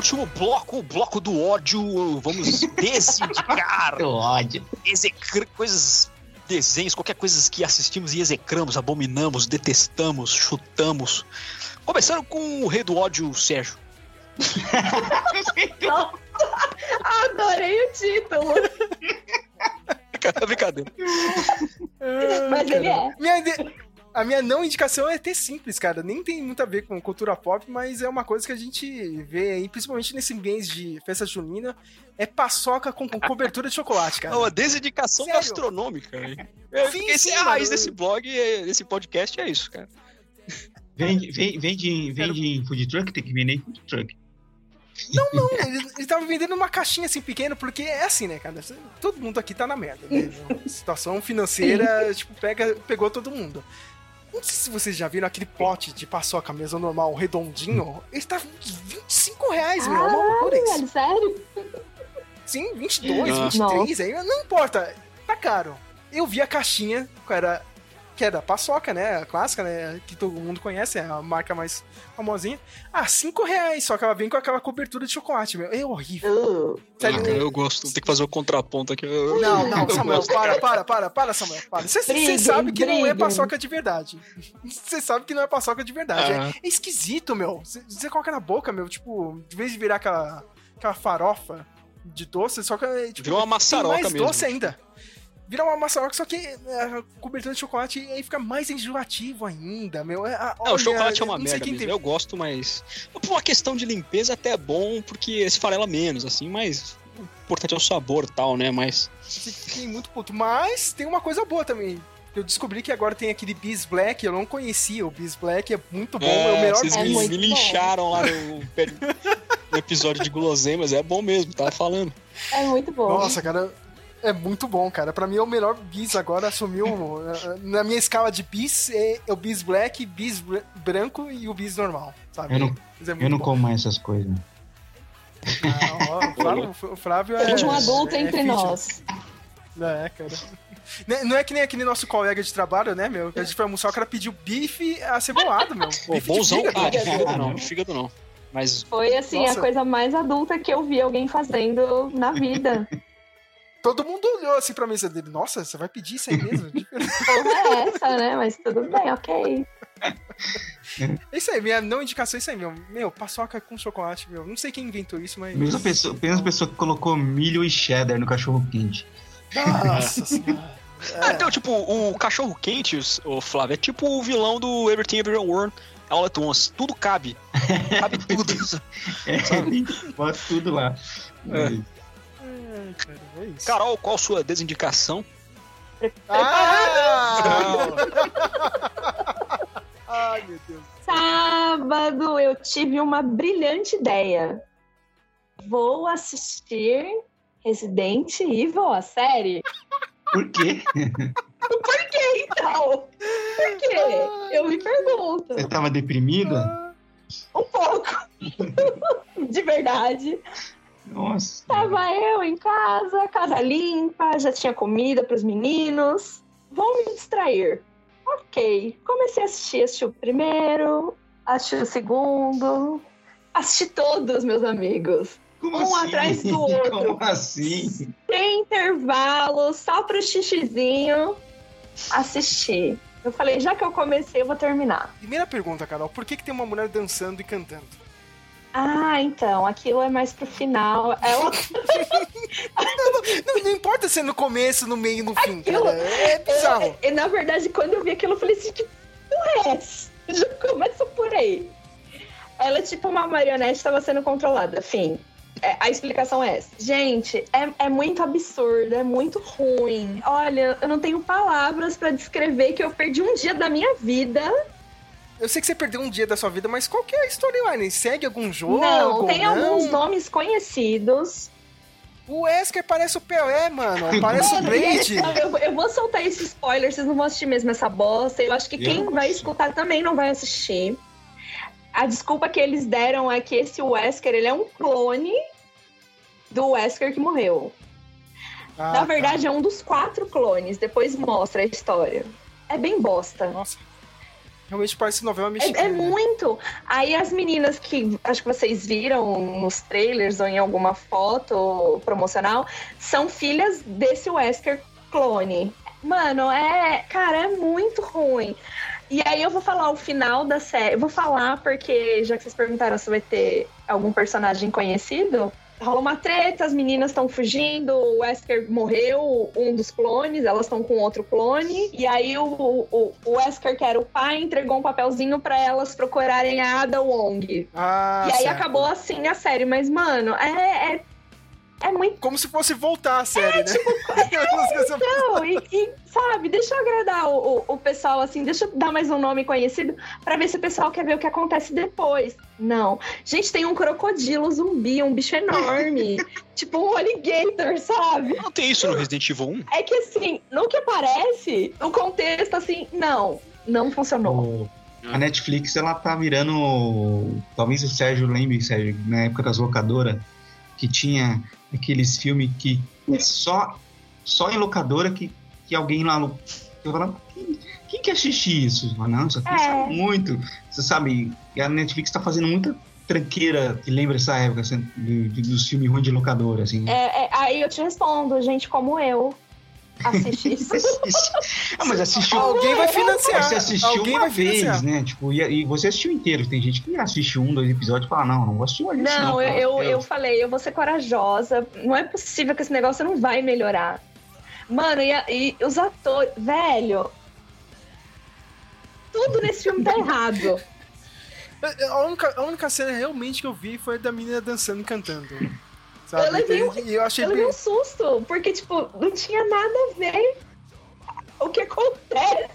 Último bloco, o bloco do ódio. Vamos desindicar, ódio. execrar coisas, desenhos, qualquer coisa que assistimos e execramos, abominamos, detestamos, chutamos. Começando com o rei do ódio, Sérgio. Adorei o título. Brincadeira. Mas ele é. Minha A minha não indicação é até simples, cara. Nem tem muito a ver com cultura pop, mas é uma coisa que a gente vê aí, principalmente nesse mês de festa junina, é paçoca com, com cobertura de chocolate, cara. É uma desindicação Sério? gastronômica. É, Sim, Esse sim, é a raiz mano. desse blog, é- desse podcast, é isso, cara. Vende, vende, vende, vende em food truck, tem que vender em food truck. Não, não, ele, ele tava vendendo uma caixinha assim pequena, porque é assim, né, cara? Todo mundo aqui tá na merda, né? Situação financeira, tipo, pega, pegou todo mundo. Não sei se vocês já viram aquele pote de paçoca mesmo normal, redondinho. Ele tá 25 reais, meu. É uma loucura isso. Sério? Sim, 22, Nossa. 23, aí não importa, tá caro. Eu vi a caixinha, que que era paçoca, né, a clássica, né, que todo mundo conhece, é a marca mais famosinha. Ah, 5 reais, só que ela vem com aquela cobertura de chocolate, meu, é horrível. Uh, Sério, Ah, cara, eu gosto, tem que fazer o contraponto aqui. Eu- não, não, Samuel, gosto. para, para, para, para, Samuel, para. Você sabe que não é paçoca de verdade. Você sabe que não é paçoca de verdade. Ah. É, é esquisito, meu. Você coloca na boca, meu, tipo, de vez de virar aquela, aquela farofa de doce, só que é, tipo, Virou uma maçaroca tem mais mesmo. doce ainda. Vira uma maçaroca, só que é, a cobertura de chocolate e aí fica mais enjoativo ainda, meu. É, Não, o olha, chocolate é uma merda mesmo. teve- Eu gosto, mas. Por uma questão de limpeza, até é bom, porque se farela menos, assim, mas. O importante é o sabor e tal, né? Mas. Fiquei muito puto. Mas tem uma coisa boa também. Eu descobri que agora tem aquele Bees Black, eu não conhecia. O Bees Black é muito bom, é, o melhor vocês É me, muito me lincharam lá no, no episódio de guloseimas, é bom mesmo, tava falando. É muito bom. Nossa, cara, é muito bom, cara. Pra mim é o melhor bis agora, assumiu. na minha escala de bis, é, é o bis black, bis br- branco e o bis normal, sabe? Eu não, é eu não bom. como mais essas coisas. Não, ó, o Flávio, o Flávio é. um adulto é entre nós. É, cara. Né- Não é que nem aquele nosso colega de trabalho, né, meu? A gente foi almoçar, o cara pediu bife acebolado, meu. Pô, bife de bonzão, fígado. ah, de fígado não, de fígado não. Mas Foi assim Nossa. a coisa mais adulta que eu vi alguém fazendo na vida. Todo mundo olhou assim pra mesa dele. Nossa, você vai pedir isso aí mesmo? Porra é essa, né? Mas tudo bem, ok. É isso aí, minha não indicação é isso aí, meu. Meu, paçoca com chocolate, meu. Não sei quem inventou isso, mas. Mesma pessoa, mesma pessoa que colocou milho e cheddar no cachorro quente. Nossa senhora. Ah, então, tipo, o cachorro quente, o Flávio, é tipo o vilão do Everything Everywhere All at Once. Tudo cabe. Cabe tudo. É, bota tudo lá. É. É, cara, é isso. Carol, qual sua desindicação? Ah! Ai, meu Deus. Sábado eu tive uma brilhante ideia. Vou assistir Resident Evil, a série. Por quê? Por que então? Por quê? Eu me pergunto. Você tava deprimida? Um pouco. De verdade. Nossa. Tava eu em casa, casa limpa, já tinha comida pros meninos. Vou me distrair. Ok. Comecei a assistir, assisti o primeiro, assisti o segundo, assisti todos, meus amigos. Como Um assim? atrás do outro. Como assim? Sem intervalo, só pro xixizinho, assisti. Eu falei, já que eu comecei, eu vou terminar. Primeira pergunta, Carol. Por que, que tem uma mulher dançando e cantando? Ah, então, aquilo é mais pro final. É o- Não, não importa se é no começo, no meio, no fim, Aquilo- cara. É bizarro. E, na verdade, quando eu vi aquilo, eu falei assim, que porra é essa? Já começa por aí. Ela é tipo uma marionete estava sendo controlada, fim. É, a explicação é essa. Gente, é, é muito absurdo, é muito ruim. Olha, eu não tenho palavras pra descrever que eu perdi um dia da minha vida. Eu sei que você perdeu um dia da sua vida, mas qual que é a storyline? Segue algum jogo? não, tem não? alguns nomes conhecidos. O Wesker parece o Pelé, mano. Parece o Mano, Blade. Eu, eu vou soltar esse spoiler, vocês não vão assistir mesmo essa bosta. Eu acho que Eu quem vai escutar também não vai assistir. A desculpa que eles deram é que esse Wesker, ele é um clone do Wesker que morreu. Ah, Na tá. verdade, é um dos quatro clones. Depois mostra a história. É bem bosta. Nossa. Realmente parece novela É, mexicana. é muito. Aí as meninas que acho que vocês viram nos trailers ou em alguma foto promocional são filhas desse Wesker clone. Mano, é. Cara, é muito ruim. E aí eu vou falar o final da série. Eu vou falar porque, já que vocês perguntaram se vai ter algum personagem conhecido, rola uma treta, as meninas estão fugindo, o Wesker morreu, um dos clones, elas estão com outro clone. E aí o, o, o Wesker, que era o pai, entregou um papelzinho pra elas procurarem a Ada Wong. Ah, e aí certo. acabou assim a série. Mas, mano, é, é, é muito Como se fosse voltar a série, né? Não, e, e, sabe, deixa eu agradar o, o, o pessoal, assim, deixa eu dar mais um nome conhecido pra ver se o pessoal quer ver o que acontece depois. Não. Gente, tem um crocodilo zumbi, um bicho enorme. tipo um alligator, sabe? Não tem isso no Resident Evil 1? É que assim, no que aparece, o contexto, assim, não, não funcionou. O- a Netflix, ela tá virando. Talvez o Sérgio lembre, Sérgio, na época das locadoras, que tinha aqueles filmes que só, só em locadora que, que alguém lá. no- Eu falava, quem, quem que assiste isso? Falava, não, isso aqui É. sabe muito. Você sabe, a Netflix tá fazendo muita tranqueira que lembra essa época assim, de- de- dos filmes ruins de locadora, assim. É, é, aí eu te respondo, gente como eu assiste isso. ah, mas assistiu. Alguém vai financiar. Você assistiu Alguém uma vai vez, né? Tipo, e, e você assistiu inteiro. Tem gente que assiste um, dois episódios e fala, não, não vou assistir mais isso, Não, pelo eu, eu, eu falei, eu vou ser corajosa. Não é possível que esse negócio não vai melhorar. Mano, e, a- e os atores. Velho. Tudo nesse filme tá errado. A única, a única cena realmente que eu vi foi da menina dançando e cantando. Sabe? Eu levei um- E eu achei Eu bem. um susto, porque, tipo, não tinha nada a ver. o que acontece?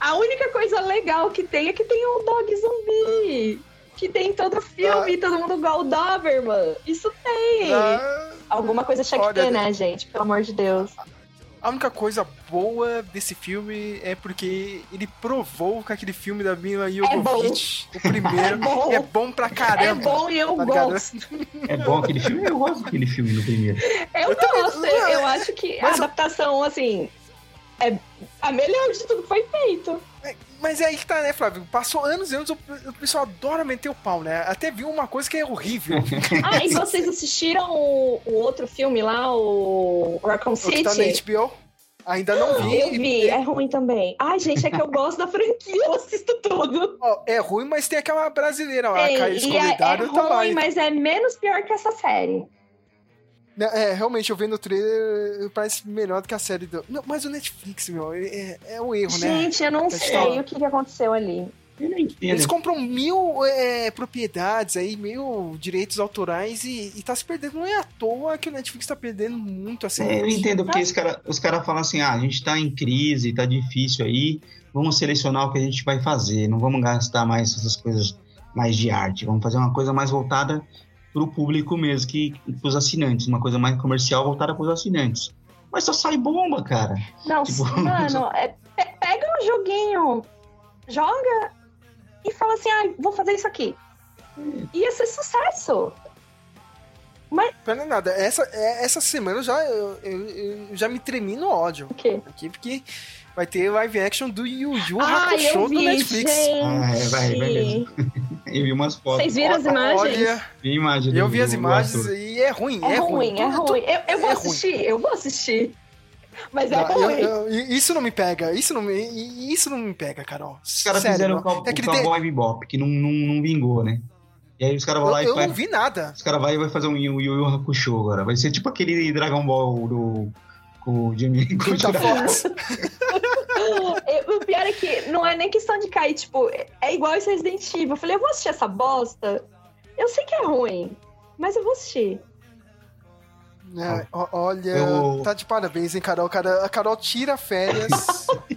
A única coisa legal que tem é que tem um dog zumbi. Que tem em todo filme, todo mundo igual o Doberman. Isso tem. Ah, Alguma coisa tinha que ter, né, gente? Pelo amor de Deus. A única coisa boa desse filme é porque ele provou que aquele filme da Mila Jovovich, o primeiro, É bom. é bom pra É caramba. bom e eu tá ligado? gosto. É bom aquele filme? Eu gosto daquele filme no primeiro. Eu, gosto. Eu acho que Mas a adaptação, assim, é a melhor de tudo que foi feito. Mas é aí que tá, né, Flávio? Passou anos e anos, o o pessoal adora meter o pau, né? Até viu uma coisa que é horrível. Ah, e vocês assistiram o, o outro filme lá, o Raccoon o que tá na City? HBO. Ainda não vi. Eu vi, é ruim também. Ai, gente, é que eu gosto da franquia, eu assisto tudo. Ó, é ruim, mas tem aquela brasileira lá, Ei, a Caís e é, é Convidado, tá lá. ruim, mas é menos pior que essa série. É, realmente, eu vendo o trailer, parece melhor do que a série do... Não, mas o Netflix, meu, é, é um erro, né? Gente, eu não Tá sei o que, que aconteceu ali. Eu não entendo. Eles compram mil é, propriedades aí, mil direitos autorais e, e tá se perdendo. Não é à toa que o Netflix tá perdendo muito assim. É, eu entendo, porque esse cara, os caras falam assim, ah, a gente tá em crise, tá difícil aí, vamos selecionar o que a gente vai fazer, não vamos gastar mais essas coisas mais de arte, vamos fazer uma coisa mais voltada pro público mesmo, que pros assinantes, uma coisa mais comercial voltada pros assinantes. Mas só sai bomba, cara. Não, Tipo, mano, é, pe- pega um joguinho, joga e fala assim, ah, vou fazer isso aqui. Ia ser sucesso. Não é nada. Essa, é- essa semana eu já, eu, eu- eu já me tremi no ódio O quê? aqui, porque vai ter live action do Yu Yu Ah, do vi, Netflix. gente. Ah, é, vai, vai mesmo. Eu vi umas fotos. Vocês viram as imagens? Olha, Vi imagem eu vi as imagens e é ruim, É, é, ruim, é Tu- tu- ruim. Eu, eu vou é ruim. assistir, eu vou assistir. Mas é Não, eu- ruim. eu- isso não me pega, isso não me, isso não me pega, Carol. Os caras fizeram o, Cow- É o Cowboy Bebop, que não, não, não vingou, né? E aí os caras vão lá eu, e eu faz- não vi nada. Os caras vão e vai fazer um Yu Yu Hakusho agora. Vai ser tipo aquele Dragon Ball do. Com o Jimmy. Com o. Fox. Pior é que não é nem questão de cair, tipo, é igual esse Resident Evil. Eu falei, eu vou assistir essa bosta. Eu sei que é ruim, mas eu vou assistir. É, olha, Eu- tá de parabéns, hein, Carol? A Carol tira férias.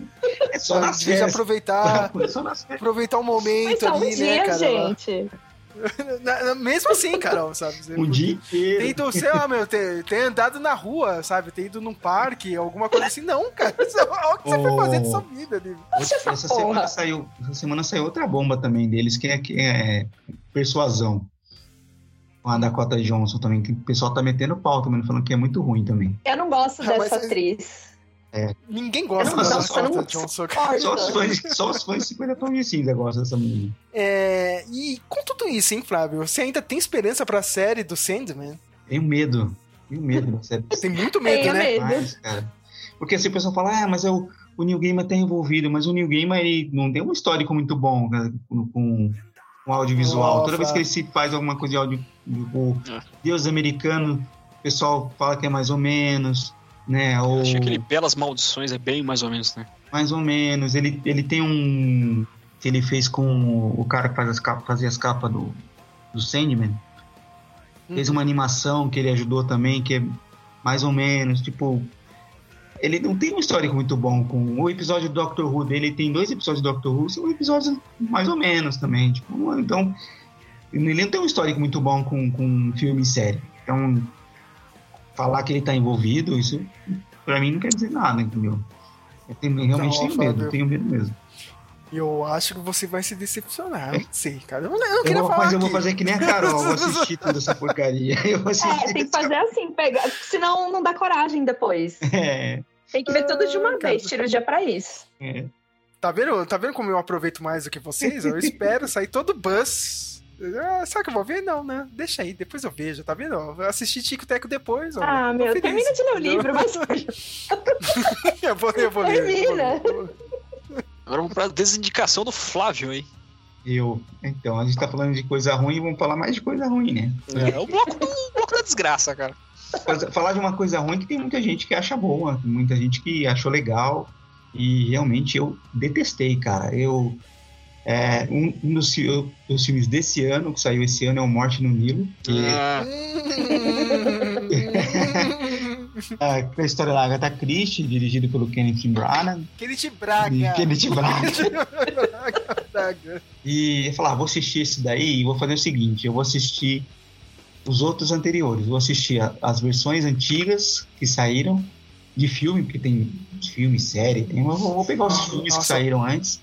É só nas férias. aproveitar, É só nas férias. aproveitar o momento um ali, né, dia, cara? gente. Na- na- Mesmo assim, Carol, sabe? Um dia inteiro. Tem ido, sei lá, meu, ter, ter andado na rua, sabe? Ter ido num parque, alguma coisa assim. Não, cara. Olha o que você foi fazer dessa vida, David. Assiste essa, semana, saiu, essa semana saiu outra bomba também deles, que é, que é Persuasão. Com a Dakota Johnson também, que o pessoal tá metendo pau também, falando que é muito ruim também. Eu não gosto Ah, dessa mas- atriz. Ninguém gosta Eu não- da Dakota Johnson. Só os fãs, só os fãs de 50 tons de cinza gostam dessa menina. É, e com tudo isso, hein, Flávio? Você ainda tem esperança pra série do Sandman? Tenho medo. Tenho medo da série. Tem muito medo, Tenho né? medo. Mas, cara. Porque assim, o pessoal fala, ah, mas é o, o New Gamer tá envolvido, mas o New Gamer ele não tem um histórico muito bom né, com, com, com audiovisual. Nossa. Toda vez que ele se faz alguma coisa de áudio, o É. Deus americano, o pessoal fala que é mais ou menos, né? Ou Achei aquele Belas Maldições é bem mais ou menos, né? mais ou menos. Ele, ele tem um que ele fez com o cara que faz as capas, fazia as capas do, do Sandman. Fez uma animação que ele ajudou também, que é mais ou menos, tipo. Ele não tem um histórico muito bom com o episódio do Doctor Who dele, tem dois episódios do Doctor Who, são episódios mais ou menos também, tipo, então ele não tem um histórico muito bom com, com filme e série. Então, falar que ele tá envolvido, isso pra mim não quer dizer nada, entendeu? Eu tenho, realmente Não, tenho medo, Fábio. tenho medo mesmo. Eu acho que você vai se decepcionar. Eu não sei, cara. Eu não, eu não queria Eu vou, falar mas eu vou aqui. fazer que nem a Carol, eu vou assistir toda essa porcaria. Eu vou assistir. É, tem que fazer assim, pegar. Senão não dá coragem depois. É, Tem que ver tudo de uma Ah, vez, tira o dia pra isso. é. Tá vendo, tá vendo como eu aproveito mais do que vocês? Eu espero sair todo buzz. Ah, será que eu vou ver? Não, né? Deixa aí, depois eu vejo, tá vendo? Eu assisti Tico Teco depois. ó. Ah, meu, feliz, termina de ler o livro, mas. eu vou ler, eu vou ler. eu vou ler. Termina. Agora vamos pra desindicação do Flávio aí. Eu. Então, a gente tá falando de coisa ruim, vamos falar mais de coisa ruim, né? É o bloco, do, o bloco da desgraça, cara. Falar de uma coisa ruim que tem muita gente que acha boa, tem muita gente que achou legal. E realmente eu detestei, cara. Eu. É, um, um dos, dos filmes desse ano, que saiu esse ano, é o Morte no Nilo. Que Ah, a, a história da Agatha Christie, dirigido pelo Kenneth Branagh. Kenneth Braga. Kenneth Branagh. Braga. E eu falei, ah, vou assistir esse daí e vou fazer o seguinte, eu vou assistir os outros anteriores. Vou assistir a- as versões antigas que saíram de filme, porque tem filme, série, tem, eu vou vou pegar os filmes que Nossa. saíram antes.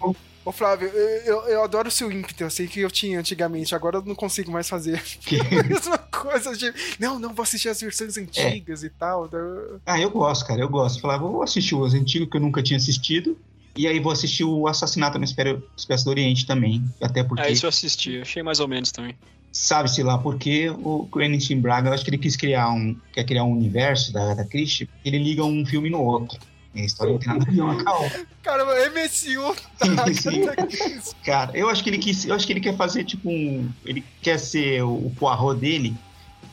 Ô Flávio, eu, eu, eu adoro o seu ímpeto, eu sei que eu tinha antigamente, agora eu não consigo mais fazer que- a mesma coisa de. Não, não, vou assistir as versões antigas e tal. eu- Ah, eu gosto, cara, eu gosto. Falava, vou assistir os antigos que eu nunca tinha assistido. E aí vou assistir o Assassinato no Espé- Expresso do Oriente também. Até porque, É, isso eu assisti, achei mais ou menos também. sabe-se lá porque o Kenneth Braga, eu acho que ele quis criar um, quer criar um universo da Agatha Christie, ele liga um filme no outro. E a história não tem nada a ver uma com a outra. Caramba, MSU, tá? Sim. Cara, eu acho que ele quis, eu acho que ele quer fazer tipo um, ele quer ser o, Poirot dele,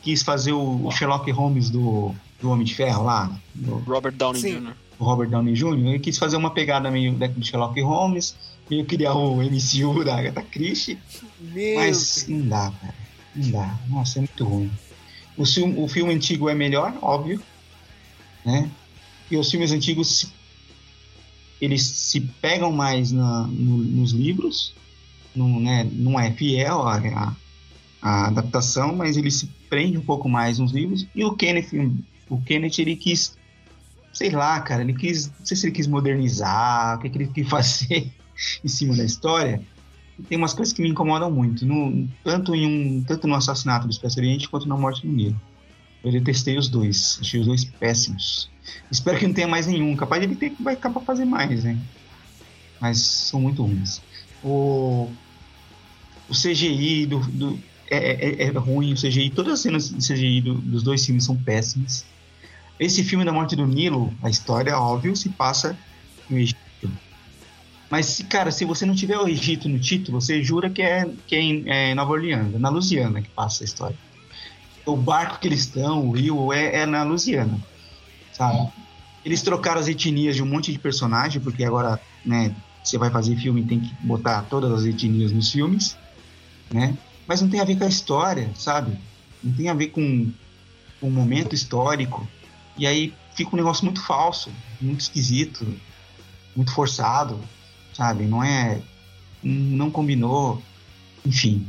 quis fazer o, o Sherlock Holmes do, do Homem de Ferro lá, do, Robert Downey Sim. Jr. o Robert Downey Jr., ele quis fazer uma pegada meio da- do Sherlock Holmes, meio criar o MCU da Agatha Christie, Meu mas não dá, cara. Não dá. Nossa, é muito ruim. O filme, o filme antigo é melhor, óbvio, né? E os filmes antigos eles se pegam mais na- no- nos livros, não, né, não é fiel à, à- à adaptação, mas ele se prende um pouco mais nos livros. E o Kenneth, o Kenneth ele quis, sei lá, cara, ele quis, não sei se ele quis modernizar, o que, que ele quis fazer em cima da história tem umas coisas que me incomodam muito, no- tanto, em um, tanto no assassinato do Expresso Oriente quanto na morte do Nilo. Eu detestei os dois, achei os dois péssimos. Espero que não tenha mais nenhum, capaz ele ter, vai acabar fazer mais, né? Mas são muito ruins. O, o CGI do, do- é, é- é ruim, o CGI, todas as cenas de CGI do- dos dois filmes são péssimas. Esse filme da morte do Nilo, a história, óbvio, se passa no Egito. Mas, cara, se você não tiver o Egito no título, você jura que é, que é em é Nova Orleans, é na Louisiana que passa a história. O barco que eles estão, o rio, é, é na Louisiana, sabe? Eles trocaram as etnias de um monte de personagem, porque agora, né, você vai fazer filme tem que botar todas as etnias nos filmes, né? Mas não tem a ver com a história, sabe? Não tem a ver com com o momento histórico. E aí fica um negócio muito falso, muito esquisito, muito forçado, sabe? Não é. Não combinou. Enfim,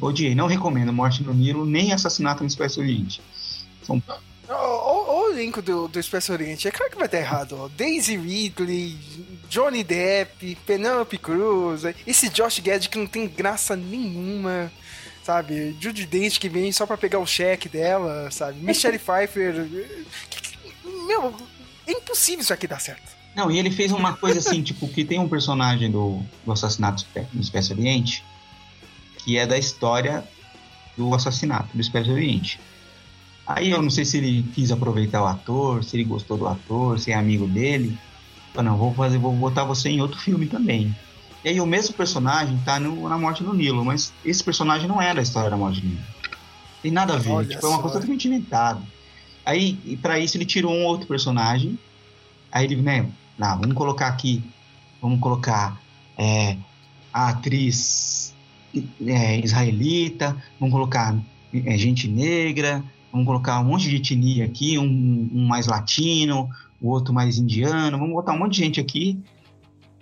odiei. Não recomendo Morte no Nilo nem Assassinato no Expresso Oriente. São Olha o elenco do, do Expresso Oriente. É claro que vai estar errado. Ó. Daisy Ridley, Johnny Depp, Penelope Cruz, esse Josh Gad que não tem graça nenhuma, sabe? Judy Dench que vem só pra pegar o cheque dela, sabe? Michelle Pfeiffer. Meu, é impossível isso aqui dar certo. Não, e ele fez uma coisa assim, tipo, que tem um personagem do, do assassinato no Expresso Oriente que é da história do assassinato do Expresso Oriente. Aí eu não sei se ele quis aproveitar o ator, se ele gostou do ator, se é amigo dele. Falou, não, vou fazer, vou botar você em outro filme também. E aí o mesmo personagem tá no, na Morte do Nilo, mas esse personagem não é da história da Morte do Nilo. Tem nada a ver, Olha tipo, é uma coisa totalmente inventada. Aí, pra isso, ele tirou um outro personagem. Aí ele, né, não, vamos colocar aqui, vamos colocar é, a atriz é, israelita, vamos colocar é, gente negra, vamos colocar um monte de etnia aqui, um, um mais latino, o outro mais indiano, vamos botar um monte de gente aqui.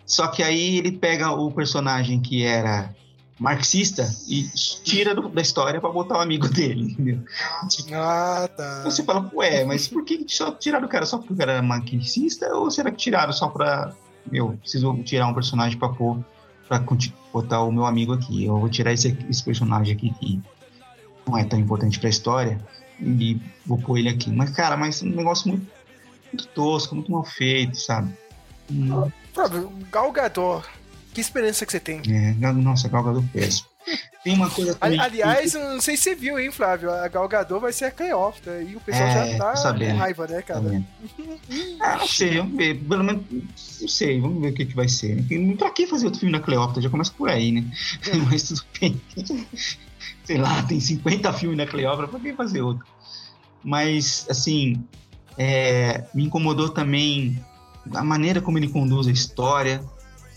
Só que aí ele pega o personagem que era marxista e tira do- da história pra botar o amigo dele, entendeu? Ah, tá. Você fala, ué, mas por que só tiraram o cara só porque o cara era marxista? Ou será que tiraram só pra. Meu, preciso tirar um personagem pra pôr. Conti- botar o meu amigo aqui. Eu vou tirar esse, esse personagem aqui que não é tão importante pra história e vou pôr ele aqui. Mas, cara, mas é um negócio muito, muito tosco, muito mal feito, sabe? Hum, Gal Gadot, que esperança que você tem? é, nossa, Gal Gadot péssimo. Tem uma coisa também. Aliás, eu não sei se você viu, hein, Flávio? A Gal Gadot vai ser a Cleópatra e o pessoal É, já tá sabendo. com raiva, né, cara? Tá Ah, não sei, vamos ver. Pelo menos, não sei, vamos ver o que, que vai ser. né? Pra que fazer outro filme da Cleópatra? Já começa por aí, né? Mas tudo bem. Sei lá, tem 50 filmes da Cleópatra, pra que fazer outro? Mas, assim, é, me incomodou também a maneira como ele conduz a história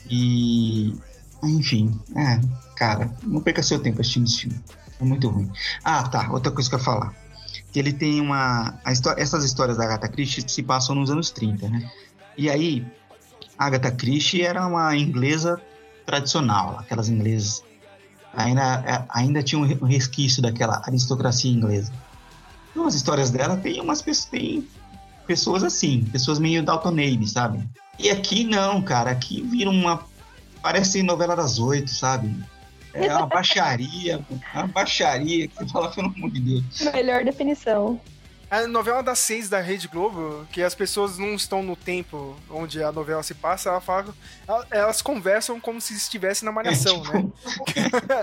e. Enfim, é, cara, não perca seu tempo assistindo esse filme. É muito ruim. Ah, tá, outra coisa que eu ia falar. que ele tem uma. a histó- essas histórias da Agatha Christie se passam nos anos 30, né? E aí, Agatha Christie era uma inglesa tradicional, aquelas inglesas. Ainda, é, ainda tinha um um resquício daquela aristocracia inglesa. Então, as histórias dela tem umas pessoas. Tem pessoas assim, pessoas meio Dalton Abe, sabe? E aqui não, cara, aqui vira uma. Parece novela das oito, sabe? É uma baixaria, é uma baixaria que você fala, pelo amor de Deus. Melhor definição. A novela das seis da Rede Globo, que as pessoas não estão no tempo onde a novela se passa, ela fala, ela- elas conversam como se estivessem na malhação, É, né?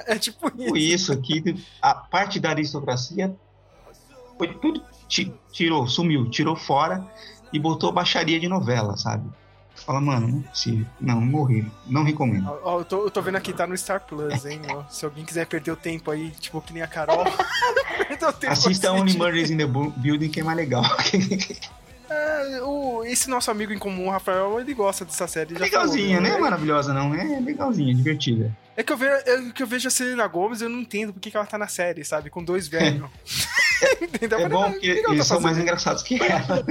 é tipo isso. Tipo isso aqui, a parte da aristocracia foi tudo ti- tirou, sumiu, tirou fora e botou baixaria de novela, sabe? Fala, mano, não é possível. Não, morri. Não recomendo. Ó, ó, eu, tô, eu tô vendo aqui, tá no Star Plus, hein? ó. Se alguém quiser perder o tempo aí, tipo, que nem a Carol. perder o tempo Assista assistindo. Only Murders in the Bu- Building, que é mais legal. É, o, esse nosso amigo em comum, o Rafael, ele gosta dessa série. legalzinha, falou, né? Maravilhosa, não. É legalzinha, divertida. É que eu, ve, é que eu vejo a Selena Gomes eu não entendo por que, ela tá na série, sabe? Com dois velhos. É falei, bom "Ah, porque que que ela eles tá são mais fazendo?" engraçados que ela.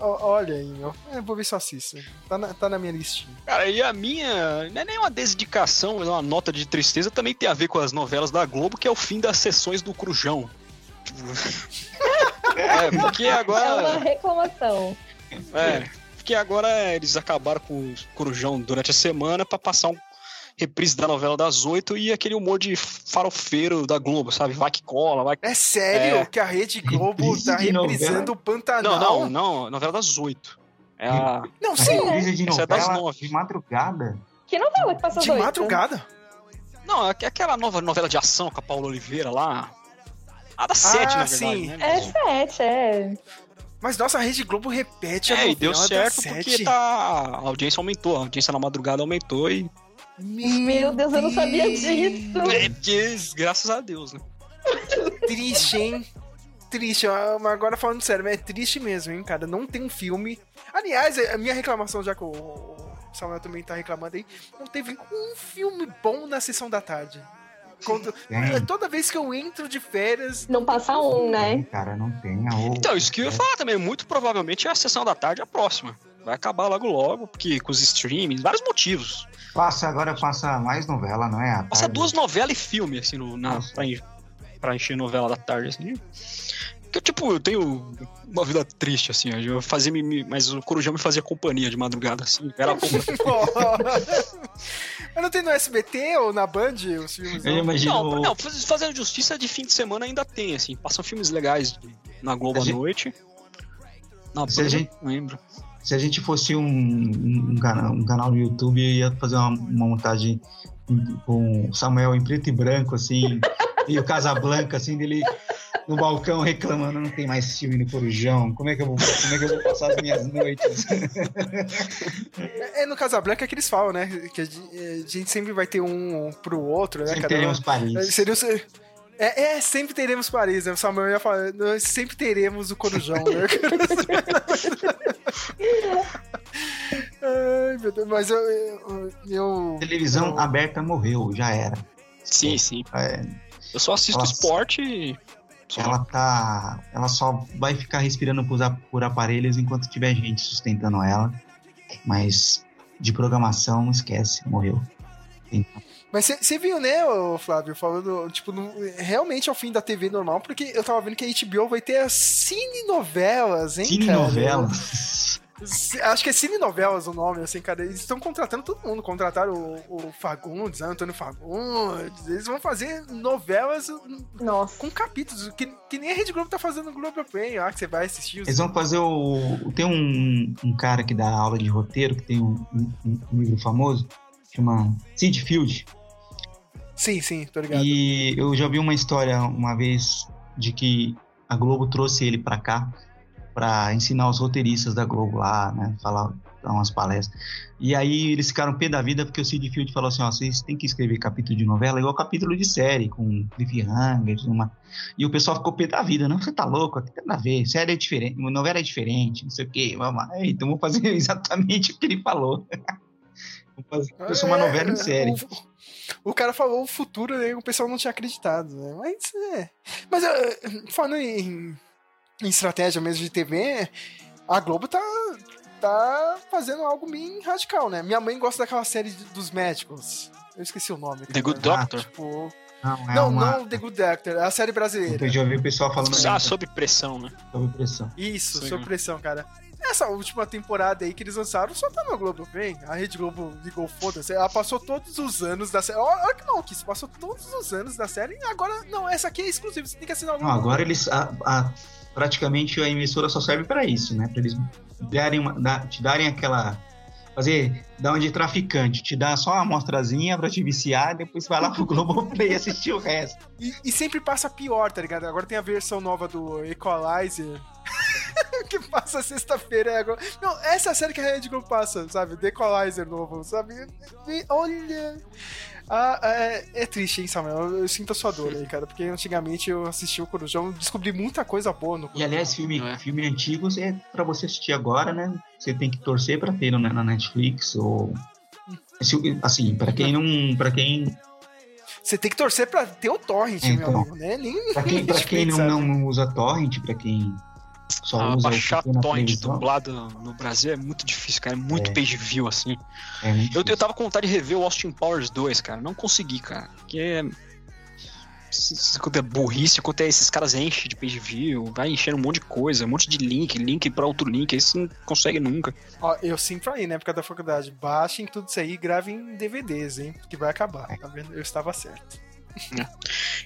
Olha aí, meu. É, vou ver se eu assisto. Tá na, tá na minha listinha. Cara, e a minha. Não é nem uma dedicação, mas é uma nota de tristeza. Também tem a ver com as novelas da Globo, que é o fim das sessões do Crujão. É, porque É uma agora. reclamação. É, porque agora eles acabaram com o Corujão durante a semana pra passar um reprise da novela das oito e aquele humor de farofeiro da Globo, sabe? Vai que cola, vai que... É sério É. que a Rede Globo Reprise tá novela? reprisando o Pantanal? Não, não, não, novela das oito. É a... Não, A sim. reprise de Essa é das novela nove. de madrugada. Que novela que passou De dois? madrugada? Não, é aquela nova novela de ação com a Paula Oliveira lá. A da sete, na verdade, sim. né? É sete, é. Mas nossa, a Rede Globo repete a É, novela e deu certo porque tá, a audiência aumentou, a audiência na madrugada aumentou e. Meu Deus, eu não sabia disso. É, porque, graças a Deus, né? Triste, hein? Triste, mas agora falando sério, é triste mesmo, hein, cara? Não tem um filme. Aliás, a minha reclamação, já que o Samuel também tá reclamando aí, não teve um filme bom na sessão da tarde. Quando- Tem. toda vez que eu entro de férias. Não passa um, né? Tem, cara, não tem. A outra. Então, isso que eu ia falar também, muito provavelmente a sessão da tarde é a próxima. Vai acabar logo logo, porque com os streamings, vários motivos. Passa, agora passa mais novela, não é? Passa tarde. duas novelas e filme, assim, no, na, pra, en- pra encher novela da tarde, assim. Porque, tipo, eu tenho uma vida triste, assim, eu fazia, me- me- mas o Corujão me fazia companhia de madrugada, assim. Era como... Mas não tem no SBT ou na Band os filmes? Eu não? imagino. Não, não, faz- fazendo justiça de fim de semana ainda tem, assim. Passam filmes legais na Globo à gente- noite. Na Band, gente- não lembro. Se a gente fosse um, um, canal, um canal no YouTube, eu ia fazer uma, uma montagem com o Samuel em preto e branco, assim, e o Casablanca, assim, dele no balcão reclamando, não tem mais filme no Corujão, como é que eu vou, como é que eu vou passar as minhas noites? É no Casablanca que eles falam, né? Que a gen- a gente sempre vai ter um pro outro, né, Sempre cara? teremos Paris. Seria o- É, é, sempre teremos Paris, né? O Samuel ia falar, nós sempre teremos o Corujão, né? Ai, meu Deus, mas eu. eu, eu- Televisão eu- aberta morreu, já era. Sim, sim. É, Eu só assisto Nossa. esporte e. Só. ela tá. Ela só vai ficar respirando por, por aparelhos enquanto tiver gente sustentando ela. Mas de programação, esquece, morreu. Então, Mas você viu, né, ô, Flávio, falando, tipo, no- realmente ao fim da TV normal, porque eu tava vendo que a HBO vai ter as cine-novelas, hein, Cine cara? Acho que é Cine Novelas o nome, assim, cara. Eles estão contratando todo mundo. Contrataram o, o Fagundes, Antônio Fagundes. Eles vão fazer novelas Nossa. com capítulos, que, que nem a Rede Globo tá fazendo no Globo Play, ó, que você vai assistir. Os... Eles vão fazer o. Tem um, um cara que dá aula de roteiro, que tem um, um- um livro famoso, chama Sid Field. Sim, sim, tô ligado. E eu já vi uma história uma vez de que a Globo trouxe ele pra cá pra ensinar os roteiristas da Globo lá, né? Falar, dar umas palestras. E aí eles ficaram pé da vida porque o Sid Field falou assim: ó, vocês têm que escrever capítulo de novela igual capítulo de série, com cliffhanger, uma. E o pessoal ficou pé da vida, não, você tá louco, aqui tem nada a ver, série é diferente, novela é diferente, não sei o quê, vamos lá. Então vou fazer exatamente o que ele falou. Fazer isso uma novela em série. É, O, o cara falou o futuro, né? O pessoal não tinha acreditado, né? Mas é. Mas eh, falando em, em estratégia mesmo de TV, a Globo tá, tá fazendo algo bem radical, né? Minha mãe gosta daquela série dos médicos. Eu esqueci o nome. The Good cara. Doctor. Tipo. Não, é Não, uma... não The Good Doctor, é a série brasileira. Eu já ouvi o pessoal falando Ah, sob pressão, né? sobre pressão. Isso, Sim. sob pressão, cara. Essa última temporada aí que eles lançaram só tá no Globo Play. A Rede Globo ligou foda-se. Ela passou todos os anos da série. Olha que maluquice, passou todos os anos da série e agora, não, essa aqui é exclusiva, você tem que assinar o Não, Globo. agora eles. a- a- praticamente a emissora só serve pra isso, né? Pra eles darem uma- dar- te darem aquela. Fazer. Dar uma de traficante, te dá só uma amostrazinha pra te viciar, depois vai lá pro Globoplay assistir o resto. E, e sempre passa pior, tá ligado? Agora tem a versão nova do Equalizer. que passa sexta-feira. é Agora... Não, essa é a série que a Rede Globo passa, sabe? The Equalizer novo, sabe? Olha. Ah, é, é triste, hein, Samuel? Eu, eu sinto a sua dor aí, cara. Porque antigamente eu assisti o Corujão descobri muita coisa boa no E aliás, filme, é? filme antigo é pra você assistir agora, né? Você tem que torcer pra ter no- na Netflix ou. Se- Assim, pra quem não. para quem Você tem que torcer pra ter o Torrent, É, meu então. amigo, né? Nem Pra quem, pra quem não, não usa torrent, pra quem só Ah, baixar torrent dublado no Brasil é muito difícil, cara. É muito É. page view, assim. é muito Eu, eu tava com vontade de rever o Austin Powers 2, cara. Não consegui, cara. Porque é. Quanto é burrice, quanto é esses caras enchem de page view, vai enchendo um monte de coisa, um monte de link, link pra outro link, aí você não consegue nunca. Ó, eu sempre falei na época da faculdade, baixem tudo isso aí e gravem em DVDs, hein? Que vai acabar, tá vendo? Eu estava certo.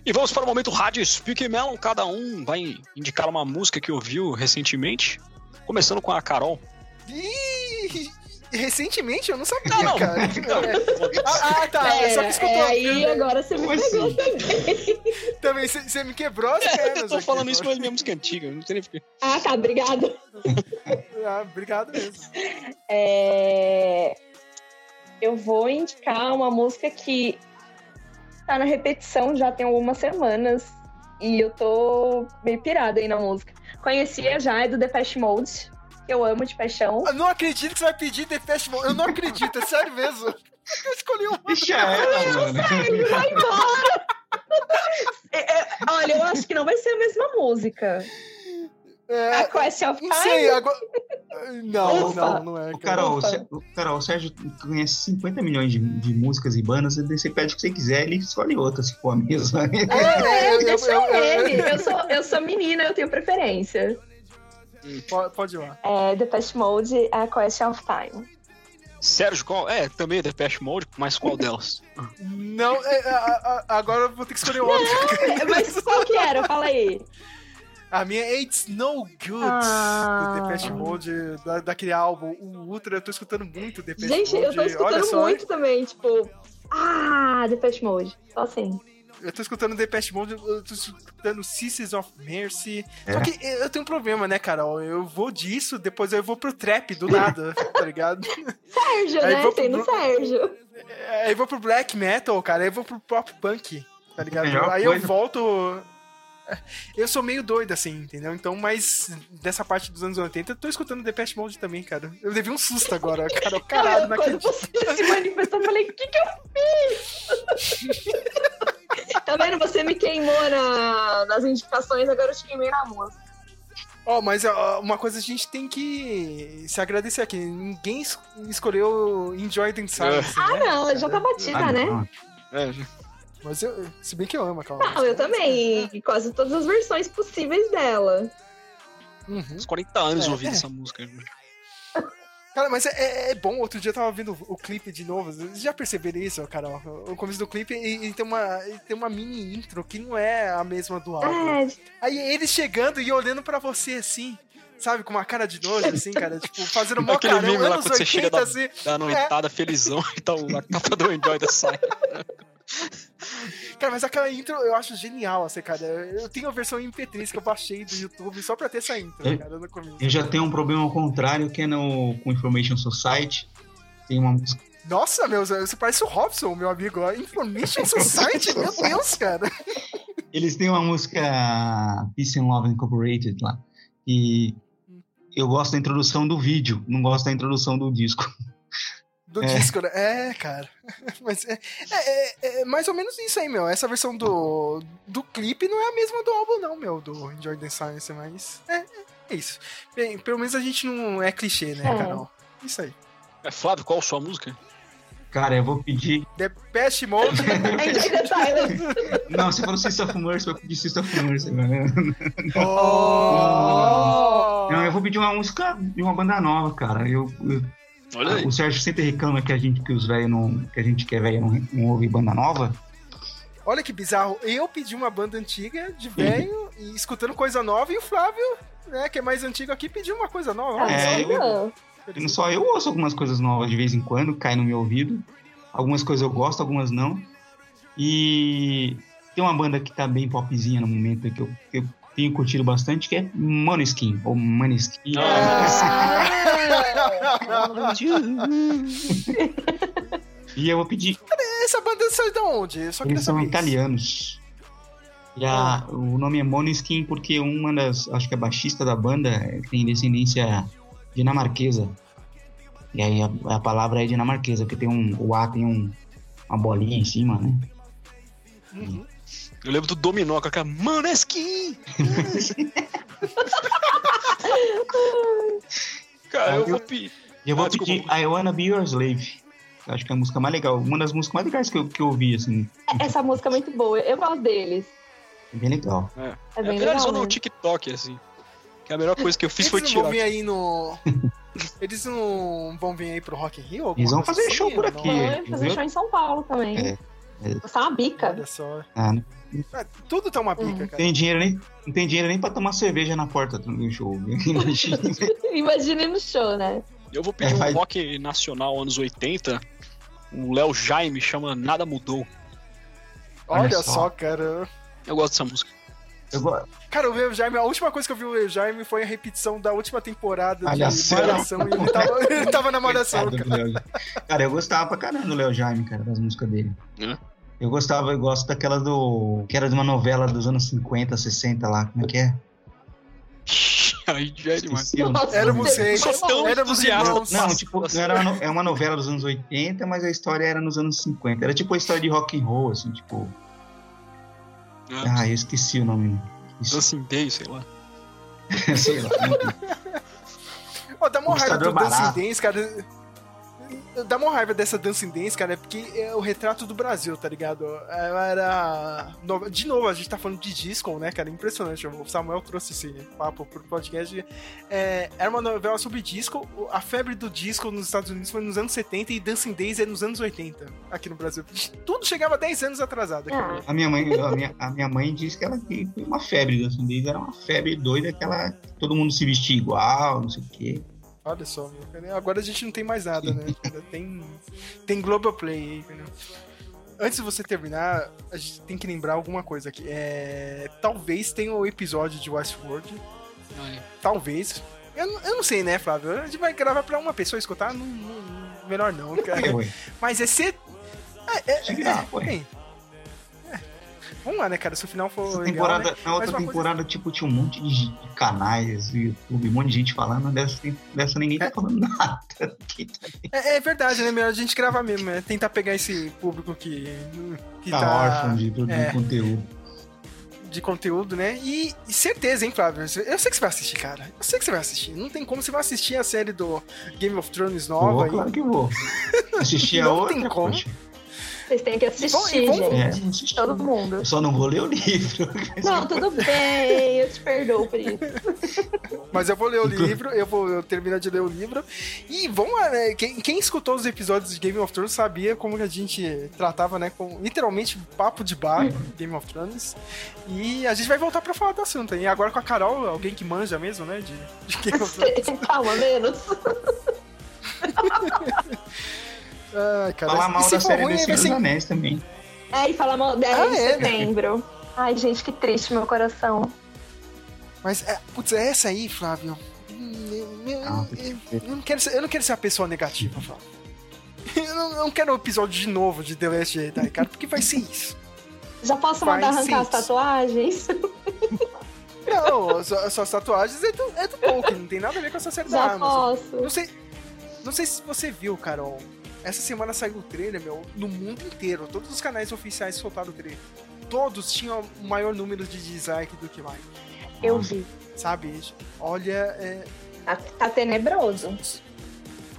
E vamos para o momento Rádio Speak Melon. Cada um vai indicar uma música que ouviu recentemente. Começando com a Carol. Ih, recentemente eu não sabia, Não, não. cara. Ah, ah, tá. É, só que escutou. é, aí agora você me pegou assim? também. Também você me quebrou as pernas. Eu tô aqui, falando isso, mas minha música é antiga, não sei nem porquê. Ah, tá, obrigado. Ah, obrigado mesmo. É, Eu vou indicar uma música que tá na repetição já tem algumas semanas. E eu tô meio pirada aí na música. Conhecia já, é do Depeche Mode. Que eu amo de paixão. Eu não acredito que você vai pedir The Festival. Eu não acredito, é sério mesmo. Eu escolhi uma. Deixa ela, mano. Vai embora! É, é, olha, eu acho que não vai ser a mesma música. É, A Question of não sei, Time. agora. Não, Ufa. não, não é. Cara. Carol, o Carol, o Sérgio conhece 50 milhões de, de músicas e bandas, você pede o que você quiser, ele escolhe outra, se for a mesma. É, eu- eu- deixa eu- eu- ele. Eu sou, eu sou menina, eu tenho preferência. Pode, pode ir lá. É, Depeche Mode, a Question of Time. Sérgio, qual? É, também Depeche Mode, mas qual delas? Não, é, a- a- agora eu vou ter que escolher outra. É, Mas qual que era? Fala aí. A minha é It's No Good, Ah. do Depeche Mode, da, daquele álbum, o Ultra, eu tô escutando muito Depeche Gente, Mode. eu tô escutando só, muito também, tipo... Ah, Depeche Mode. Só assim. Eu tô escutando Depeche Mode, eu tô escutando Sisters of Mercy. É. Só que eu tenho um problema, né, Carol? Eu vou disso, depois eu vou pro trap do nada, tá ligado? Sérgio, Aí né? pro- Tem no Sérgio. Aí eu vou pro black metal, cara, aí eu vou pro pop punk, tá ligado? Aí eu volto. Eu sou meio doido, assim, entendeu? Então, mas dessa parte dos anos 80, eu tô escutando Depeche Mode também, cara. Eu levei um susto agora, cara. Caralho, não Quando acredito. você se manifestou, eu falei, o que que eu fiz? tá vendo? Você me queimou na- nas indicações, agora eu te queimei na música. Ó, mas ó, uma coisa a gente tem que se agradecer aqui. Ninguém es- escolheu Enjoy the Silence. Ah, né? não, já tá batida, Ah, né? não. É, Mas eu, se bem que eu amo aquela Não, eu também. E Quase todas as versões possíveis dela. Uhum. uns 40 anos É, ouvindo é. essa música. Cara, mas é, é- é bom. Outro dia eu tava vendo o, clipe de novo. Vocês já perceberam isso, Carol? O começo do clipe e, e tem, uma, e tem uma mini intro que não é a mesma do álbum. É, Aí eles chegando e olhando pra você assim, sabe? Com uma cara de nojo, assim, cara. Tipo, fazendo mó Aquele carão, meme lá quando você 80, chega da, assim. da noitada felizão e tá a capa do Enjoy the Sign. Cara, mas aquela intro eu acho genial, assim, cara. Eu tenho a versão MP3 que eu baixei do YouTube só pra ter essa intro, É. cara, no começo. Eu já tenho um problema ao contrário, que é no, com Information Society. Tem uma música. Nossa, meu, você parece o Robson, meu amigo. Information Society, meu Deus, cara. Eles têm uma música Peace and Love Incorporated lá. E eu gosto da introdução do vídeo, não gosto da introdução do disco. Do É. disco, né? É, cara. Mas é, é- é- é mais ou menos isso aí, meu. Essa versão do, do clipe não é a mesma do álbum, não, meu, do Enjoy the Silence, mas é, é- isso. Bem, pelo menos a gente não é clichê, né, É. Carol? Isso aí. É, Flávio, qual a sua música? Cara, eu vou pedir. The Best Mode. Enjoy the Silence. Não, você falou System of Mercy, eu vou pedir System of Mercy. né? oh! Não, eu vou pedir uma música de uma banda nova, cara. Eu, eu-. O Sérgio sempre reclama que a gente, que os velhos não. que a gente que é velho não, não ouve banda nova. Olha que bizarro. Eu pedi uma banda antiga, de velho, e escutando coisa nova, e o Flávio, né, que é mais antigo aqui, pediu uma coisa nova. É, Ah, não. E não só eu ouço algumas coisas novas de vez em quando, cai no meu ouvido. Algumas coisas eu gosto, algumas não. E tem uma banda que tá bem popzinha no momento que eu, que eu tenho curtido bastante, que é Moneskin, ou Maneskin. E eu vou pedir. Essa banda saiu de onde? Eu só Eles são isso. italianos. E a- o nome é Moneskin porque uma das, acho que a baixista da banda tem descendência dinamarquesa. E aí a, a palavra é dinamarquesa, porque tem um, o A tem um, uma bolinha em cima, né? Uhum. Eu lembro do Dominó com aquela Maneskin! Cara, eu vou pedir. E eu vou Ah, desculpa. pedir I Wanna Be Your Slave. Eu Acho que é a música mais legal, uma das músicas mais legais que eu, que eu ouvi, assim. Essa música é muito boa. Eu gosto deles. É bem legal. É, É é bem viralizou no. TikTok, assim. Que a melhor coisa que eu fiz Eles foi não tirar. vão vir aí no. Eles não vão vir aí pro Rock in Rio? Eles vão fazer show assim, por ou aqui. não? Vai fazer viu? show em São Paulo também. É, é. É uma bica. Olha só. Ah, não É, tudo tá uma bica, Uhum. cara. tem dinheiro nem, não tem dinheiro nem pra tomar cerveja na porta do show. Imagina. Imagine no show, né? Eu vou pedir É, um rock nacional anos 80. O Léo Jaime chama Nada Mudou. Olha, Olha só. só. cara. Eu gosto dessa música. Eu go- Cara, o Leo Jaime, a última coisa que eu vi o Leo Jaime foi a repetição da última temporada Olha de. Malhação e ele tava, ele tava na Malhação, cara. Léo. Cara, eu gostava pra caramba do Léo Jaime, cara, das músicas dele. É? Eu gostava, eu gosto daquela do. que era de uma novela dos anos 50, 60 lá. Como é que é? Aí já é demais. Nossa. Eu sou tão entusiasta. irmãos. Não, tipo, não era uma, no- é uma novela dos anos 80, mas a história era nos anos 50. Era tipo a história de rock and roll, assim, tipo. Ah, eu esqueci o nome. Dancing Day, sei lá. Sei lá. Ó, dá uma raiva do Dancing. Dance, cara. Dá uma raiva dessa Dancing Dance, cara, é porque é o retrato do Brasil, tá ligado? Ela era. De novo, a gente tá falando de disco, né, cara? Impressionante. O Samuel trouxe esse papo pro podcast. É, era uma novela sobre disco. A febre do disco nos Estados Unidos foi nos anos 70 e Dancing Days é nos anos 80, aqui no Brasil. Tudo chegava 10 anos atrasado aqui. Ah, A minha mãe, a minha, a minha mãe disse que ela foi uma febre da Sundays, era uma febre doida que todo mundo se vestia igual, não sei o quê. Olha só, meu, agora a gente não tem mais nada, né? Tem, tem Globoplay aí, entendeu? Antes de você terminar, a gente tem que lembrar alguma coisa aqui. É, talvez tenha o episódio de Westworld. Talvez. Eu, não- eu não sei, né, Flávio? A gente vai gravar pra uma pessoa escutar? Não, não- melhor não, cara. É. Mas é ser. É, é, é. É. Vamos lá, né, cara? Se o final for. Essa legal, temporada, né? na outra Mas uma temporada, tipo, tinha um monte de, canais YouTube, um monte de gente falando, dessa, dessa ninguém tá falando nada. É, é verdade, né? Melhor a gente gravar mesmo, né? Tentar pegar esse público que, que tá, tá, órfão de, de é. conteúdo. de conteúdo, né? E, e certeza, hein, Flávio? Eu sei que você vai assistir, cara. Eu sei que você vai assistir. Não tem como você vai assistir a série do Game of Thrones nova. Vou, e- claro que vou. Assistir a Não outra, tem como. poxa. Vocês têm que assistir, vamos- É, gente. assistir. Todo mundo. Eu só não vou ler o livro. Não, tudo bem, eu te perdoo por isso. Mas eu vou ler o livro, eu vou eu terminar de ler o livro. E vamos lá, né? Quem, quem escutou os episódios de Game of Thrones sabia como que a gente tratava, né? Com literalmente papo de bar Game of Thrones. E a gente vai voltar pra falar do assunto. E agora com a Carol, alguém que manja mesmo, né? De, de Game of Thrones. Calma, menos. Ai, cara. Falar mal da série ruim, do vai Senhor ser dos Anéis também. É, e fala mal 10 Ah, de é, né? setembro. Ai, gente, que triste meu coração. Mas, é, putz, é essa aí, Flávio. Hum, Eu, eu- Ah, eu- eu não quero ser, eu não quero ser a pessoa negativa, Flávio. Eu não, eu não quero o episódio de novo de The Last Jedi, cara, porque vai ser isso. Já posso Vai mandar sim. arrancar as tatuagens? Não, só- suas tatuagens é do, é do Tolkien, não tem nada a ver com essa série da Já posso. Não sei, não sei se você viu, Carol. Essa semana saiu o trailer, meu, no mundo inteiro. Todos os canais oficiais soltaram o trailer. Todos tinham o maior número de dislike do que like. Eu vi. Sabe? Olha, é, Tá, tá tenebroso.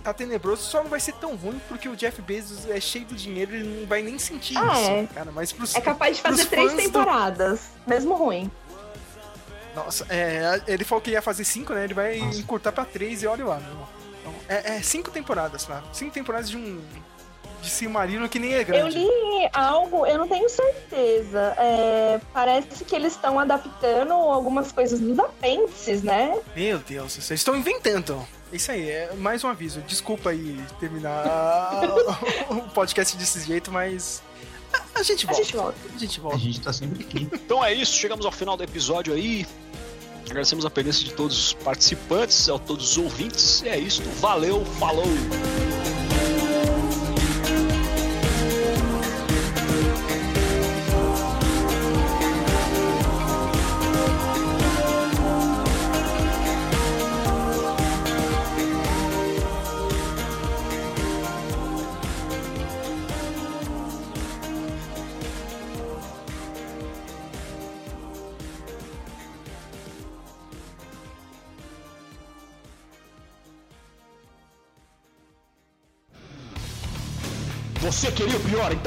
tá tenebroso, só não vai ser tão ruim porque o Jeff Bezos é cheio do dinheiro e não vai nem sentir Ah, isso, é. cara. Mas pros, É capaz de fazer três fãs do- temporadas, mesmo ruim. Nossa, é, ele falou que ia fazer cinco, né? Ele vai Nossa. encurtar pra três e olha lá, meu irmão. É, é cinco temporadas, lá. Cinco temporadas de um. De Silmarino que nem é Eu grande. li algo, eu não tenho certeza. É, parece que eles estão adaptando algumas coisas dos apêndices, né? Meu Deus, vocês estão inventando. Isso aí, é mais um aviso. Desculpa aí terminar o podcast desse jeito, mas. A, a gente A volta. gente volta. A gente A volta. gente tá sempre aqui. Então é isso, chegamos ao final do episódio aí. Agradecemos a presença de todos os participantes, a todos os ouvintes. E é isso, valeu, falou!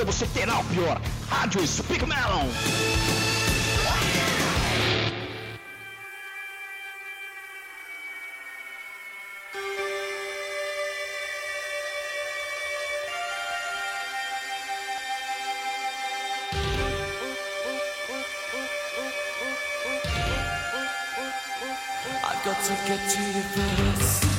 Você terá o pior. Rádio Speak Melon! Got to get to you first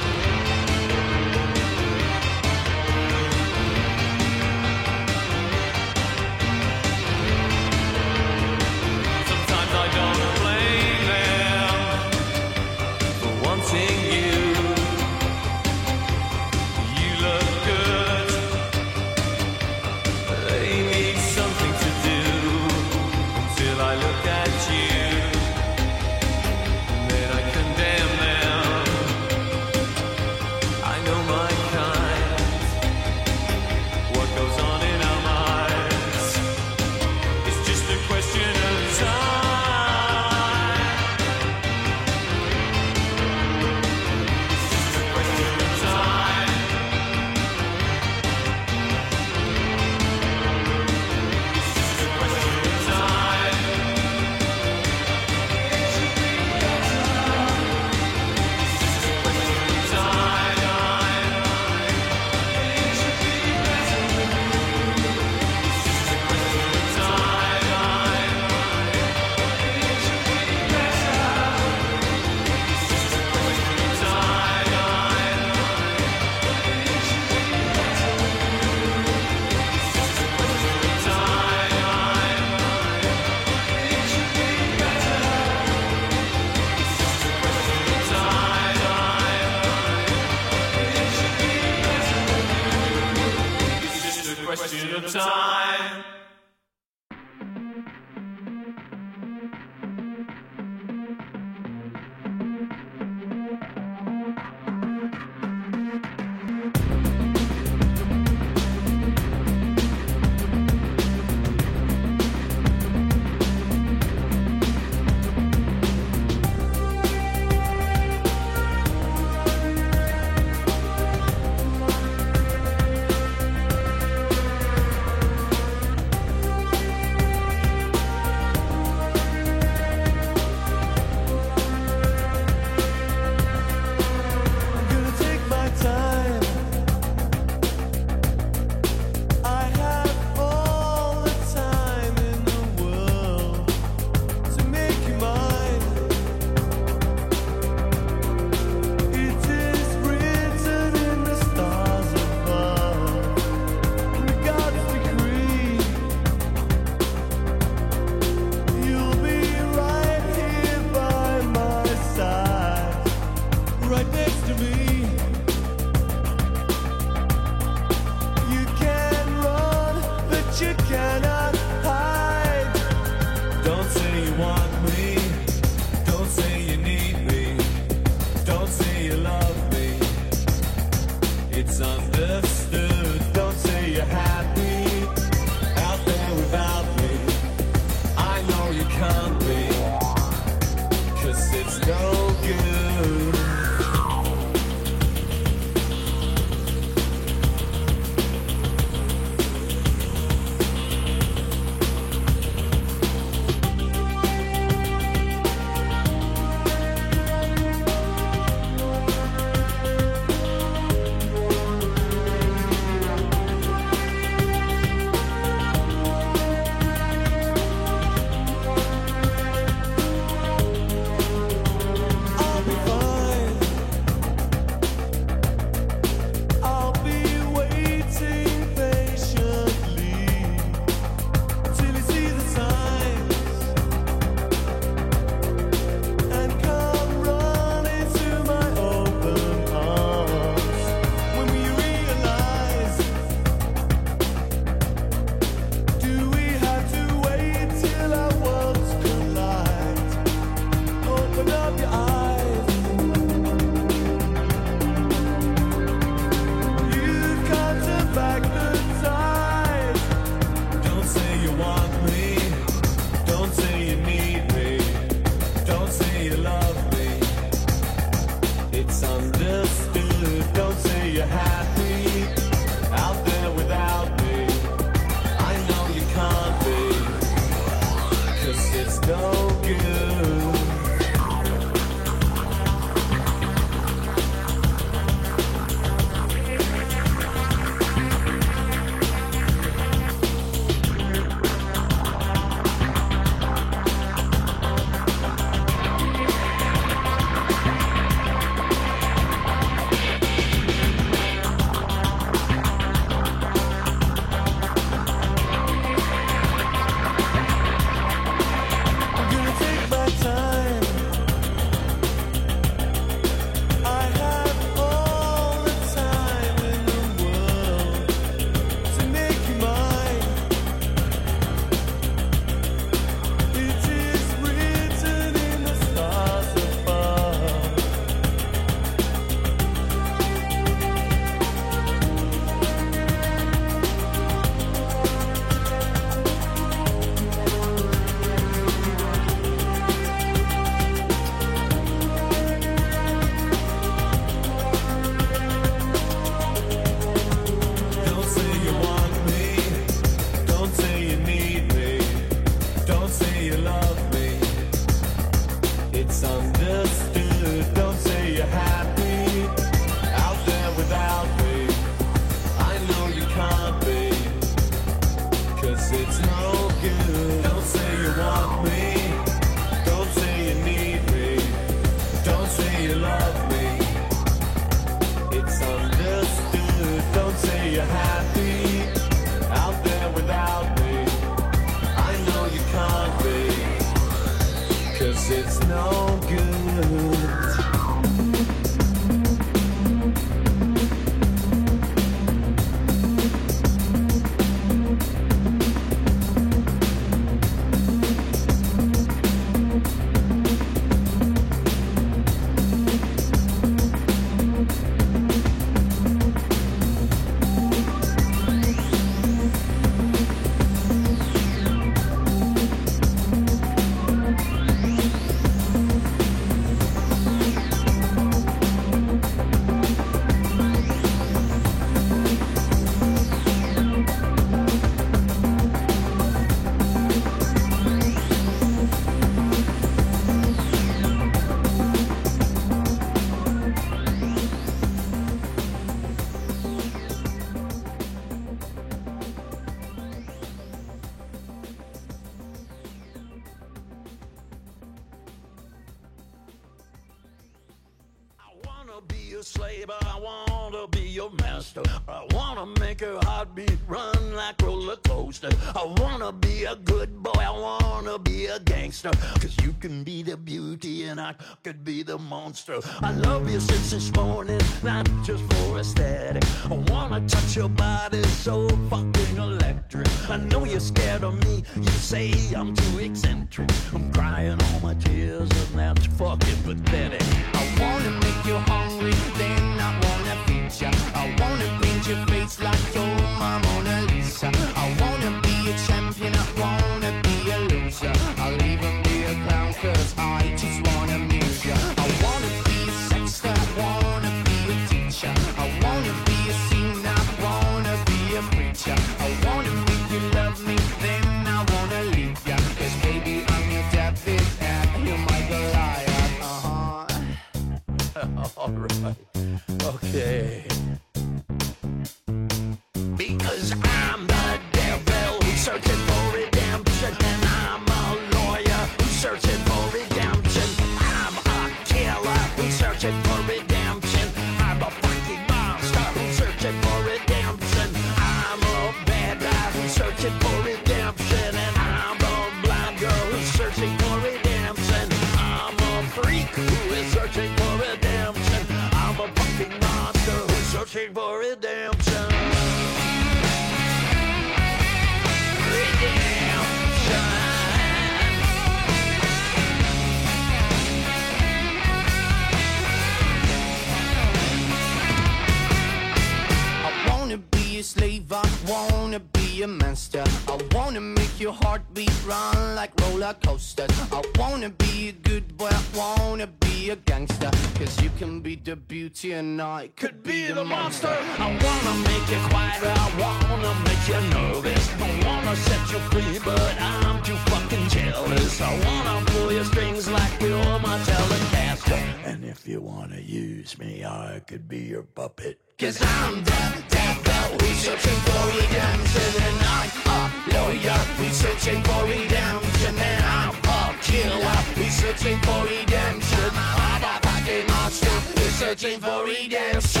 searching for redemption.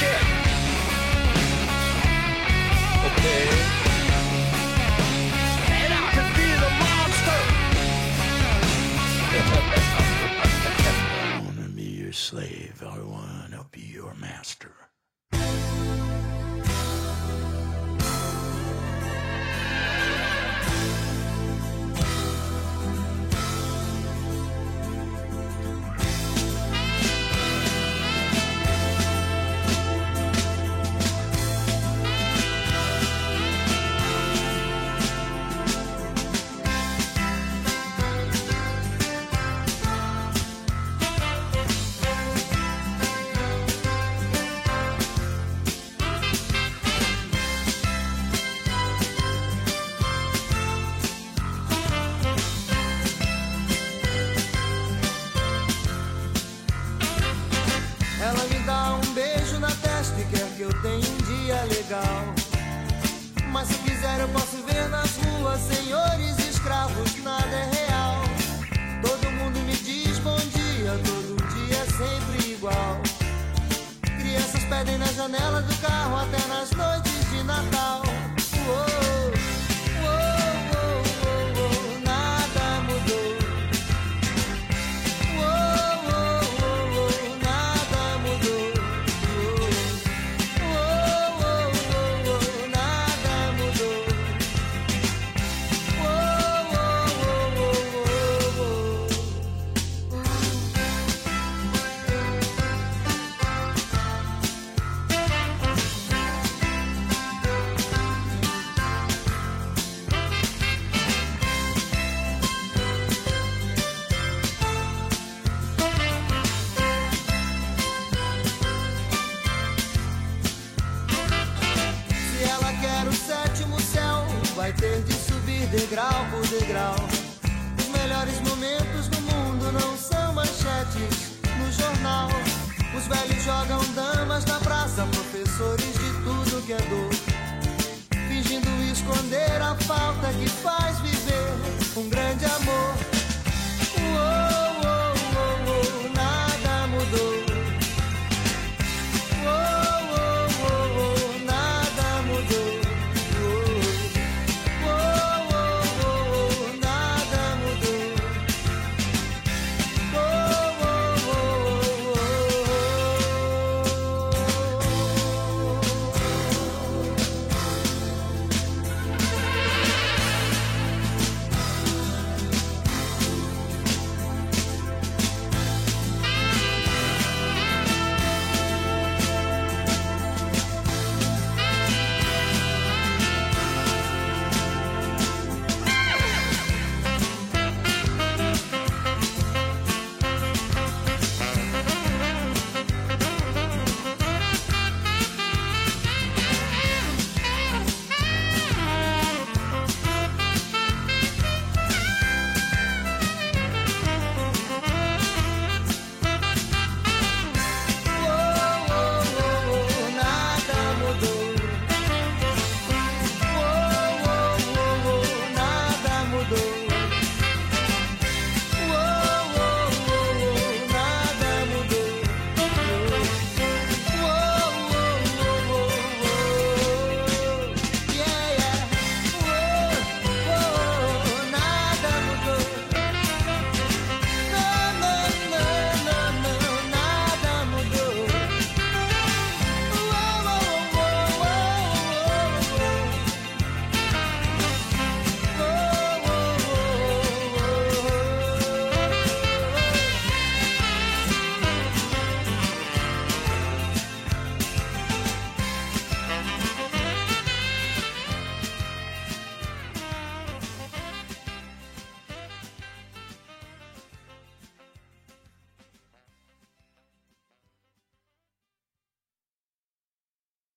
Yeah. Okay. And I can be the monster. I wanna be your slave. I wanna be your master.